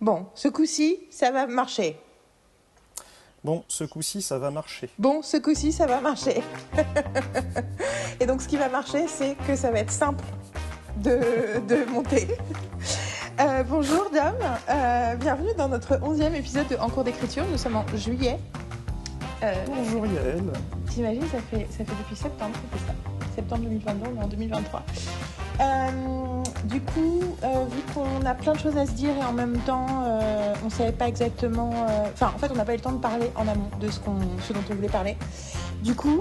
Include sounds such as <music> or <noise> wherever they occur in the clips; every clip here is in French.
Bon, ce coup-ci, ça va marcher. Bon, ce coup-ci, ça va marcher. Bon, ce coup-ci, ça va marcher. <laughs> Et donc, ce qui va marcher, c'est que ça va être simple de, de monter. Euh, bonjour, Dom. Euh, bienvenue dans notre onzième épisode de En cours d'écriture. Nous sommes en juillet. Euh, Bonjour Yael. T'imagines, ça fait, ça fait depuis septembre que c'est ça. Septembre 2022, on est en 2023. Euh, du coup, euh, vu qu'on a plein de choses à se dire et en même temps, euh, on savait pas exactement. Enfin, en fait, on n'a pas eu le temps de parler en amont de ce, qu'on, ce dont on voulait parler. Du coup,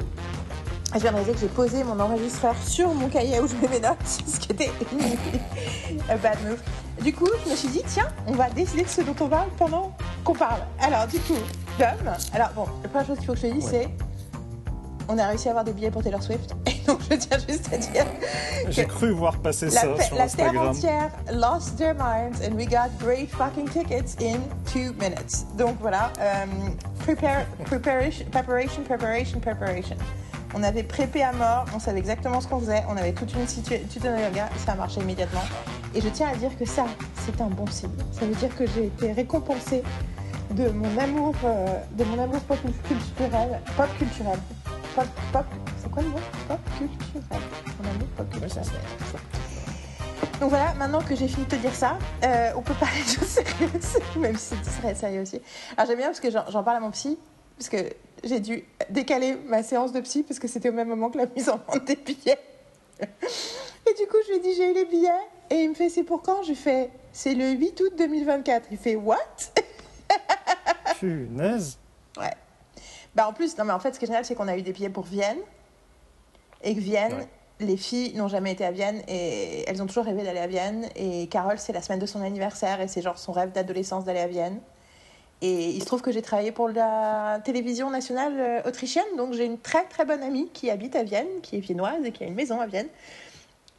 je viens de réaliser que j'ai posé mon enregistreur sur mon cahier où je mets mes notes, <laughs> ce qui était <laughs> bad move. Du coup, je me suis dit, tiens, on va décider de ce dont on parle pendant qu'on parle. Alors, du coup, Dom, alors bon, la première chose qu'il faut que je te dise, Ouais. c'est on a réussi à avoir des billets pour Taylor Swift. Et donc, je tiens juste à dire J'ai cru voir passer la, ça sur la terre Instagram. entière lost their minds and we got great fucking tickets in two minutes. Donc voilà, euh, prepare, preparation, preparation, preparation, preparation. On avait préparé à mort, on savait exactement ce qu'on faisait, on avait toute une situation, tout un yoga, ça a marché immédiatement. Et je tiens à dire que ça, c'est un bon signe. Ça veut dire que j'ai été récompensée de mon amour, euh, de mon amour pop culturel, pop culturel, pop, pop, c'est quoi le mot? Pop culturel. Mon amour pop Ouais, culturel. Donc voilà, maintenant que j'ai fini de te dire ça, euh, on peut parler de choses sérieuses, <laughs> même si c'est serait sérieux aussi. Alors j'aime bien parce que j'en j'en parle à mon psy, parce que j'ai dû décaler ma séance de psy parce que c'était au même moment que la mise en vente des billets. Et du coup, je lui ai dit j'ai eu les billets et il me fait c'est pour quand? Je lui fais c'est le 8 août 2024. Il fait what? Punaise. Bah en plus, non mais en fait, ce qui est génial, c'est qu'on a eu des billets pour Vienne. Et que Vienne, Ouais. les filles n'ont jamais été à Vienne et elles ont toujours rêvé d'aller à Vienne. Et Carole, c'est la semaine de son anniversaire et c'est genre son rêve d'adolescence d'aller à Vienne. Et il se trouve que j'ai travaillé pour la télévision nationale euh, autrichienne, donc j'ai une très très bonne amie qui habite à Vienne, qui est viennoise et qui a une maison à Vienne.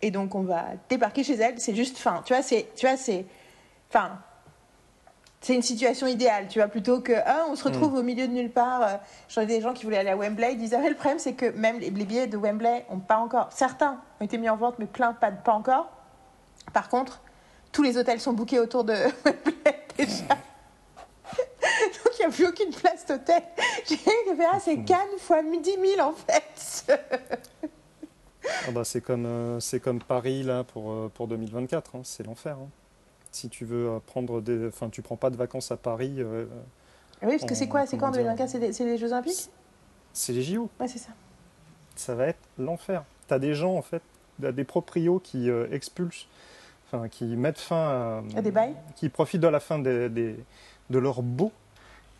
Et donc on va débarquer chez elle. C'est juste, fin, tu vois, c'est, tu vois, c'est, enfin, c'est une situation idéale, tu vois, plutôt que ah, on se retrouve au milieu de nulle part. Euh, J'en ai des gens qui voulaient aller à Wembley, ils disaient ah, le problème c'est que même les, les billets de Wembley ont pas encore, certains ont été mis en vente, mais plein pas, pas encore. Par contre, tous les hôtels sont bookés autour de <laughs> Wembley déjà. <laughs> Donc il n'y a plus aucune place d'hôtel. <laughs> J'ai fait ah c'est Cannes fois 10 000 en fait. Ah bah, c'est comme, euh, c'est comme Paris là pour, euh, pour 2024. hein. C'est l'enfer. hein. Si tu veux euh, prendre des. Enfin, tu prends pas de vacances à Paris, euh, oui parce que c'est quoi, c'est quoi en Comment dire 2024 C'est les- Jeux Olympiques? C'est les JO. Ouais c'est ça. Ça va être l'enfer. T'as des gens en fait, t'as des proprios qui euh, expulsent, enfin qui mettent fin à. À des bails? Qui profitent de la fin des, des- de leurs baux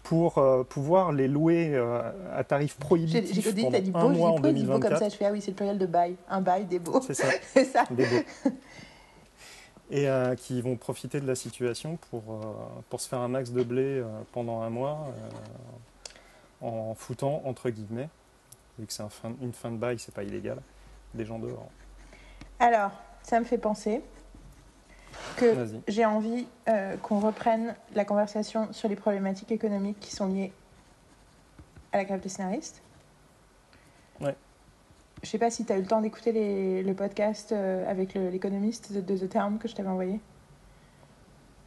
pour euh, pouvoir les louer euh, à tarif J'ai prohibitif j'ai dit, pendant t'as dit beau, il dit beau comme 2024. ça. Je fais ah oui c'est le pluriel de bail, un bail, des beaux. C'est ça. <laughs> C'est ça. des beaux. Et euh, qui vont profiter de la situation pour, euh, pour se faire un max de blé euh, pendant un mois en foutant, entre guillemets, vu que c'est un fin- une fin de bail, c'est pas illégal, des gens dehors. Alors, ça me fait penser que j'ai envie qu'on reprenne la conversation sur les problématiques économiques qui sont liées à la grève des scénaristes. Ouais. Je sais pas si tu as eu le temps d'écouter les- le podcast euh, avec l'économiste de, de The Term que je t'avais envoyé.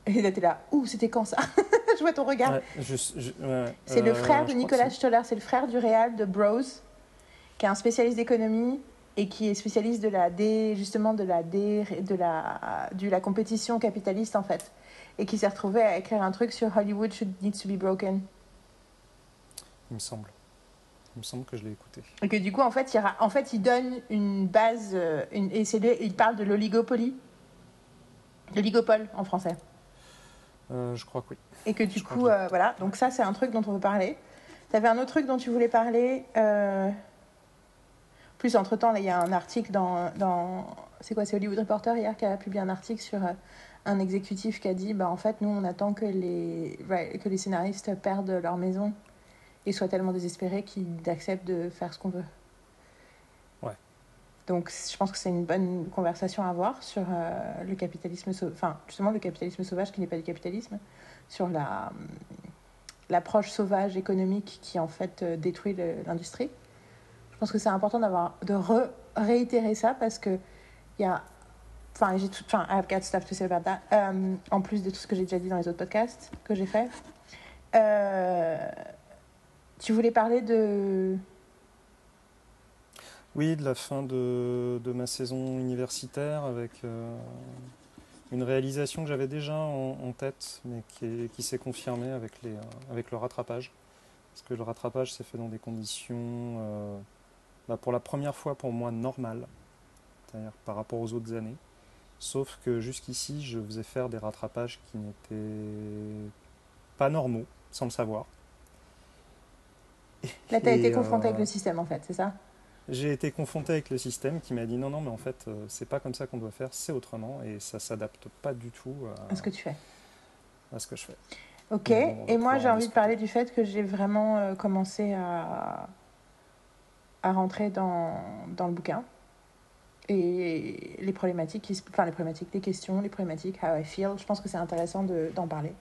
Et là, t'es là, ouh, c'était quand ça <laughs> Je vois ton regard. Ouais, ouais, C'est le euh, frère de Nicolas Stoller, c'est le frère du réal de Bros, qui est un spécialiste d'économie et qui est spécialiste de la dé, justement de la dé, de la de la compétition capitaliste en fait, et qui s'est retrouvé à écrire un truc sur Hollywood should needs to be broken. Il me semble. Il me semble que je l'ai écouté. Et que du coup en fait il, ra- en fait, il donne une base, euh, une, et il parle de l'oligopoly, l'oligopole en français. Euh, je crois que oui. Et que du Je coup, que- euh, voilà, donc ça c'est un truc dont on veut parler. Tu avais un autre truc dont tu voulais parler. euh, Plus entre-temps, il y a un article dans... dans... C'est quoi C'est Hollywood Reporter hier qui a publié un article sur un exécutif qui a dit, bah, en fait, nous, on attend que les, que les scénaristes perdent leur maison et soient tellement désespérés qu'ils acceptent de faire ce qu'on veut. Ouais. Donc, je pense que c'est une bonne conversation à avoir sur euh, le capitalisme, sau- enfin, justement, le capitalisme sauvage qui n'est pas du capitalisme, sur la, hum, l'approche sauvage économique qui, en fait, euh, détruit l'industrie. Je pense que c'est important d'avoir, de re- réitérer ça parce que il y a Enfin, j'ai tout. Enfin, I've got stuff to say about that. Euh, en plus de tout ce que j'ai déjà dit dans les autres podcasts que j'ai fait. Euh, tu voulais parler de. Oui, de la fin de, de ma saison universitaire avec euh, une réalisation que j'avais déjà en, tête, mais qui s'est confirmée avec, les, euh, avec le rattrapage. Parce que le rattrapage s'est fait dans des conditions, euh, bah, pour la première fois pour moi, normales, c'est-à-dire par rapport aux autres années. Sauf que jusqu'ici, je faisais faire des rattrapages qui n'étaient pas normaux, sans le savoir. Là, tu as Et, été confronté euh, avec le système, en fait, c'est ça? J'ai été confronté avec le système qui m'a dit non, non, mais en fait, euh, c'est pas comme ça qu'on doit faire, c'est autrement, et ça s'adapte pas du tout à, à ce que tu fais. à ce que je fais. Ok, bon, et moi j'ai en envie de parler du fait que j'ai vraiment euh, commencé à, à rentrer dans, dans le bouquin. Et les problématiques, qui enfin les problématiques, les questions, les problématiques, how I feel, je pense que c'est intéressant de- d'en parler.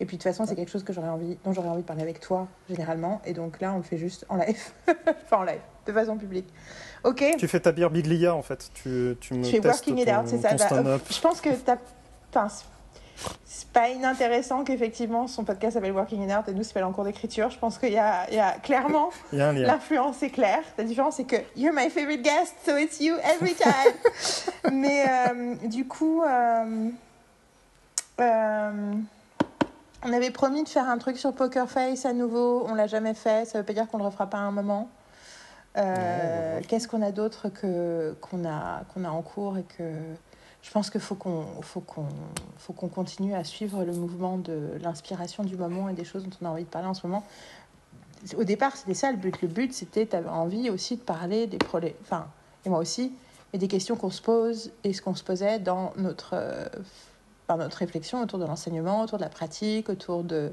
Et puis de toute façon, c'est quelque chose que j'aurais envie, dont j'aurais envie de parler avec toi, généralement. Et donc là, on le fait juste en live. <laughs> enfin en live, de façon publique. Ok, Tu fais ta bière Biglia en fait, tu, tu me je fais working it out, c'est ça. Bah, stand-up. je pense que t'as. Enfin, c'est- pas inintéressant qu'effectivement son podcast s'appelle Working It Out et nous s'appelle en cours d'écriture. Je pense qu'il y y a clairement <laughs> Il y a un lien. l'influence est claire. La différence c'est que you're my favorite guest, so it's you every time. <laughs> Mais euh, du coup, euh, euh, on avait promis de faire un truc sur Poker Face à nouveau. On l'a jamais fait. Ça veut pas dire qu'on le refera pas à un moment. Euh. Qu'est-ce qu'on a d'autre que qu'on a qu'on a en cours et que je pense qu'il faut qu'on faut qu'on faut qu'on continue à suivre le mouvement de l'inspiration du moment et des choses dont on a envie de parler en ce moment. Au départ, c'était ça le but. Le but, c'était tu avais envie aussi de parler des problèmes, enfin, et moi aussi, mais des questions qu'on se pose et ce qu'on se posait dans notre euh, par notre réflexion autour de l'enseignement, autour de la pratique, autour de,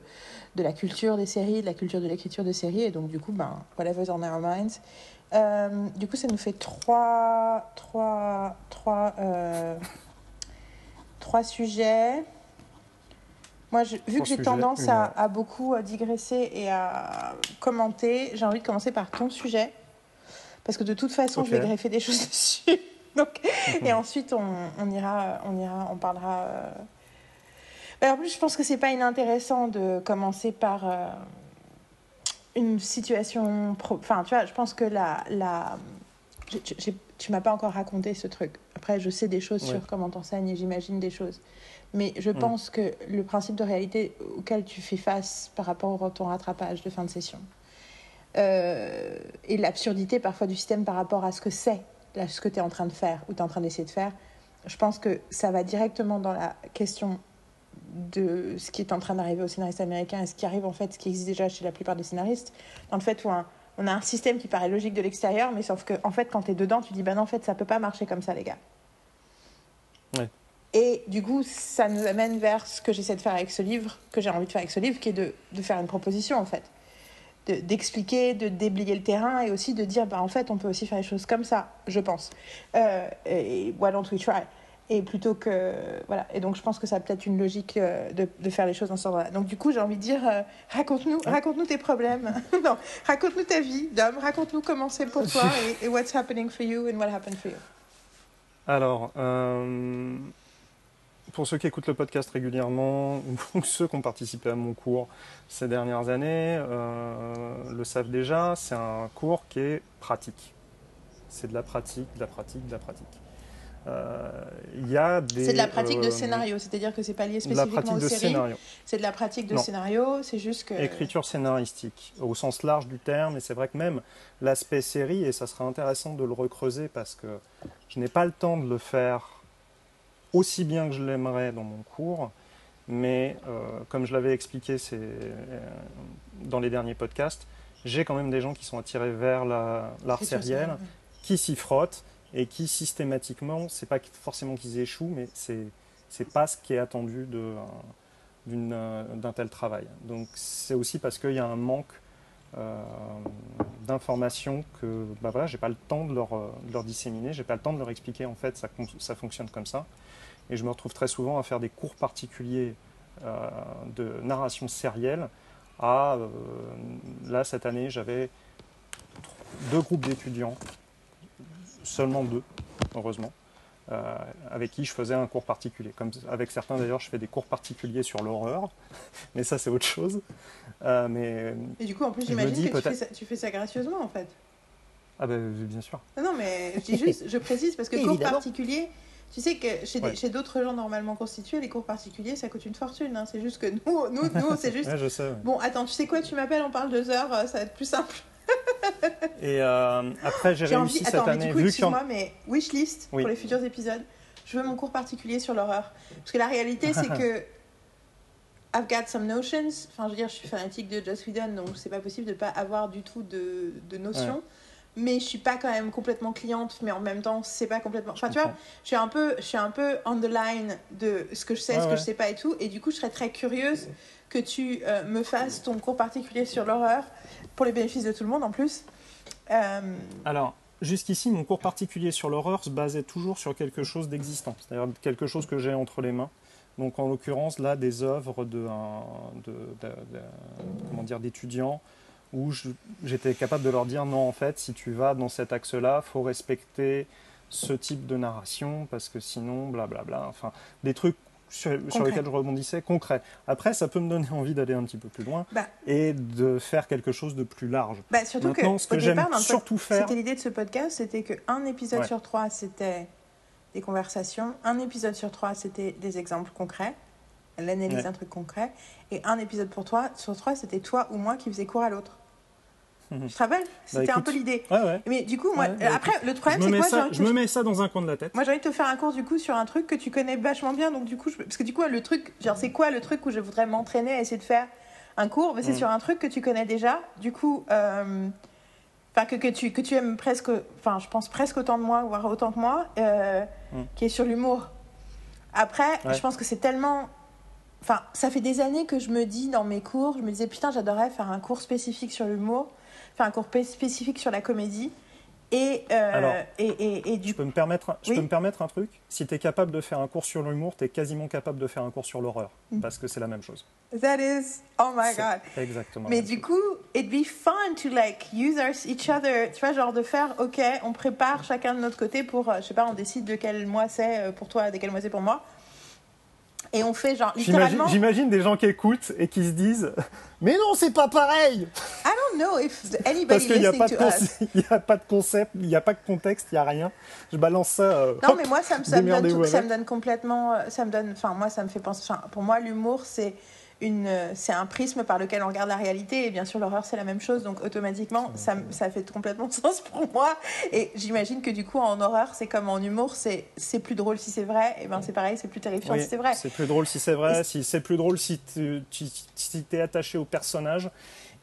de la culture des séries, de la culture de l'écriture de séries. Et donc, du coup, ben, whatever's on our minds. Euh, du coup, ça nous fait trois, trois, trois, euh, trois sujets. Moi, je- vu que j'ai tendance à, beaucoup euh, digresser et à commenter, j'ai envie de commencer par ton sujet. Parce que de toute façon, je vais greffer des choses <laughs> dessus. <laughs> Donc, et ensuite, on, on ira, on ira, on parlera. euh. Ben, en plus, je pense que c'est pas inintéressant de commencer par euh, une situation. pro- Enfin, tu vois, je pense que la, la... tu m'as pas encore raconté ce truc. Après, je sais des choses Ouais. sur comment t'enseignes et j'imagine des choses. Mais je Mm. pense que le principe de réalité auquel tu fais face par rapport à ton rattrapage de fin de session euh, et l'absurdité parfois du système par rapport à ce que c'est, là, ce que tu es en train de faire ou tu es en train d'essayer de faire, je pense que ça va directement dans la question de ce qui est en train d'arriver aux scénaristes américains et ce qui arrive en fait, ce qui existe déjà chez la plupart des scénaristes, dans le fait où un- on a un système qui paraît logique de l'extérieur, mais sauf que en fait, quand tu es dedans, tu dis bah non, en fait, ça peut pas marcher comme ça, les gars. Ouais. Et du coup, ça nous amène vers ce que j'essaie de faire avec ce livre, que j'ai envie de faire avec ce livre, qui est de, de faire une proposition en fait. De- D'expliquer, de, déblayer le terrain et aussi de dire, bah, en fait, on peut aussi faire les choses comme ça, je pense. Euh, et why don't we try? Et plutôt que. Voilà. Et donc, je pense que ça a peut-être une logique euh, de, de faire les choses dans ce sens-là. Donc, du coup, j'ai envie de dire, euh, raconte-nous raconte tes problèmes. <laughs> non, raconte-nous ta vie, Dom. Raconte-nous comment c'est pour toi <laughs> et, et what's happening for you and what happened for you. Alors, euh, pour ceux qui écoutent le podcast régulièrement ou <laughs> ceux qui ont participé à mon cours ces dernières années, euh, le savent déjà, c'est un cours qui est pratique. C'est de la pratique, de la pratique, de la pratique. Euh, Il y a des, C'est de la pratique de euh, scénario, c'est-à-dire que c'est pas lié spécifiquement pratique aux séries. scénario. C'est de la pratique de Non. scénario, c'est juste que. Écriture scénaristique, au sens large du terme, et c'est vrai que même l'aspect série, et ça sera intéressant de le recreuser parce que je n'ai pas le temps de le faire aussi bien que je l'aimerais dans mon cours, mais euh, comme je l'avais expliqué c'est, euh, dans les derniers podcasts, j'ai quand même des gens qui sont attirés vers la- l'art sériel, qui s'y frottent et qui systématiquement, c'est pas forcément qu'ils échouent, mais c'est c'est pas ce qui est attendu de, d'une, d'un tel travail. Donc c'est aussi parce qu'il y a un manque euh, d'informations que bah voilà, j'ai pas le temps de leur, de leur disséminer, j'ai pas le temps de leur expliquer en fait ça, ça fonctionne comme ça. Et je me retrouve très souvent à faire des cours particuliers euh, de narration sérielle. À, euh, là, cette année, j'avais deux groupes d'étudiants, seulement deux, heureusement, euh, avec qui je faisais un cours particulier. Comme avec certains d'ailleurs, je fais des cours particuliers sur l'horreur, <laughs> mais ça c'est autre chose. Euh, mais Et du coup, en plus, j'imagine que tu fais, ça, tu fais, ça, gracieusement en fait. Ah ben bien sûr. Non, mais je, juste, je précise parce que <laughs> cours particulier, tu sais que chez, d'autres gens normalement constitués, les cours particuliers, ça coûte une fortune. Hein. C'est juste que nous, <laughs> nous, nous c'est juste. je sais, Bon, attends, tu sais quoi, tu m'appelles, on parle deux heures, euh, ça va être plus simple. <laughs> Et euh, après, j'ai réussi cette année. Mais du coup, excuse-moi, mais wishlist pour les futurs épisodes. Je veux mon cours particulier sur l'horreur. Parce que la réalité, c'est <laughs> que. I've got some notions. Enfin, je veux dire, je suis fanatique de Joss Whedon, donc c'est pas possible de pas avoir du tout de, de notions mais je suis pas quand même complètement cliente mais en même temps c'est pas complètement enfin tu vois je suis un peu je suis un peu on the line de ce que je sais ce que je sais pas et tout. Et du coup je serais très curieuse que tu euh, me fasses ton cours particulier sur l'horreur pour les bénéfices de tout le monde en plus. Euh, alors jusqu'ici mon cours particulier sur l'horreur se basait toujours sur quelque chose d'existant c'est-à-dire quelque chose que j'ai entre les mains. Donc en l'occurrence là des œuvres de, de, de comment dire d'étudiants où j'étais capable de leur dire non, en fait, si tu vas dans cet axe-là, faut respecter ce type de narration parce que sinon, blablabla. Bla, bla. Enfin, des trucs sur, lesquels je rebondissais concrets. Après, ça peut me donner envie d'aller un petit peu plus loin bah. et de faire quelque chose de plus large. Bah, surtout Maintenant, que, ce que j'aime surtout faire. C'était l'idée de ce podcast, c'était qu'un épisode sur trois, c'était des conversations. Un épisode sur trois, c'était des exemples concrets. L'analyse d'un truc concret. Et un épisode pour toi, sur trois, c'était toi ou moi qui faisais cours à l'autre. Mhm. Je te rappelle C'était bah, un peu l'idée. Mais du coup, moi, après, le problème, c'est que moi, je me mets ça dans un coin de la tête. Moi, j'ai envie de te faire un cours du coup sur un truc que tu connais vachement bien. Donc, du coup, parce que du coup, le truc, genre, c'est quoi le truc où je voudrais m'entraîner à essayer de faire un cours? Mais c'est mhm. sur un truc que tu connais déjà. Du coup, euh, enfin, que, que, tu, que tu aimes presque, enfin, je pense presque autant de moi, voire autant que moi, euh, mhm. qui est sur l'humour. Après, je pense que c'est tellement Enfin, ça fait des années que je me dis dans mes cours, je me disais putain, j'adorerais faire un cours spécifique sur l'humour un cours spécifique sur la comédie. Et, euh, et, et, et, du... je, peux me permettre, je peux me permettre un truc? Si tu es capable de faire un cours sur l'humour, tu es quasiment capable de faire un cours sur l'horreur. Mm. Parce que c'est la même chose. That is, oh my god. Exactement. Mais du coup, it'd be fun to like use each other. Tu vois, genre de faire, ok, on prépare chacun de notre côté pour, euh, je sais pas, on décide de quel mois c'est euh, pour toi, de quel mois c'est pour moi. Et on fait genre littéralement. J'imagine des gens qui écoutent et qui se disent Mais non, c'est pas pareil I don't know if anybody Parce qu'il n'y a, pas de <laughs> il a pas de concept, il n'y a pas de contexte, il n'y a rien. Je balance ça. Euh, non, mais moi, ça me, ça me donne, ça me donne complètement. Euh, ça me donne. Enfin, moi, ça me fait penser. Enfin, pour moi, l'humour, c'est c'est un prisme par lequel on regarde la réalité. Et bien sûr, l'horreur, c'est la même chose. Donc, automatiquement, ça, ça fait complètement <laughs> sens pour moi. Et j'imagine que du coup, en horreur, c'est comme en humour, c'est plus drôle si c'est vrai. Et ben c'est pareil, c'est plus terrifiant si c'est vrai. C'est plus drôle si c'est vrai. Si c'est plus drôle si tu si es attaché au personnage.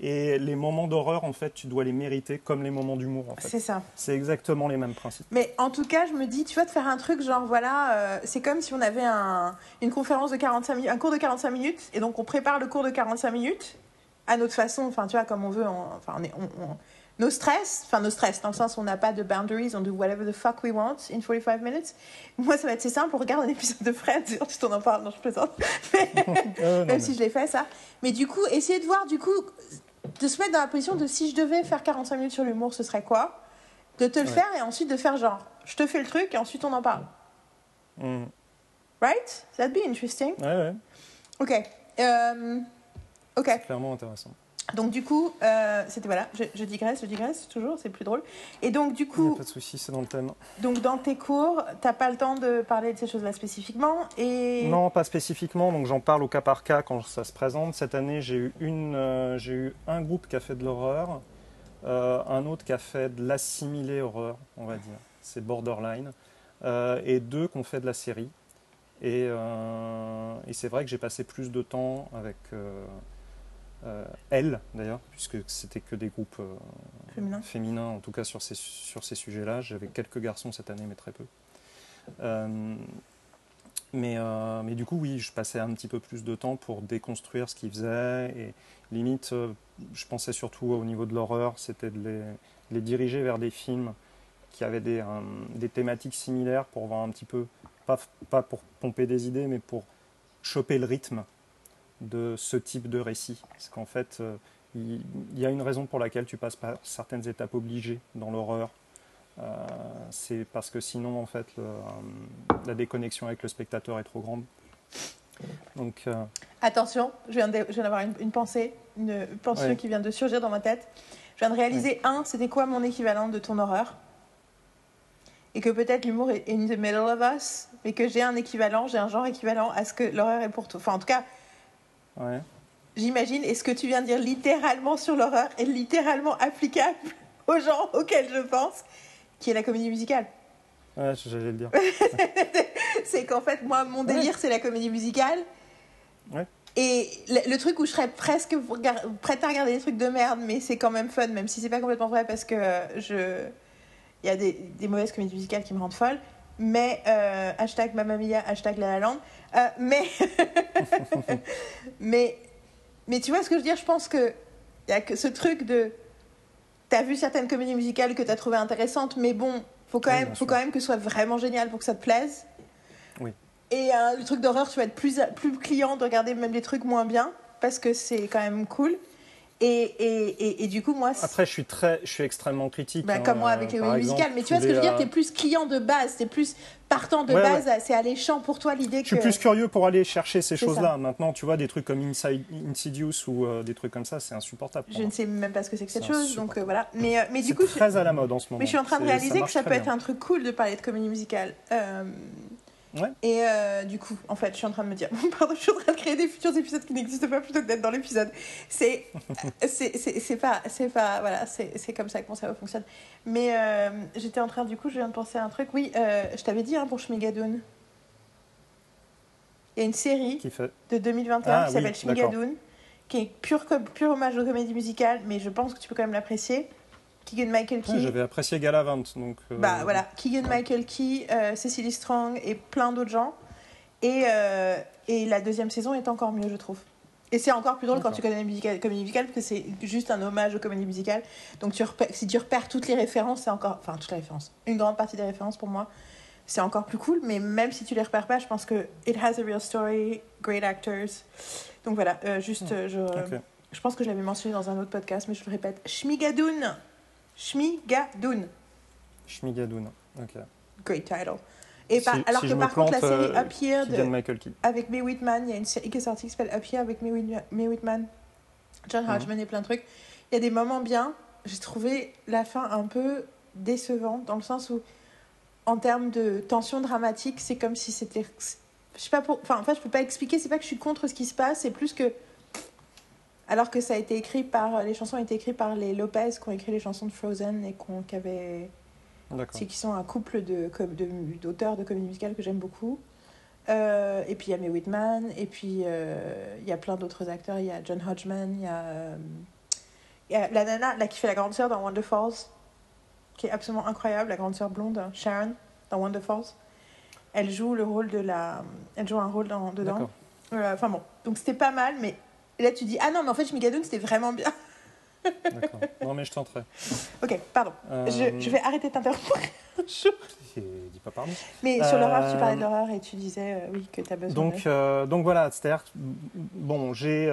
Et les moments d'horreur, en fait, tu dois les mériter comme les moments d'humour. En fait. C'est ça. C'est exactement les mêmes principes. Mais en tout cas, je me dis, tu vois, de faire un truc genre, voilà, euh, c'est comme si on avait un, une conférence de 45 minutes, un cours de 45 minutes, et donc on prépare le cours de 45 minutes à notre façon, enfin, tu vois, comme on veut, enfin, on est, on, nos stress, enfin nos stress, dans le sens où on n'a pas de boundaries, on do whatever the fuck we want in 45 minutes. Moi, ça va être assez simple, on regarde un épisode de Friends, tu t'en en parles, non, je plaisante. <laughs> <laughs> Même si je l'ai fait, ça. Mais du coup, essayer de voir, du coup, de se mettre dans la position de si je devais faire 45 minutes sur l'humour, ce serait quoi? De te le faire et ensuite de faire genre, je te fais le truc et ensuite on en parle. Mm. Right? That'd be interesting. Ouais, ouais. Ok. Euh, ok. clairement intéressant. Donc du coup, euh, c'était voilà, je, digresse, je digresse toujours, c'est plus drôle. Et donc du coup, pas de souci, c'est dans le thème. Donc dans tes cours, t'as pas le temps de parler de ces choses-là spécifiquement et non, pas spécifiquement. Donc j'en parle au cas par cas quand ça se présente. Cette année, j'ai eu une, euh, j'ai eu un groupe qui a fait de l'horreur, euh, un autre qui a fait de l'assimilé horreur, on va dire. C'est borderline, et deux qui ont fait de la série. Et, et c'est vrai que j'ai passé plus de temps avec euh, elle d'ailleurs, puisque c'était que des groupes euh, féminins, en tout cas sur ces, sur ces sujets-là. J'avais quelques garçons cette année, mais très peu. Euh, mais, mais du coup, oui, je passais un petit peu plus de temps pour déconstruire ce qu'ils faisaient. Et limite, je pensais surtout au niveau de l'horreur, c'était de les, les, diriger vers des films qui avaient des, des, thématiques similaires pour voir un petit peu, pas, pas pour pomper des idées, mais pour choper le rythme de ce type de récit. Parce qu'en fait, euh, il y, a une raison pour laquelle tu passes par certaines étapes obligées dans l'horreur. c'est parce que sinon, en fait, le, la déconnexion avec le spectateur est trop grande. Donc, Attention, je viens d'avoir une, une, pensée, une pensée qui vient de surgir dans ma tête. Je viens de réaliser, un, c'était quoi mon équivalent de ton horreur? Et que peut-être l'humour est in the middle of us, mais que j'ai un équivalent, j'ai un genre équivalent à ce que l'horreur est pour toi. Enfin, en tout cas, ouais. j'imagine, et ce que tu viens de dire littéralement sur l'horreur est littéralement applicable <laughs> au genre auquel je pense, qui est la comédie musicale. Ouais, j'allais le dire. <laughs> c'est qu'en fait, moi, mon délire, c'est la comédie musicale. Ouais. Et le, truc où je serais presque prête à regarder des trucs de merde, mais c'est quand même fun, même si c'est pas complètement vrai parce que je. Il y a des, des, mauvaises comédies musicales qui me rendent folle. Mais. Euh, hashtag Mamma Mia, hashtag La La Land. Euh, mais. <laughs> mais. Mais tu vois ce que je veux dire? Je pense que. Y a que ce truc de. T'as vu certaines comédies musicales que t'as trouvées intéressantes, mais bon, faut quand, même, faut quand même que ce soit vraiment génial pour que ça te plaise. Oui. Et euh, le truc d'horreur, tu vas être plus, plus client de regarder même des trucs moins bien, parce que c'est quand même cool. Et, et, et, du coup, moi. Après, je suis, très, je suis extrêmement critique. Bah, comme moi avec les musicales. Mais tu vois ce que je veux dire Tu es plus client de base, tu es plus partant de base. C'est alléchant pour toi l'idée que. Je suis plus curieux pour aller chercher ces choses-là. Maintenant, tu vois, des trucs comme Inside, Insidious ou euh, des trucs comme ça, c'est insupportable. Je ne sais même pas ce que c'est que cette chose. Donc euh, voilà. Mais, mais du coup. très à la mode en ce moment. Mais je suis en train de réaliser que ça peut être un truc cool de parler de comédie musicale. Et euh, du coup, en fait, je suis en train de me dire, <laughs> pardon, je suis en train de créer des futurs épisodes qui n'existent pas plutôt que d'être dans l'épisode. C'est, <laughs> c'est, pas, c'est pas, voilà, c'est, comme ça que mon cerveau fonctionne. Mais euh, j'étais en train, du coup, je viens de penser à un truc. Oui, euh, je t'avais dit hein, pour Shmigadoon. Il y a une série de 2021 ah qui s'appelle Shmigadoon, qui est pur, pur hommage aux comédies musicales, mais je pense que tu peux quand même l'apprécier. Keegan Michael Key. J'avais apprécié Galavant. Donc, euh, Bah voilà, Keegan Michael Key, euh, Cecily Strong et plein d'autres gens. Et, euh, et la deuxième saison est encore mieux, je trouve. Et c'est encore plus drôle quand tu connais la comédie musicale parce que c'est juste un hommage aux comédies musicales. Donc tu si tu repères toutes les références, c'est encore. Enfin, toutes les références. Une grande partie des références pour moi, c'est encore plus cool. Mais même si tu les repères pas, je pense que it has a real story, great actors. Donc voilà, juste. Hmm. Je, je pense que je l'avais mentionné dans un autre podcast, mais je le répète. Shmigadoon Shmigadoon. Shmigadoon, ok. Great title. Et alors que par contre, la série euh, Up Here de, avec May Whitman, il y a une série qui est sortie qui s'appelle Up Here avec May Whitman, John mhm. Hodgman et plein de trucs. Il y a des moments bien. J'ai trouvé la fin un peu décevante dans le sens où, en termes de tension dramatique, c'est comme si c'était. Je sais pas pour. Enfin, en fait, je peux pas expliquer. C'est pas que je suis contre ce qui se passe. C'est plus que alors que ça a été écrit par. Les chansons ont été écrites par les Lopez qui ont écrit les chansons de Frozen et qui avaient. Qui sont un couple d'auteurs de, de, comédie musicale que j'aime beaucoup. Euh, et puis il y a May Whitman, et puis euh, il y a plein d'autres acteurs. Il y a John Hodgman, il y a, euh, y a la nana là, qui fait la grande sœur dans Wonder Falls, qui est absolument incroyable, la grande sœur blonde, Sharon, dans Wonder Falls. Elle joue le rôle de la. Elle joue un rôle dans, dedans. Enfin bon, donc c'était pas mal, mais et là, tu dis Ah non, mais en fait, Shmigadoon, c'était vraiment bien. D'accord. Non, mais je tenterai. Ok, pardon. Je, euh, je, vais arrêter de t'interrompre. <laughs> Dis pas pardon. Mais sur l'horreur, tu parlais de euh, l'horreur et tu disais euh, oui que tu as besoin. Donc, donc voilà, c'est-à-dire, bon, j'ai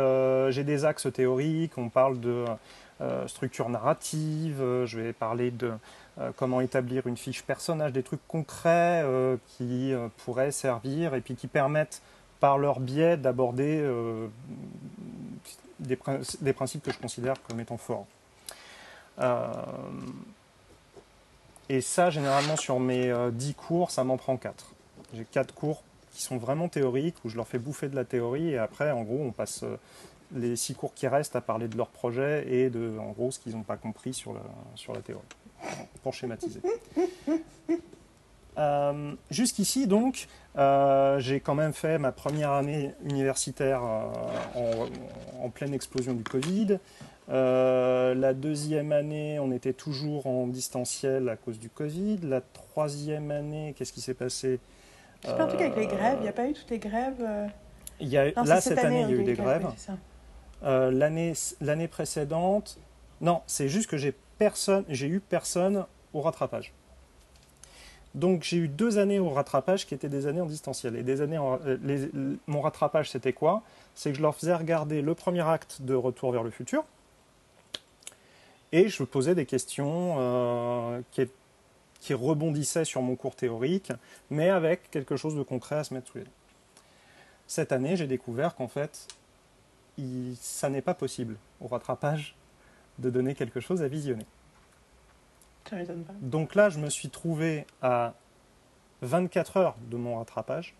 j'ai des axes théoriques, on parle de structure narrative, je vais parler de comment établir une fiche personnage, des trucs concrets qui pourraient servir et puis qui permettent par leur biais d'aborder euh, des, principes que je considère comme étant forts. Euh, et ça, généralement, sur mes 10 euh, cours, ça m'en prend 4. J'ai 4 cours qui sont vraiment théoriques, où je leur fais bouffer de la théorie, et après, en gros, on passe les 6 cours qui restent à parler de leur projet et de, en gros, ce qu'ils n'ont pas compris sur la, sur la théorie, pour schématiser. Euh, jusqu'ici, donc, euh, j'ai quand même fait ma première année universitaire euh, en, pleine explosion du Covid. la deuxième année, on était toujours en distanciel à cause du Covid. La troisième année, qu'est-ce qui s'est passé? C'est pas un truc avec les grèves? Il n'y a pas eu toutes les grèves il y a, Là, cette, année, il y a eu des grèves. L'année précédente, non, c'est juste que j'ai personne, j'ai eu personne au rattrapage. Donc j'ai eu deux années au rattrapage qui étaient des années en distanciel. Et des années euh, mon rattrapage, c'était quoi? C'est que je leur faisais regarder le premier acte de Retour vers le futur. Et je posais des questions euh, qui, qui rebondissait sur mon cours théorique, mais avec quelque chose de concret à se mettre sous les dents. Cette année, j'ai découvert qu'en fait, ça n'est pas possible au rattrapage de donner quelque chose à visionner. Ça m'étonne pas. Donc là, je me suis trouvé à 24 heures de mon rattrapage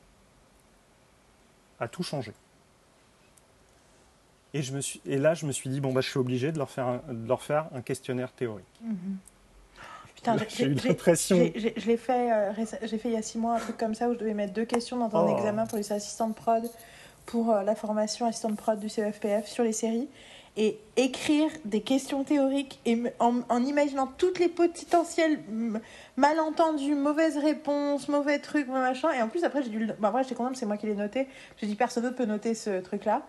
à tout changer. Et, je me suis, et là, je me suis dit, bon, bah, je suis obligé de leur faire un, de leur faire un questionnaire théorique. Putain, J'ai eu l'impression. Je l'ai fait, euh, j'ai fait il y a six mois un truc comme ça où je devais mettre deux questions dans un Oh. examen pour les assistants de prod pour euh, la formation assistant de prod du CEFPF sur les séries et écrire des questions théoriques et en, en imaginant toutes les potentiels mm, malentendus, mauvaises réponses, mauvais trucs, machin. Et en plus après j'ai dû, bah, après j'étais contente, c'est moi qui l'ai noté. J'ai dit personne d'autre peut noter ce truc là.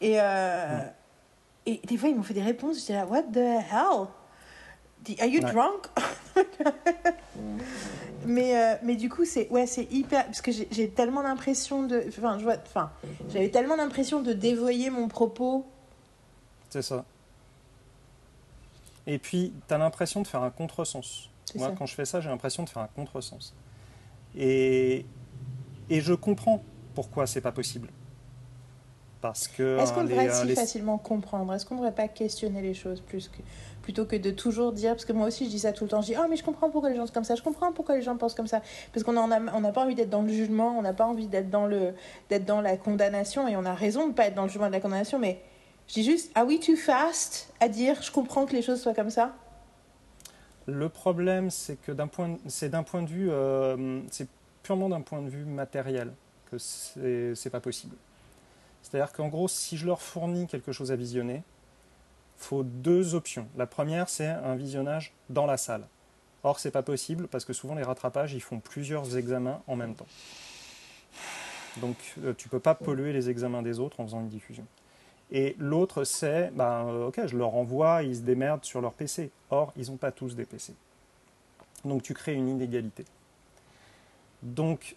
Et euh, Ouais. et des fois ils m'ont fait des réponses, j'étais là what the hell? Are you Ouais. drunk? <laughs> Mais, euh, mais du coup, c'est ouais, c'est hyper. Parce que j'ai- j'ai tellement l'impression de. Enfin, je vois. Enfin, j'avais tellement l'impression de dévoyer mon propos. C'est ça. Et puis, tu as l'impression de faire un contresens. Moi, ça. quand je fais ça, j'ai l'impression de faire un contresens. Et, et je comprends pourquoi c'est pas possible. Parce que. Est-ce qu'on devrait euh, si les- facilement comprendre? Est-ce qu'on devrait pas questionner les choses plus que plutôt que de toujours dire? Parce que moi aussi je dis ça tout le temps je dis oh mais je comprends pourquoi les gens sont comme ça je comprends pourquoi les gens pensent comme ça parce qu'on en a on n'a pas envie d'être dans le jugement on n'a pas envie d'être dans le dans la condamnation et on a raison de pas être dans le jugement de la condamnation mais je dis juste are we too fast à dire je comprends que les choses soient comme ça Le problème, c'est que d'un point, c'est d'un point de vue, euh, purement d'un point de vue matériel que c'est c'est pas possible. C'est-à-dire qu'en gros, si je leur fournis quelque chose à visionner, faut deux options. La première, c'est un visionnage dans la salle. Or, c'est pas possible parce que souvent les rattrapages, ils font plusieurs examens en même temps. Donc, euh, tu peux pas polluer les examens des autres en faisant une diffusion. Et l'autre, c'est, ben, euh, ok, je leur envoie, ils se démerdent sur leur PC. Or, ils n'ont pas tous des PC. Donc, tu crées une inégalité. Donc,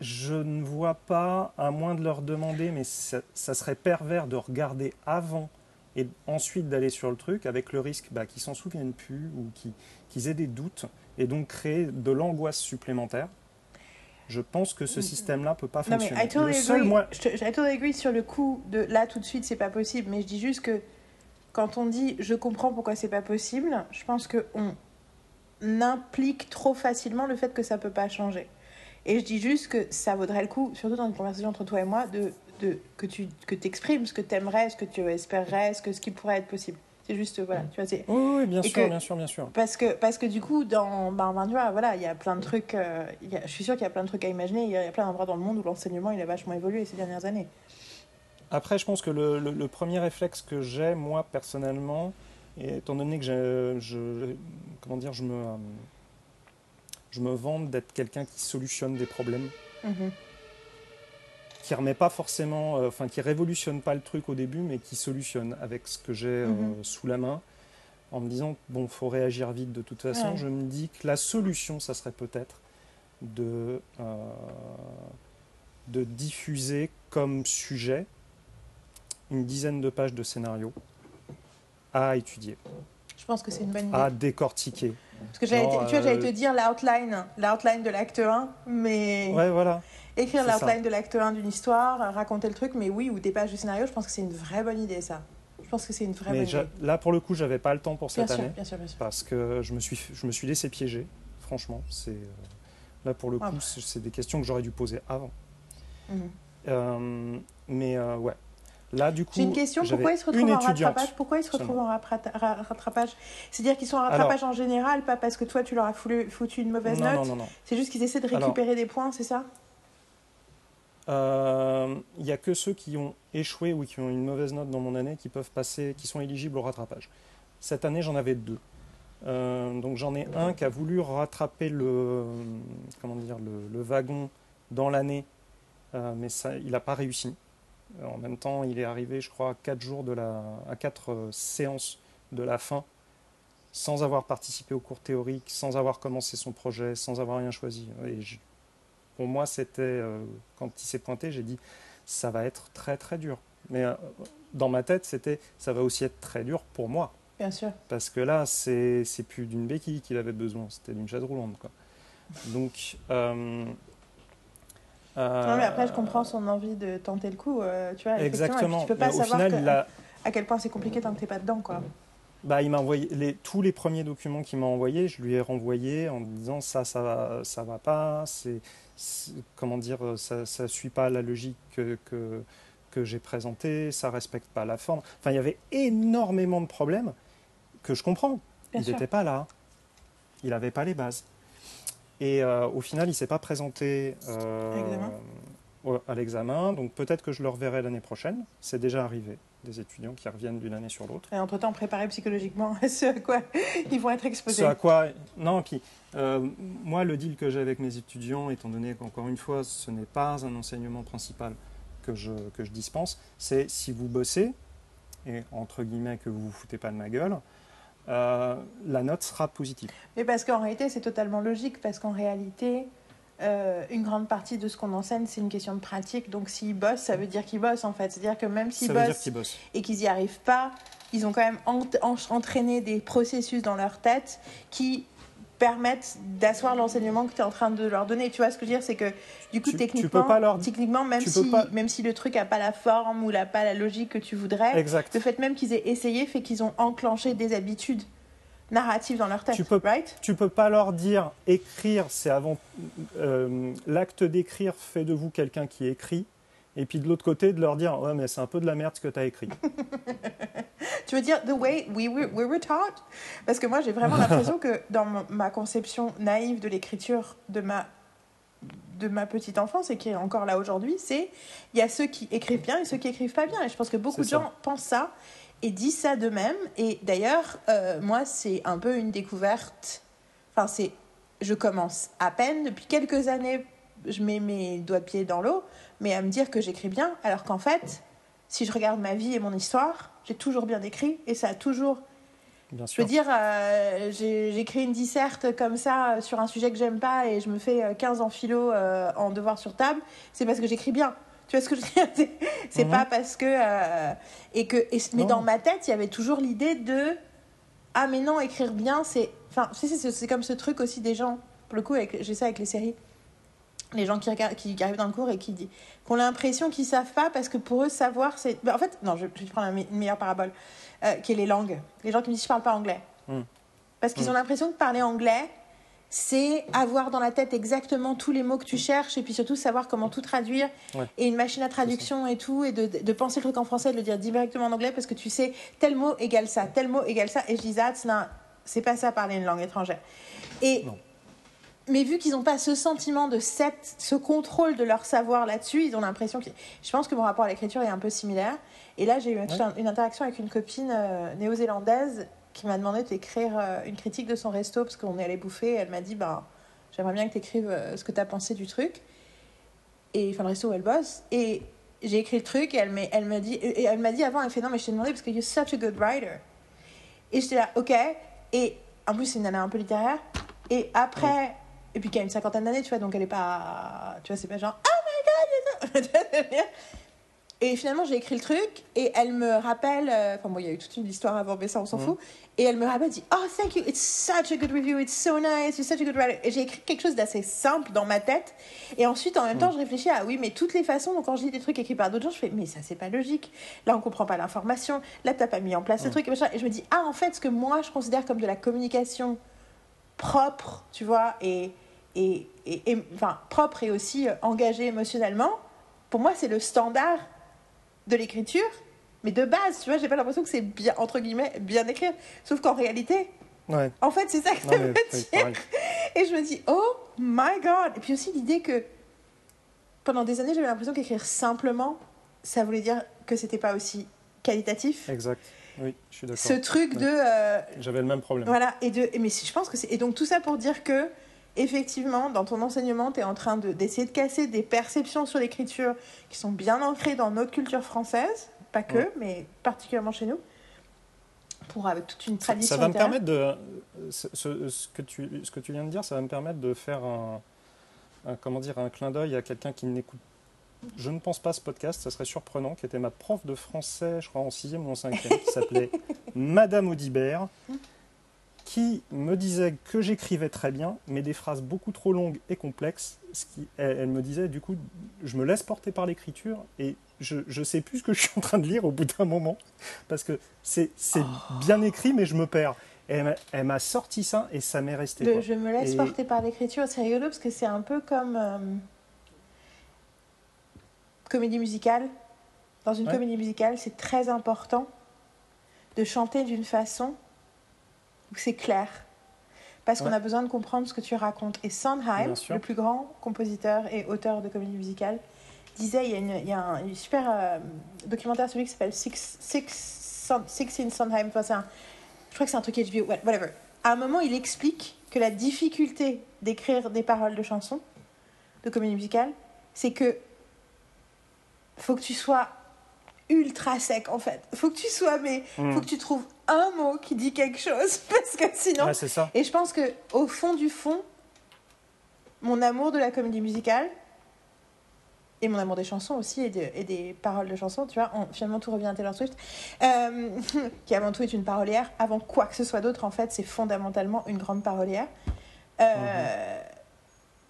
je ne vois pas, à moins de leur demander, mais ça, serait pervers de regarder avant et ensuite d'aller sur le truc, avec le risque bah, qu'ils s'en souviennent plus ou qu'ils aient des doutes, et donc créer de l'angoisse supplémentaire. Je pense que ce système-là peut pas Mm. Non mais fonctionner. I totally le seul agree. moyen- Je, te- I totally agree sur le coup de là tout de suite c'est pas possible. Mais je dis juste que quand on dit je comprends pourquoi c'est pas possible, je pense que on implique trop facilement le fait que ça peut pas changer. Et je dis juste que ça vaudrait le coup, surtout dans une conversation entre toi et moi, de, de que tu que exprimes ce que tu aimerais, ce que tu espérerais, ce que ce qui pourrait être possible. C'est juste voilà, tu vois c'est Oui, oui, bien sûr, que- bien sûr, bien sûr. parce que, parce que du coup, dans, ben, ben, tu vois, voilà, il y a plein de trucs, euh, il y a- je suis sûre qu'il y a plein de trucs à imaginer, il y a, il y a plein d'endroits dans le monde où l'enseignement, il a vachement évolué ces dernières années. Après, je pense que le, le- le premier réflexe que j'ai, moi, personnellement, et étant donné que je, je- comment dire, je me, euh, je me vante d'être quelqu'un qui solutionne des problèmes, Mhm. Qui remet pas forcément, euh, enfin, qui révolutionne pas le truc au début, mais qui solutionne avec ce que j'ai euh, Mhm. sous la main, en me disant, bon, faut réagir vite de toute façon. Ouais. Je me dis que la solution, ça serait peut-être de, euh, de diffuser comme sujet une dizaine de pages de scénario à étudier, Je pense que c'est une bonne idée. à décortiquer. Parce que j'allais, non, te- tu vois, j'allais te dire l'outline, l'outline de l'acte 1, mais Ouais, voilà. Écrire l'outline de l'acte 1 d'une histoire, raconter le truc, mais oui, ou des pages de scénario, je pense que c'est une vraie bonne idée, ça. Je pense que c'est une vraie Mais bonne idée. là, pour le coup, j'avais pas le temps pour Bien cette sûr, année bien sûr, bien sûr. parce que je me suis, je me suis laissé piéger. Franchement, c'est euh, là pour le Ah coup, bah. c'est des questions que j'aurais dû poser avant. Mhm. Euh, mais euh, ouais. Là, du coup, J'ai une question, pourquoi ils se retrouvent en rattrapage? Pourquoi ils se retrouvent en rattrapage? C'est-à-dire qu'ils sont en rattrapage en général, pas parce que toi tu leur as foutu une mauvaise Non, note? non, non, non. C'est juste qu'ils essaient de Alors- récupérer des points, c'est ça? Euh, Il n'y a que ceux qui ont échoué ou qui ont une mauvaise note dans mon année qui peuvent passer, qui sont éligibles au rattrapage. Cette année, j'en avais deux. Euh, donc j'en ai un qui a voulu rattraper le, comment dire, le, wagon dans l'année, euh, mais ça, il n'a pas réussi. Euh, En même temps, il est arrivé, je crois, à quatre jours de la, à quatre euh, séances de la fin, sans avoir participé au cours théorique, sans avoir commencé son projet, sans avoir rien choisi. Pour moi, c'était euh, quand il s'est pointé, j'ai dit ça va être très très dur. Mais euh, dans ma tête, c'était ça va aussi être très dur pour moi Bien sûr. Parce que là, c'est c'est plus d'une béquille qu'il avait besoin, c'était d'une chaise roulante. Quoi. Donc. euh, Non, mais après, je comprends son envie de tenter le coup, tu vois. effectivement, et puis Exactement. Tu peux pas Mais au savoir final, que- il a, à quel point c'est compliqué tant que t'es pas dedans, quoi. Bah, il m'a envoyé les, tous les premiers documents qu'il m'a envoyés, je lui ai renvoyé en disant ça, ça va, ça va pas, c'est, c'est- comment dire, ça, ça suit pas la logique que, que, que j'ai présentée, ça respecte pas la forme. Enfin, il y avait énormément de problèmes que je comprends. Bien il n'était pas là, il n'avait pas les bases. Et euh, au final, il s'est pas présenté euh, à l'examen, donc peut-être que je le reverrai l'année prochaine. C'est déjà arrivé, des étudiants qui reviennent d'une année sur l'autre. Et entre-temps, préparer psychologiquement à ce à quoi <laughs> ils vont être exposés. Ce à quoi. Non, puis euh, moi, le deal que j'ai avec mes étudiants, étant donné qu'encore une fois, ce n'est pas un enseignement principal que je, que je dispense, c'est si vous bossez, et entre guillemets que vous vous foutez pas de ma gueule, euh, la note sera positive. Mais parce qu'en réalité, c'est totalement logique, parce qu'en réalité, euh, une grande partie de ce qu'on enseigne, c'est une question de pratique. Donc s'ils bossent, ça veut dire qu'ils bossent, en fait. C'est-à-dire que même s'ils bossent bossent. et qu'ils n'y arrivent pas, ils ont quand même ent- en- entraîné des processus dans leur tête qui permettent d'asseoir l'enseignement que tu es en train de leur donner. Tu vois ce que je veux dire? C'est que du coup, Tu- techniquement, leur- même, tu si, pas- même si le truc n'a pas la forme ou n'a pas la logique que tu voudrais, Exact. le fait même qu'ils aient essayé fait qu'ils ont enclenché des habitudes narratives dans leur tête. Tu peux- right? Tu peux pas leur dire écrire, c'est avant euh, l'acte d'écrire fait de vous quelqu'un qui écrit, et puis de l'autre côté de leur dire ouais mais c'est un peu de la merde ce que tu as écrit. <laughs> Tu veux dire the way we were, we were taught? Parce que moi, j'ai vraiment l'impression que dans ma conception naïve de l'écriture de ma, de ma petite enfance et qui est encore là aujourd'hui, c'est il y a ceux qui écrivent bien et ceux qui écrivent pas bien. Et je pense que beaucoup de ça. gens pensent ça et disent ça d'eux-mêmes. Et d'ailleurs, euh, moi, c'est un peu une découverte. Enfin, c'est. Je commence à peine depuis quelques années. Je mets mes doigts de pied dans l'eau, mais à me dire que j'écris bien, alors qu'en fait, si je regarde ma vie et mon histoire, j'ai toujours bien écrit et ça a toujours. Bien Je sûr. veux dire, euh, j'ai- j'écris une disserte comme ça euh, sur un sujet que j'aime pas et je me fais euh, 15 en philo euh, en devoir sur table, c'est parce que j'écris bien. Tu vois ce que je veux dire? C'est- Mhm. pas parce que. euh, et que et- mais Non. dans ma tête, il y avait toujours l'idée de. Ah, mais non, écrire bien, c'est. Enfin, c'est comme ce truc aussi des gens. Pour le coup, j'ai ça avec les séries. Les gens qui, regardent, qui, qui arrivent dans le cours et qui, dit- qui ont l'impression qu'ils savent pas parce que pour eux, savoir, c'est. bah, en fait, non, je, je vais prendre une meilleure parabole, euh, qui est les langues. Les gens qui me disent je parle pas anglais. Mm. Parce qu'ils Mm. ont l'impression que parler anglais, c'est avoir dans la tête exactement tous les mots que tu cherches et puis surtout savoir comment tout traduire Ouais. et une machine à traduction et tout et de, de penser le truc en français et de le dire directement en anglais parce que tu sais tel mot égale ça, tel mot égale ça et je dis not- c'est pas ça parler une langue étrangère. Et Non. mais vu qu'ils n'ont pas ce sentiment de cette, ce contrôle de leur savoir là-dessus, ils ont l'impression que. Je pense que mon rapport à l'écriture est un peu similaire. Et là, j'ai eu une interaction avec une copine euh, néo-zélandaise qui m'a demandé d'écrire euh, une critique de son resto parce qu'on est allé bouffer. Elle m'a dit bah, J'aimerais bien que tu écrives ce que tu as pensé du truc. Et enfin, le resto où elle bosse. Et j'ai écrit le truc et elle, m'a- elle dit, et elle m'a dit avant, elle fait non, mais je t'ai demandé parce que you're such a good writer. Et j'étais là, ok. Et en plus, c'est une nana un peu littéraire. Et après, et puis qui a une cinquantaine d'années, tu vois, donc elle est pas. Tu vois, c'est pas genre, oh my god, <laughs> Et finalement, j'ai écrit le truc et elle me rappelle. euh, Enfin, bon, il y a eu toute une histoire avant, mais ça, on s'en Mhm. fout. Et elle me rappelle, dit Oh, thank you, it's such a good review, it's so nice, you're such a good writer. Et j'ai écrit quelque chose d'assez simple dans ma tête. Et ensuite, en même temps, je réfléchis à oui, mais toutes les façons, donc quand je lis des trucs écrits par d'autres gens, je fais Mais ça, c'est pas logique. Là, on comprend pas l'information. Là, t'as pas mis en place ce Mhm. truc. Et, machin. et je me dis Ah, en fait, ce que moi, je considère comme de la communication propre, tu vois, et, et, et, et- enfin, propre et aussi euh, engagée émotionnellement, pour moi, c'est le standard de l'écriture, mais de base, tu vois, j'ai pas l'impression que c'est bien, entre guillemets, bien écrire. Sauf qu'en réalité, Ouais. en fait, c'est ça que Non, ça veut dire. Et je me dis, oh my god! Et puis aussi l'idée que pendant des années, j'avais l'impression qu'écrire simplement, ça voulait dire que c'était pas aussi qualitatif. Exact. Oui, je suis d'accord. Ce truc de. euh, J'avais le même problème. voilà, et de, mais je pense que c'est. Et donc tout ça pour dire que, effectivement, dans ton enseignement, tu es en train de- d'essayer de, casser des perceptions sur l'écriture qui sont bien ancrées dans notre culture française, pas que, Ouais. mais particulièrement chez nous, pour avec toute une tradition. ça va me permettre de. Ce, ce- ce que tu, ce que tu viens de dire, ça va me permettre de faire un, un- comment dire, un clin d'œil à quelqu'un qui n'écoute je ne pense pas ce podcast, ça serait surprenant, qui était ma prof de français, je crois en 6e ou en 5e, qui s'appelait <laughs> Madame Audibert, qui me disait que j'écrivais très bien, mais des phrases beaucoup trop longues et complexes. Ce qui, elle, elle me disait, du coup, je me laisse porter par l'écriture et je ne sais plus ce que je suis en train de lire au bout d'un moment, parce que c'est c'est bien écrit, mais je me perds. Et elle m'a- sorti ça et ça m'est resté. Le je me laisse Et- porter par l'écriture, c'est rigolo parce que c'est un peu comme euh, comédie musicale. Dans une Ouais. comédie musicale, c'est très important de chanter d'une façon où c'est clair. Parce qu'on a besoin de comprendre ce que tu racontes. Et Sondheim, le plus grand compositeur et auteur de comédie musicale, disait, il y a, une, il y a un, super euh, documentaire sur lui qui s'appelle Six, Six, Six in Sondheim. Enfin, un- je crois que c'est un truc HBO, whatever. À un moment, il explique que la difficulté d'écrire des paroles de chansons, de comédie musicale, c'est que faut que tu sois ultra sec en fait. Faut que tu sois, mais Mm. faut que tu trouves un mot qui dit quelque chose <laughs> parce que sinon. Ouais, c'est ça. Et je pense que au fond du fond, mon amour de la comédie musicale et mon amour des chansons aussi et, de- et des paroles de chansons, tu vois, on- finalement tout revient à Taylor Swift, euh, <laughs> qui avant tout est une parolière. Avant quoi que ce soit d'autre, en fait, c'est fondamentalement une grande parolière. Euh,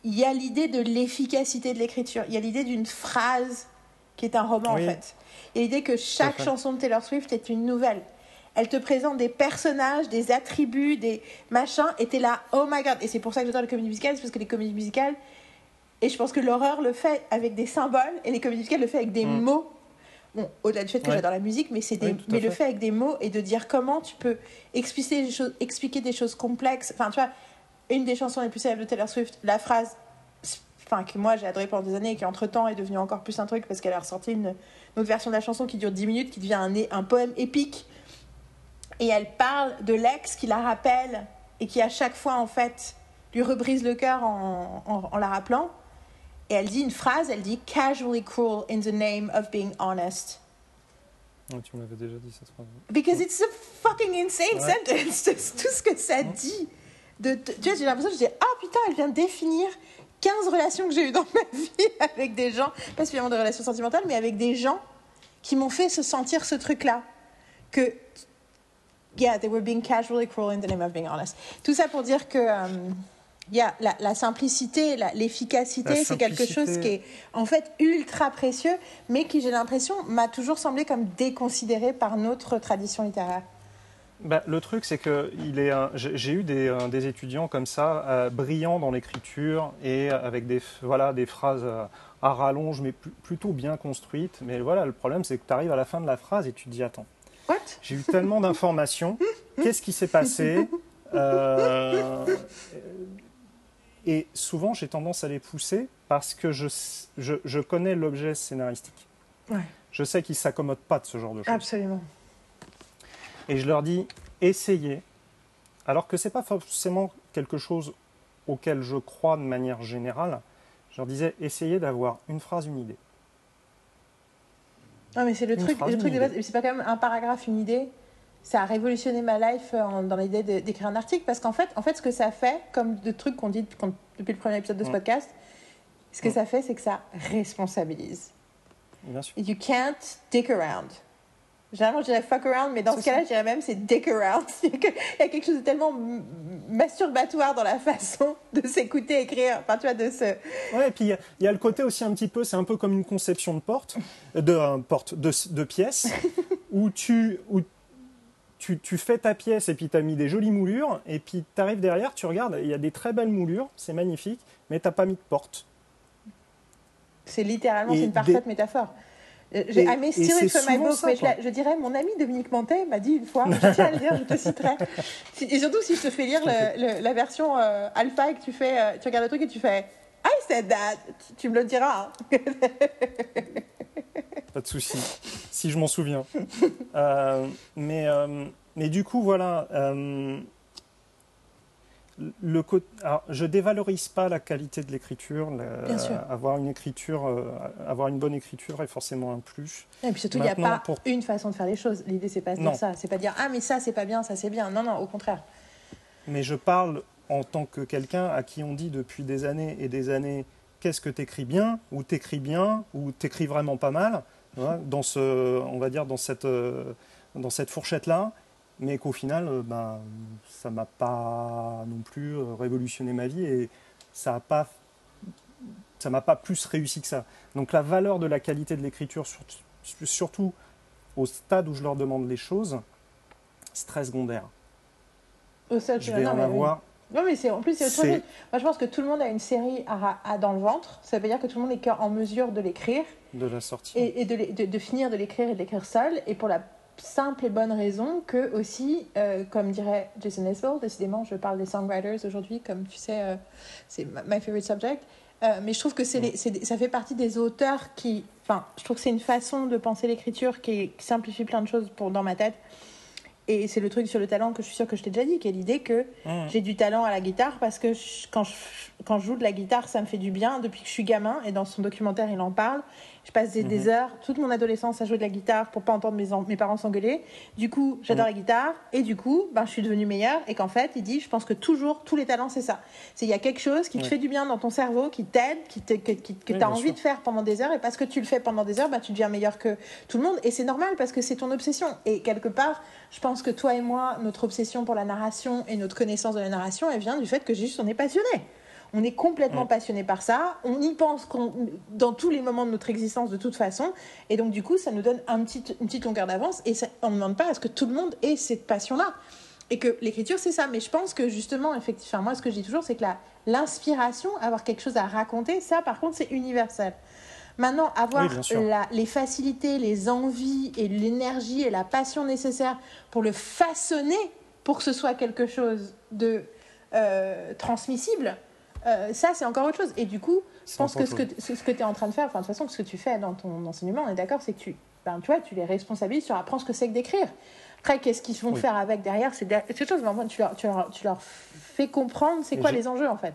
Il y a l'idée de l'efficacité de l'écriture. Il y a l'idée d'une phrase qui est un roman Oui. en fait. Il y a l'idée que chaque chanson de Taylor Swift est une nouvelle. Elle te présente des personnages, des attributs, des machins, et t'es là, oh my god. Et c'est pour ça que j'adore les comédies musicales, c'est parce que les comédies musicales, et je pense que l'horreur le fait avec des symboles, et les comédies musicales le fait avec des Mm. mots. Bon, au-delà du fait que Ouais. j'adore la musique, mais, c'est des, Oui, mais le fait. fait avec des mots et de dire comment tu peux expliquer des choses, expliquer des choses complexes. Enfin, tu vois, une des chansons les plus célèbres de Taylor Swift, la phrase, enfin, que moi j'ai adoré pendant des années et qui entre temps est devenue encore plus un truc parce qu'elle a ressorti une, une autre version de la chanson qui dure 10 minutes, qui devient un, un poème épique. Et elle parle de l'ex qui la rappelle et qui à chaque fois en fait lui rebrise le cœur en, en- en la rappelant. Et elle dit une phrase, elle dit casually cruel in the name of being honest. Ouais, tu me l'avais déjà dit cette phrase. Because it's a fucking insane Ouais. sentence. <laughs> C'est tout ce que ça dit. De, tu vois, j'ai l'impression que je dis Ah putain, elle vient de définir 15 relations que j'ai eues dans ma <laughs> vie avec des gens, pas spécialement de relations sentimentales, mais avec des gens qui m'ont fait se sentir ce truc-là. Que, yeah, they were being casually cruel in the name of being honest. Tout ça pour dire que. euh, yeah, la, la simplicité, l'efficacité, c'est quelque chose qui est en fait ultra précieux, mais qui, j'ai l'impression, m'a toujours semblé comme déconsidéré par notre tradition littéraire. Bah, le truc, c'est que il est, un- j'ai eu des, euh, des étudiants comme ça, euh, brillants dans l'écriture et avec des, voilà, des phrases à rallonge, mais pl- plutôt bien construites. Mais voilà, le problème, c'est que tu arrives à la fin de la phrase et tu te dis Attends, j'ai eu tellement d'informations, <laughs> qu'est-ce qui s'est passé? Euh, Et souvent, j'ai tendance à les pousser parce que je, je connais l'objet scénaristique. Ouais. Je sais qu'ils ne s'accommodent pas de ce genre de choses. Absolument. Et je leur dis, essayez, alors que ce n'est pas forcément quelque chose auquel je crois de manière générale. Je leur disais, essayez d'avoir une phrase, une idée. Non, mais c'est le Une truc, phrase, le truc une de base. C'est pas quand même un paragraphe, une idée. Ça a révolutionné ma life euh, en- dans l'idée d'écrire un article parce qu'en fait, en fait, ce que ça fait, comme de trucs qu'on dit depuis le premier épisode de ce Mm. podcast, ce que Mm. ça fait, c'est que ça responsabilise. Bien sûr. You can't dick around. Généralement, je dirais fuck around, mais dans ce cas-là, je dirais même c'est dick around. <laughs> Il y a quelque chose de tellement masturbatoire dans la façon de s'écouter écrire. Enfin, tu vois, de se. Ouais, et puis il y a- il y, a le côté aussi un petit peu, c'est un peu comme une conception de porte, de euh, porte, de, de pièce, <laughs> où tu, où tu, tu fais ta pièce et puis tu as mis des jolies moulures, et puis tu arrives derrière, tu regardes, il y a des très belles moulures, c'est magnifique, mais t'as pas mis de porte. C'est littéralement, une des- parfaite métaphore. Euh, j'ai- I may steal it from my book, mais je, quoi. la- je dirais, mon ami Dominique Mantet m'a dit une fois, je tiens à le dire, je te citerai. <laughs> Et surtout si je te fais lire le- le- la version euh, alpha et que tu fais, euh, tu regardes le truc et tu fais I said that, tu, tu me le diras. hein. <laughs> Pas de souci, si je m'en souviens. Euh, mais, mais du coup, voilà. Le alors, je dévalorise pas la qualité de l'écriture. la- Bien sûr. Avoir une écriture, euh, avoir une bonne écriture est forcément un plus. Et puis surtout, il n'y a pas pour- une façon de faire les choses. L'idée, c'est pas de dire ça. C'est pas dire ah, mais ça, c'est pas bien, ça, c'est bien. Non, non, au contraire. Mais je parle en tant que quelqu'un à qui on dit depuis des années et des années qu'est-ce que tu écris bien, ou t'écris bien, ou t'écris vraiment pas mal, dans ce, on va dire dans cette, euh, dans cette fourchette-là, mais qu'au final, euh, ben, ça m'a pas non plus euh, révolutionné ma vie et ça a pas ça m'a pas plus réussi que ça. Donc la valeur de la qualité de l'écriture, surtout au stade où je leur demande les choses, c'est très secondaire. je vais en avoir. Non, mais c'est en plus, c'est autre chose. Moi, je pense que tout le monde a une série à, dans le ventre. Ça veut dire que tout le monde est en mesure de l'écrire. De la sortir. Et, de, de, finir de l'écrire et de l'écrire seul. Et pour la simple et bonne raison que, aussi, euh, comme dirait Jason Isbell, décidément, je parle des songwriters aujourd'hui, comme tu sais, euh, c'est my favorite subject. Euh, mais je trouve que c'est ça fait partie des auteurs qui. Enfin, je trouve que c'est une façon de penser l'écriture qui, qui, simplifie plein de choses pour, dans ma tête. Et c'est le truc sur le talent que je suis sûre que je t'ai déjà dit, qui est l'idée que mmh. j'ai du talent à la guitare parce que quand, je, quand je joue de la guitare, ça me fait du bien depuis que je suis gamin. Et dans son documentaire, il en parle. Je passe des, mhm. heures, toute mon adolescence, à jouer de la guitare pour pas entendre mes, mes parents s'engueuler. Du coup, j'adore mhm. la guitare et du coup, ben, je suis devenue meilleure. Et qu'en fait, il dit, je pense que toujours, tous les talents, c'est ça. C'est il y a quelque chose qui te fait du bien dans ton cerveau, qui t'aide, qui que, que tu as envie de faire pendant des heures. Et parce que tu le fais pendant des heures, ben, tu deviens meilleur que tout le monde. Et c'est normal parce que c'est ton obsession. Et quelque part, je pense que toi et moi, notre obsession pour la narration et notre connaissance de la narration, elle vient du fait que juste on est passionné. On est complètement mm. passionné par ça. On y pense dans tous les moments de notre existence de toute façon. Et donc, du coup, ça nous donne un petit, une petite longueur d'avance. Et on ne demande pas à ce que tout le monde ait cette passion-là. Et que l'écriture, c'est ça. Mais je pense que justement, effectivement, moi, ce que je dis toujours, c'est que l'inspiration, avoir quelque chose à raconter, ça, par contre, c'est universel. Maintenant, avoir les facilités, les envies et l'énergie et la passion nécessaires pour le façonner, pour que ce soit quelque chose de euh, transmissible, euh, ça, c'est encore autre chose. Et du coup, je pense que ce, que ce que tu es en train de faire, enfin, de toute façon, ce que tu fais dans ton enseignement, on est d'accord, c'est que tu, ben, tu, vois, tu les responsabilises sur apprendre ce que c'est que d'écrire. Après, qu'est-ce qu'ils vont faire avec derrière C'est quelque chose, mais tu leur, tu, leur, tu leur fais comprendre c'est quoi les enjeux, en fait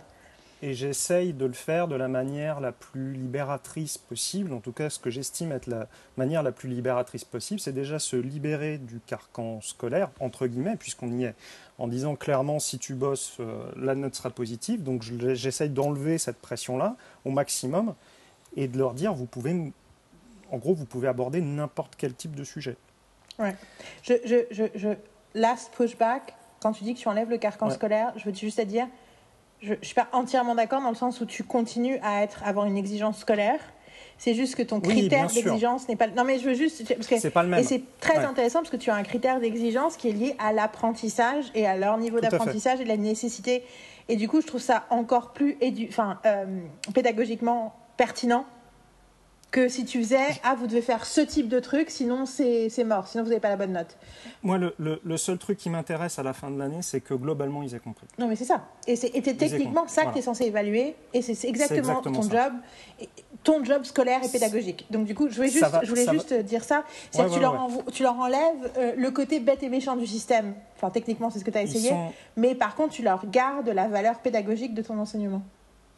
et j'essaye de le faire de la manière la plus libératrice possible. En tout cas, ce que j'estime être la manière la plus libératrice possible, c'est déjà se libérer du carcan scolaire, entre guillemets, puisqu'on y est, en disant clairement si tu bosses, euh, la note sera positive. Donc j'essaye d'enlever cette pression-là au maximum et de leur dire, vous pouvez, en gros, vous pouvez aborder n'importe quel type de sujet. Ouais. Je, je, je, je, last pushback, quand tu dis que tu enlèves le carcan scolaire, je veux juste te dire, je ne suis pas entièrement d'accord dans le sens où tu continues à être, avoir une exigence scolaire. C'est juste que ton critère d'exigence n'est pas. Non, mais je veux juste. c'est pas le même. Et c'est très intéressant parce que tu as un critère d'exigence qui est lié à l'apprentissage et à leur niveau d'apprentissage et la nécessité. Et du coup, je trouve ça encore plus édu... enfin, euh, pédagogiquement pertinent que si tu faisais ah vous devez faire ce type de truc sinon c'est mort sinon vous n'avez pas la bonne note moi le, le, seul truc qui m'intéresse à la fin de l'année c'est que globalement ils aient compris non mais c'est ça et c'est techniquement ça que tu es censé évaluer et c'est exactement, ton job ton job scolaire et pédagogique. Donc du coup je voulais juste, je voulais juste dire ça. C'est que tu, leur tu leur enlèves euh, le côté bête et méchant du système. Enfin techniquement c'est ce que tu as essayé. mais par contre tu leur gardes la valeur pédagogique de ton enseignement.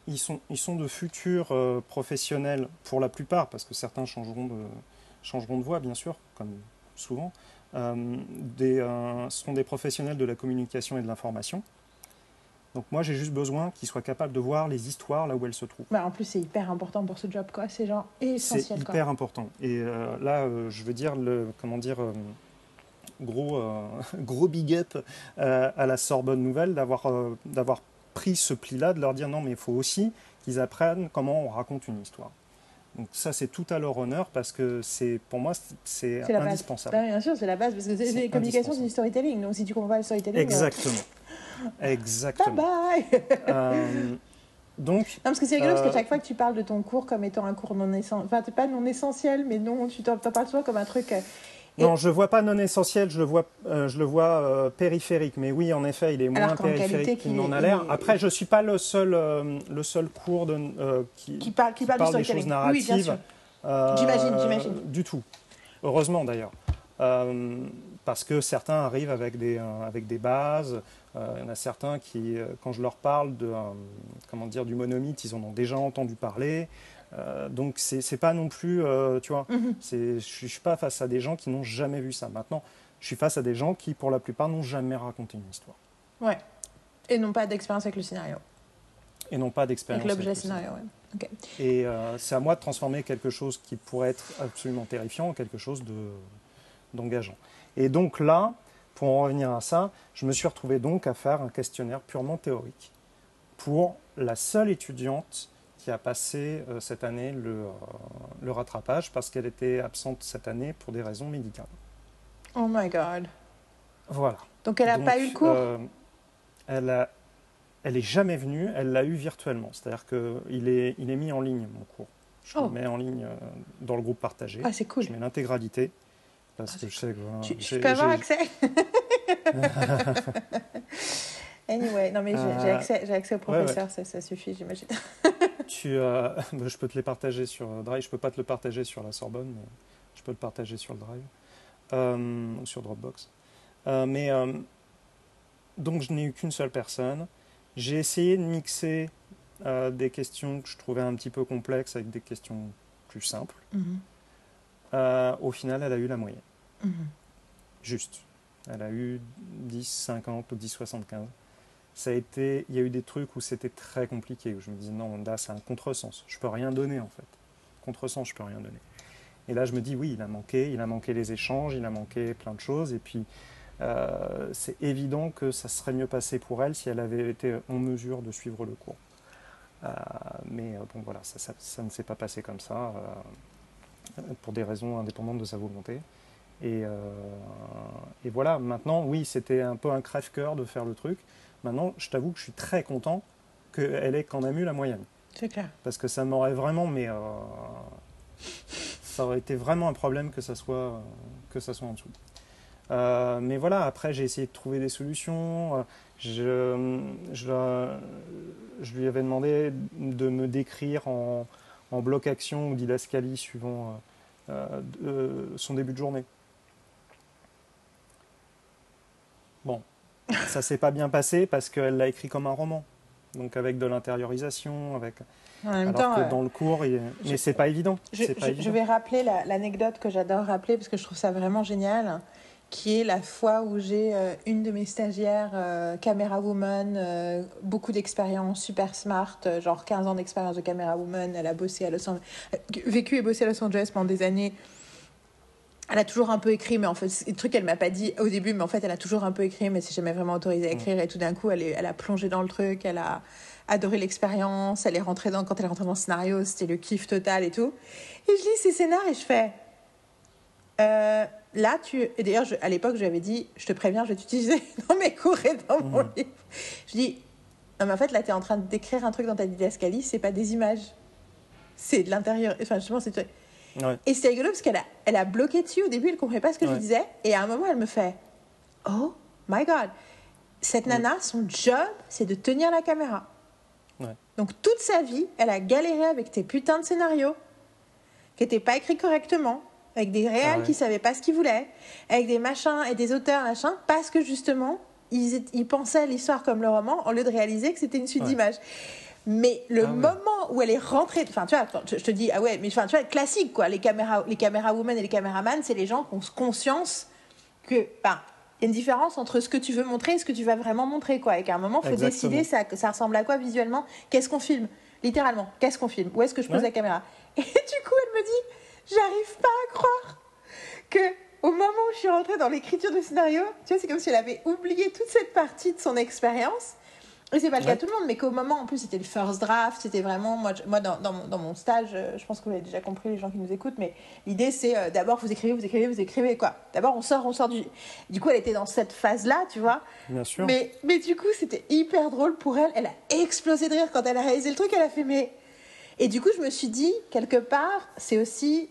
Ils sont, ils sont de futurs euh, professionnels pour la plupart, parce que certains changeront de, changeront de voie, bien sûr, comme souvent. Euh, des, euh, sont des professionnels de la communication et de l'information. Donc moi, j'ai juste besoin qu'ils soient capables de voir les histoires là où elles se trouvent. Bah, en plus, c'est hyper important pour ce job, quoi. C'est genre essentiel. C'est hyper important. Et là, je veux dire, le, comment dire, gros, <laughs> gros big up à la Sorbonne Nouvelle d'avoir d'avoir pris ce pli-là, de leur dire non, mais il faut aussi qu'ils apprennent comment on raconte une histoire. Donc ça, c'est tout à leur honneur parce que c'est, pour moi, c'est indispensable. Bah, bien sûr, c'est la base parce que les communications, c'est du storytelling. Donc si tu comprends pas le storytelling, exactement, <laughs> exactement. Bye bye. <laughs> euh, donc, non, parce que c'est rigolo parce que euh, chaque fois que tu parles de ton cours comme étant un cours non essentiel, enfin, pas non essentiel, mais non, tu t'en parles souvent comme un truc euh, non, je ne vois pas non essentiel, je le vois, euh, je le vois euh, périphérique. Mais oui, en effet, il est moins périphérique qu'il n'en a l'air. Après, je ne suis pas le seul, euh, le seul cours de, qui, qui, parle, qui, parle, des choses narratives. j'imagine, j'imagine. Du tout. Heureusement d'ailleurs. parce que certains arrivent avec des, avec des bases. Il y en a certains qui, quand je leur parle de, comment dire, du monomythe, ils en ont déjà entendu parler. Euh, donc c'est pas non plus, euh, tu vois, mhm. je suis pas face à des gens qui n'ont jamais vu ça. Maintenant, je suis face à des gens qui, pour la plupart, n'ont jamais raconté une histoire. Ouais. Et n'ont pas d'expérience avec le scénario. Et n'ont pas d'expérience avec l'objet scénario. Ouais. Et euh, c'est à moi de transformer quelque chose qui pourrait être absolument terrifiant en quelque chose d'engageant. Et donc là, pour en revenir à ça, je me suis retrouvé donc à faire un questionnaire purement théorique pour la seule étudiante qui a passé euh, cette année le, euh, le rattrapage parce qu'elle était absente cette année pour des raisons médicales. Oh my god. Voilà. Donc elle n'a pas eu le cours Elle a, elle est jamais venue, elle l'a eu virtuellement. C'est-à-dire qu'il est, il est mis en ligne, mon cours. Je le Oh. mets en ligne euh, dans le groupe partagé. Ah, c'est cool. Je mets l'intégralité. Parce Ah, que je sais que. voilà, Tu, je peux avoir accès <laughs> <laughs> <laughs> Anyway, non mais j'ai Euh, accès, accès au ouais, ouais. professeur, Ça, ça suffit, j'imagine. <laughs> Tu, euh, <laughs> je peux te les partager sur euh, Drive. Je peux pas te le partager sur la Sorbonne, mais je peux le partager sur le Drive euh, ou sur Dropbox. Euh, mais donc je n'ai eu qu'une seule personne. J'ai essayé de mixer des questions que je trouvais un petit peu complexes avec des questions plus simples. Mhm, au final, elle a eu la moyenne. mhm. Juste. Elle a eu 10, 50 ou 10, 75. Ça a été, il y a eu des trucs où c'était très compliqué, où je me disais non, là c'est un contresens. Je peux rien donner en fait. Contresens, je peux rien donner. Et là je me dis oui, il a manqué, il a manqué les échanges, il a manqué plein de choses. Et puis euh, c'est évident que ça serait mieux passé pour elle si elle avait été en mesure de suivre le cours. Euh, mais euh, bon voilà, ça, ne s'est pas passé comme ça, pour des raisons indépendantes de sa volonté. Et, et voilà, maintenant, oui, c'était un peu un crève-cœur de faire le truc. Maintenant, je t'avoue que je suis très content qu'elle ait quand même eu la moyenne. C'est clair. Parce que ça m'aurait vraiment, mais euh, ça aurait été vraiment un problème que ça soit, que ça soit en dessous. Euh, mais voilà, après, j'ai essayé de trouver des solutions. Euh, Je, je, la- je lui avais demandé de me décrire en, en bloc action ou didascalie suivant euh, euh, son début de journée. Bon, ça s'est pas bien passé parce qu'elle l'a écrit comme un roman, donc avec de l'intériorisation, avec. En même Alors temps, que euh, dans le cours, il... je- mais c'est pas évident. je, pas je- évident. je vais rappeler la- l'anecdote que j'adore rappeler parce que je trouve ça vraiment génial, qui est la fois où j'ai euh, une de mes stagiaires, euh, caméra woman, euh, beaucoup d'expérience, super smart, euh, genre 15 ans d'expérience de caméra woman, elle a bossé à Los Angeles, vécu et bossé à Los Angeles pendant des années. Elle a toujours un peu écrit, mais en fait, c'est des trucs qu'elle m'a pas dit au début, mais en fait, elle a toujours un peu écrit, mais c'est jamais vraiment autorisée à écrire. Et tout d'un coup, elle, est, elle a plongé dans le truc, elle a adoré l'expérience, elle est rentrée dans, quand elle est rentrée dans le scénario, c'était le kiff total et tout. Et je lis ces scénars et je fais, euh, là, tu. Et d'ailleurs, à l'époque, j'avais dit, je te préviens, je vais t'utiliser <laughs> dans mes cours et dans mon Mhm. livre. Je dis, non, mais en fait, là, tu es en train d'écrire un truc dans ta didascalie, c'est pas des images. C'est de l'intérieur. Enfin, justement, c'est. Ouais. Et c'était rigolo parce qu'elle a, elle a bloqué dessus. Au début, elle comprenait pas ce que je disais. Et à un moment, elle me fait Oh my God. Cette Ouais. nana, son job, c'est de tenir la caméra. Donc, toute sa vie, elle a galéré avec tes putains de scénarios qui n'étaient pas écrits correctement, avec des réals Ah qui savaient pas ce qu'ils voulaient, avec des machins et des auteurs, machin, parce que justement, ils, ils pensaient l'histoire comme le roman, au lieu de réaliser que c'était une suite d'images. Mais le Ah ouais. moment où elle est rentrée, enfin tu vois, je, je te dis, ah ouais, mais enfin tu vois, classique quoi, les caméras, les caméras women et les caméramans, c'est les gens qui ont conscience que, ben, il y a une différence entre ce que tu veux montrer et ce que tu vas vraiment montrer quoi. Et qu'à un moment, il faut Exactement. décider ça, ça ressemble à quoi visuellement, qu'est-ce qu'on filme, littéralement, qu'est-ce qu'on filme, où est-ce que je pose Ouais. la caméra? <laughs> Et du coup, elle me dit, j'arrive pas à croire que au moment où je suis rentrée dans l'écriture du scénario, tu vois, c'est comme si elle avait oublié toute cette partie de son expérience. Et c'est pas le cas de tout le monde, mais qu'au moment, en plus, c'était le first draft, c'était vraiment, moi, je- moi dans, dans, mon, dans mon stage, euh, je pense que vous l'avez déjà compris, les gens qui nous écoutent, mais l'idée, c'est euh, d'abord, vous écrivez, vous écrivez, vous écrivez, quoi. D'abord, on sort, on sort du... Du coup, elle était dans cette phase-là, tu vois. Bien sûr. Mais, mais du coup, c'était hyper drôle pour elle. Elle a explosé de rire quand elle a réalisé le truc. Elle a fait mais. Et du coup, je me suis dit, quelque part, c'est aussi.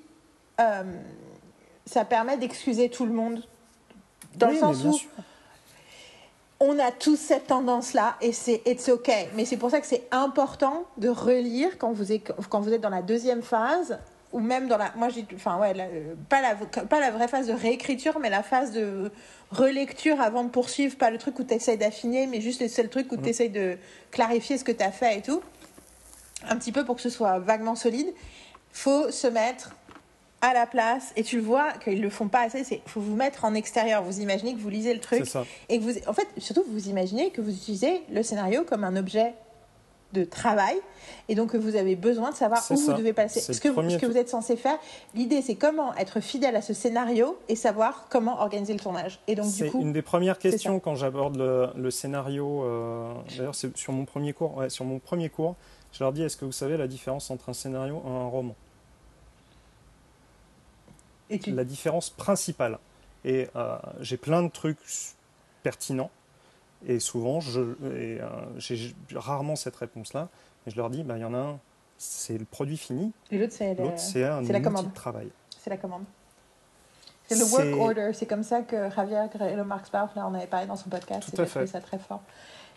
euh, ça permet d'excuser tout le monde. Dans Oui, le sens où sûr. On a tous cette tendance-là et c'est it's ok. Mais c'est pour ça que c'est important de relire quand vous, êtes, quand vous êtes dans la deuxième phase ou même dans la. Moi, j'ai. Enfin, ouais, la- pas, la, pas la vraie phase de réécriture, mais la phase de relecture avant de poursuivre. Pas le truc où tu essayes d'affiner, mais juste le seul truc où Mhm. tu essayes de clarifier ce que tu as fait et tout. Un petit peu pour que ce soit vaguement solide. faut se mettre à la place et tu le vois qu'ils le font pas assez c'est faut vous mettre en extérieur vous imaginez que vous lisez le truc ça. et que vous, en fait, surtout, vous imaginez que vous utilisez le scénario comme un objet de travail et donc que vous avez besoin de savoir où vous devez passer. Ce que, ce que vous êtes censé faire, l'idée c'est comment être fidèle à ce scénario et savoir comment organiser le tournage. Et donc c'est une des premières questions quand j'aborde le, scénario. Euh, d'ailleurs, c'est sur mon premier cours. sur mon premier cours, je leur dis est-ce que vous savez la différence entre un scénario et un roman? Et La différence principale. Et euh, j'ai plein de trucs pertinents et souvent, euh, j'ai rarement cette réponse-là. Mais je leur dis, bah, il y en a un, c'est le produit fini. Et l'autre, c'est, un la commande. de travail. C'est la commande. C'est le work order. C'est comme ça que Javier et le Marx là, on avait parlé dans son podcast. Tout à fait. ça très fort.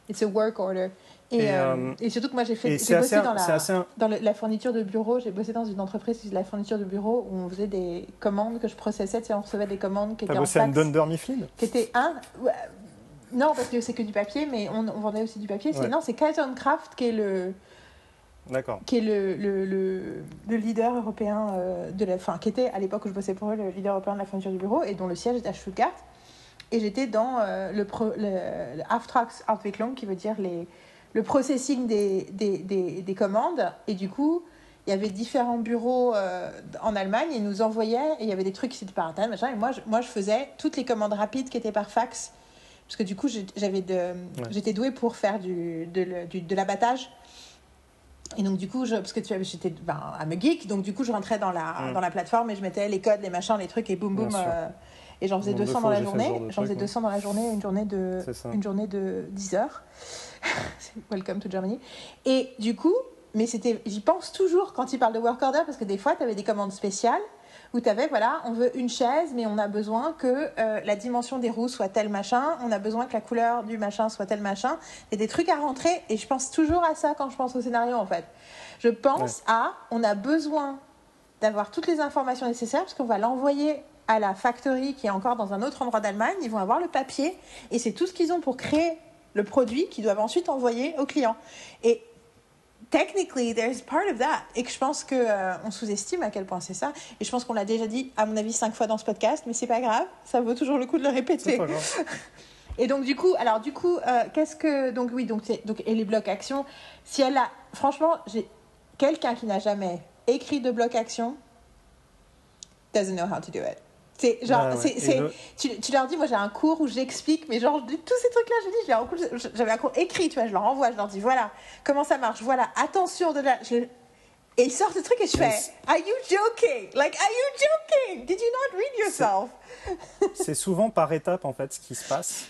It's a work order. Et, euh, euh, et, surtout que moi, j'ai fait, j'ai bossé dans, la, dans la fourniture de bureau. J'ai bossé dans une entreprise de la fourniture de bureau où on faisait des commandes que je processais. Tu sais, on recevait des commandes qui étaient en bossé à Dunder Mifflin Qui étaient un. Non, parce que c'est que du papier, mais on, vendait aussi du papier. Non, c'est Carlton Craft qui est le. Qui est le, le, le, leader européen euh, de la. Enfin, qui était à l'époque où je bossais pour eux le leader européen de la fourniture du bureau et dont le siège est à Stuttgart. Et j'étais dans euh, le, pro, le, Auftragsentwicklung, qui veut dire les, le processing des, des, des, des, commandes. Et du coup, il y avait différents bureaux euh, en Allemagne ils nous envoyaient. Et il y avait des trucs qui étaient par internet, machin. Et moi je, moi, je faisais toutes les commandes rapides qui étaient par fax parce que du coup, j'avais de, j'étais douée pour faire du, de, du, de l'abattage. Et donc, du coup, je, parce que j'étais ben, à me geek, donc du coup, je rentrais dans la, dans la plateforme et je mettais les codes, les machins, les trucs, et boum, boum. Euh, et j'en faisais 200 dans la journée. J'en faisais 200 dans la journée, une journée de, une journée de 10 heures. <laughs> Welcome to Germany. Et du coup, mais c'était, j'y pense toujours quand il parle de work order, parce que des fois, tu avais des commandes spéciales où tu avais, voilà, on veut une chaise, mais on a besoin que euh, la dimension des roues soit tel machin, on a besoin que la couleur du machin soit tel machin. Il y a des trucs à rentrer, et je pense toujours à ça quand je pense au scénario, en fait. Je pense à, on a besoin d'avoir toutes les informations nécessaires, parce qu'on va l'envoyer à la factory qui est encore dans un autre endroit d'Allemagne, ils vont avoir le papier, et c'est tout ce qu'ils ont pour créer le produit qu'ils doivent ensuite envoyer au client. Et technically, there's part of that. Et que je pense qu'on euh, on sous-estime à quel point c'est ça. Et je pense qu'on l'a déjà dit, à mon avis, cinq fois dans ce podcast, mais c'est pas grave. Ça vaut toujours le coup de le répéter. <laughs> et donc, du coup, alors, du coup, euh, qu'est-ce que. Donc, oui, donc, donc, et les blocs actions. Si elle a. Franchement, j'ai quelqu'un qui n'a jamais écrit de bloc action doesn't know how to do it. C'est genre, c'est, tu, tu, leur dis, moi j'ai un cours où j'explique, mais genre, tous ces trucs-là, je dis, j'avais un cours écrit, tu vois, je leur envoie, je leur dis, voilà, comment ça marche, voilà, attention de la. et ils sortent ce truc et je fais, Are you joking? Like, are you joking? Did you not read yourself? <laughs> C'est souvent par étapes, en fait, ce qui se passe.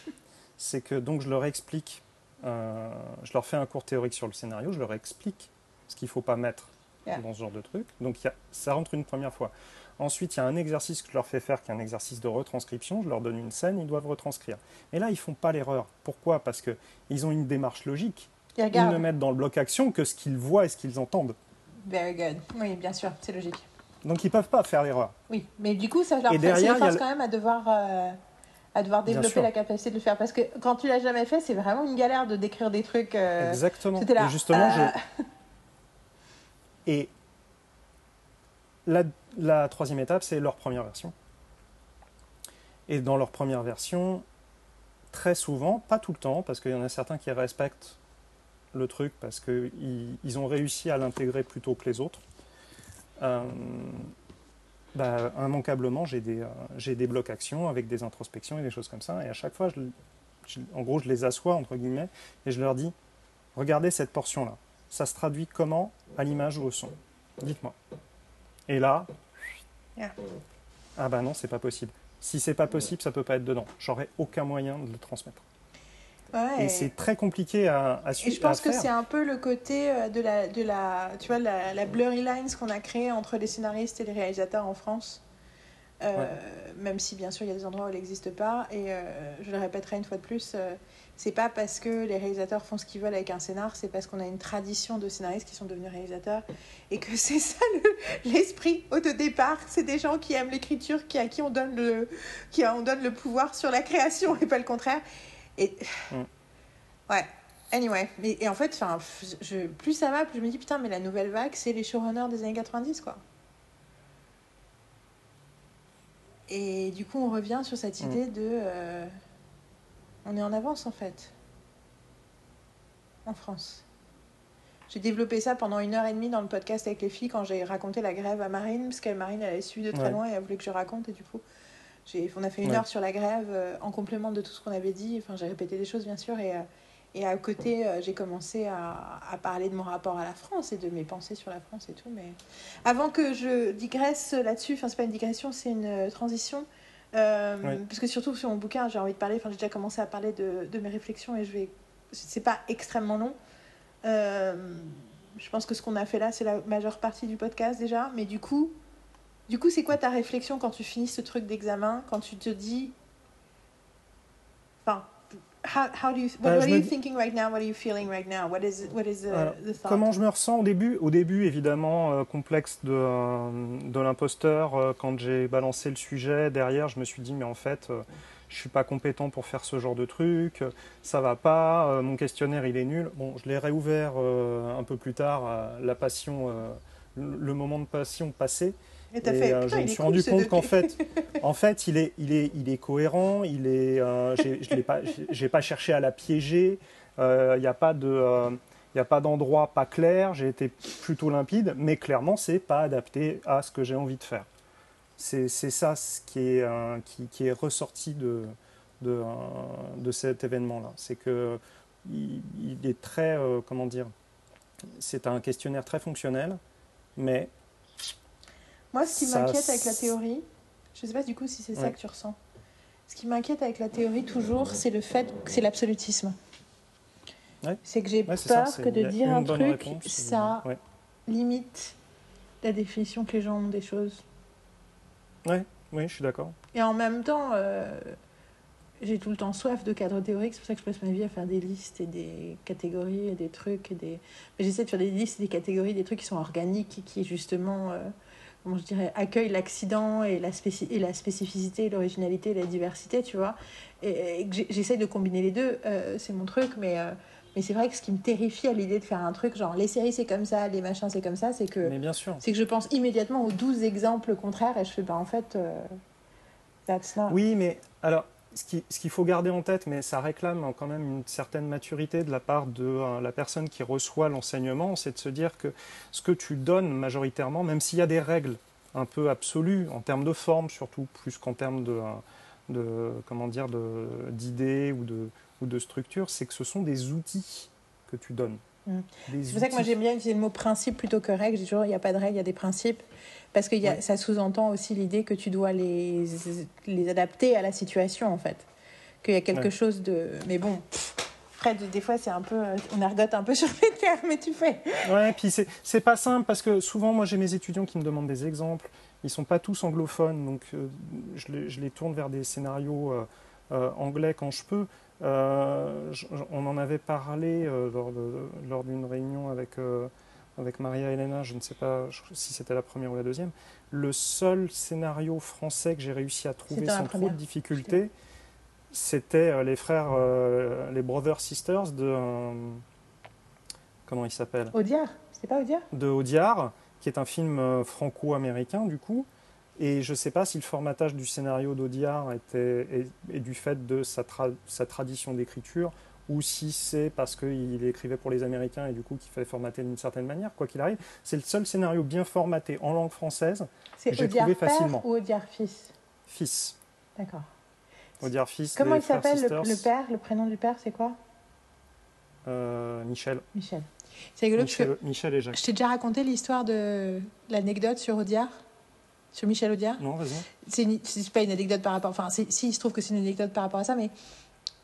C'est que donc je leur explique, euh, je leur fais un cours théorique sur le scénario, je leur explique ce qu'il ne faut pas mettre dans ce genre de truc. Donc y a, ça rentre une première fois. Ensuite, il y a un exercice que je leur fais faire qui est un exercice de retranscription. Je leur donne une scène, ils doivent retranscrire. Et là, ils ne font pas l'erreur. Pourquoi? Parce qu'ils ont une démarche logique. Ils, ne mettent dans le bloc action que ce qu'ils voient et ce qu'ils entendent. Very good. Oui, bien sûr, c'est logique. Donc, ils ne peuvent pas faire l'erreur. Oui, mais du coup, ça leur et derrière, force quand même à devoir, euh, à devoir développer la capacité de le faire. Parce que quand tu l'as jamais fait, c'est vraiment une galère de décrire des trucs. Euh, Exactement. Là, et justement, je... Euh, et la troisième étape, c'est leur première version. Et dans leur première version, très souvent, pas tout le temps, parce qu'il y en a certains qui respectent le truc parce qu'ils ils ont réussi à l'intégrer plus tôt que les autres. Euh, bah, immanquablement, j'ai des, euh, des blocs actions avec des introspections et des choses comme ça. Et à chaque fois, en gros, je les assois, entre guillemets, et je leur dis, regardez cette portion-là. Ça se traduit comment? À l'image ou au son Dites-moi. Et là, ah bah non, c'est pas possible. Si c'est pas possible, ça peut pas être dedans. J'aurais aucun moyen de le transmettre. et c'est très compliqué à, à suivre. Et je pense que c'est un peu le côté euh, de la, de la, tu vois, la, blurry lines qu'on a créé entre les scénaristes et les réalisateurs en France. Euh, même si bien sûr il y a des endroits où elle n'existe pas. Et euh, je le répéterai une fois de plus, c'est pas parce que les réalisateurs font ce qu'ils veulent avec un scénar, c'est parce qu'on a une tradition de scénaristes qui sont devenus réalisateurs et que <laughs> c'est ça l'esprit au départ. C'est des gens qui aiment l'écriture, qui, à qui on donne, le, qui on donne le pouvoir sur la création et pas le contraire. Et. <sighs> Mm. Ouais. Anyway. Et, et en fait, je, plus ça va, plus je me dis putain, mais la nouvelle vague, c'est les showrunners des années 90, quoi. Et du coup, on revient sur cette mm. idée de. Euh, on est en avance en fait. En France. j'ai développé ça pendant une heure et demie dans le podcast avec les filles quand j'ai raconté la grève à Marine, parce qu'elle, Marine, elle avait suivi de très Ouais. loin et elle voulait que je raconte, et du coup, on a fait une Ouais. heure sur la grève euh, en complément de tout ce qu'on avait dit. Enfin, j'ai répété des choses, bien sûr, et, euh, et à côté, euh, j'ai commencé à, à parler de mon rapport à la France et de mes pensées sur la France et tout. Mais avant que je digresse là-dessus, enfin, c'est pas une digression, c'est une euh, transition. Euh, Ouais. Parce que surtout sur mon bouquin, j'ai envie de parler, enfin, j'ai déjà commencé à parler de, de mes réflexions et je vais. C'est pas extrêmement long. Euh, je pense que ce qu'on a fait là, c'est la majeure partie du podcast déjà. Mais du coup, du coup, c'est quoi ta réflexion quand tu finis ce truc d'examen, quand tu te dis, how, how do you, what, Euh, what are you thinking right now? What are you feeling right now? What is, what is the, Alors, the thought? Comment je me ressens au début? Au début, évidemment, euh, complexe de, euh, de l'imposteur. euh, quand j'ai balancé le sujet, derrière, je me suis dit, mais en fait, je suis pas compétent pour faire ce genre de truc, ça va pas, mon questionnaire, il est nul. Bon, je l'ai réouvert un peu plus tard, la passion, le moment de passion passé. Et t'as Et fait, euh, je me suis rendu compte qu'en fait, <laughs> en fait, il est, il est, il est cohérent. Il est, euh, je l'ai pas, j'ai- pas cherché à la piéger. Euh, Il n'y a pas de, euh, il a pas d'endroit pas clair. J'ai été plutôt limpide, mais clairement, c'est pas adapté à ce que j'ai envie de faire. C'est, c'est ça ce qui est, euh, qui, qui est ressorti de, de, euh, de cet événement-là. C'est que il, il est très, euh, comment dire, c'est un questionnaire très fonctionnel, mais Moi, ce qui Ça, m'inquiète avec la théorie, je sais pas du coup si c'est ça Ouais. que tu ressens. Ce qui m'inquiète avec la théorie toujours, c'est le fait que c'est l'absolutisme. Ouais. C'est que j'ai Ouais, ça, peur que de dire un truc, réponse. ça Ouais. limite la définition que les gens ont des choses. Oui, je suis d'accord. Et en même temps, euh, j'ai tout le temps soif de cadres théoriques. C'est pour ça que je passe ma vie à faire des listes et des catégories et des trucs. Et des... Mais j'essaie de faire des listes et des catégories, des trucs qui sont organiques et qui, justement, euh, comment je dirais, accueillent l'accident et, la et la spécificité, l'originalité, la diversité, tu vois. Et, j'essaie de combiner les deux. euh, c'est mon truc, mais. euh, mais c'est vrai que ce qui me terrifie à l'idée de faire un truc, genre les séries c'est comme ça, les machins c'est comme ça, c'est que Mais bien sûr. c'est que je pense immédiatement aux 12 exemples contraires et je fais, bah en fait, euh, that's not. Oui, mais alors, ce qui- ce qu'il faut garder en tête, mais ça réclame quand même une certaine maturité de la part de euh, la personne qui reçoit l'enseignement, c'est de se dire que ce que tu donnes majoritairement, même s'il y a des règles un peu absolues, en termes de forme surtout, plus qu'en termes de, euh, d'idées ou de, ou de structure, c'est que ce sont des outils que tu donnes. Mm. C'est pour ça que moi j'aime bien utiliser le mot principe plutôt que règle. Je dis toujours, il n'y a pas de règle, il y a des principes. Parce que y a- ça sous-entend aussi l'idée que tu dois les, les adapter à la situation, en fait. Qu'il y a quelque Ouais. chose de. Mais bon, Fred, des fois, c'est un peu. On ergote un peu <laughs> sur les termes, mais tu fais. Ouais, puis c'est pas simple parce que souvent, moi, j'ai mes étudiants qui me demandent des exemples. Ils sont pas tous anglophones, donc euh, je, les, je les tourne vers des scénarios euh, anglais quand je peux. Euh, je- on en avait parlé euh, lors d'une réunion avec euh, avec Maria Elena. Je ne sais pas si c'était la première ou la deuxième. Le seul scénario français que j'ai réussi à trouver sans trop de difficulté, c'était euh, les frères, euh, les brothers sisters de euh, comment ils s'appellent? Audiard? C'était pas Audiard? De Audiard, qui est un film euh, franco-américain du coup. Et je ne sais pas si le formatage du scénario d'Audiard était est, est du fait de sa, tra- sa tradition d'écriture ou si c'est parce qu'il écrivait pour les Américains et du coup qu'il fallait formater d'une certaine manière. Quoi qu'il arrive, c'est le seul scénario bien formaté en langue française, C'est J'ai trouvé père facilement. ou Audiard fils? Fils. D'accord. Audiard fils. Comment il s'appelle le, père Le prénom du père, c'est quoi? Euh, Michel. Michel. C'est rigolo parce que Michel, Michel et Jacques. je t'ai déjà raconté l'histoire de l'anecdote sur Audiard? Sur Michel Audiard Non, vas-y. c'est pas une anecdote par rapport. Enfin, si, il se trouve que c'est une anecdote par rapport à ça, mais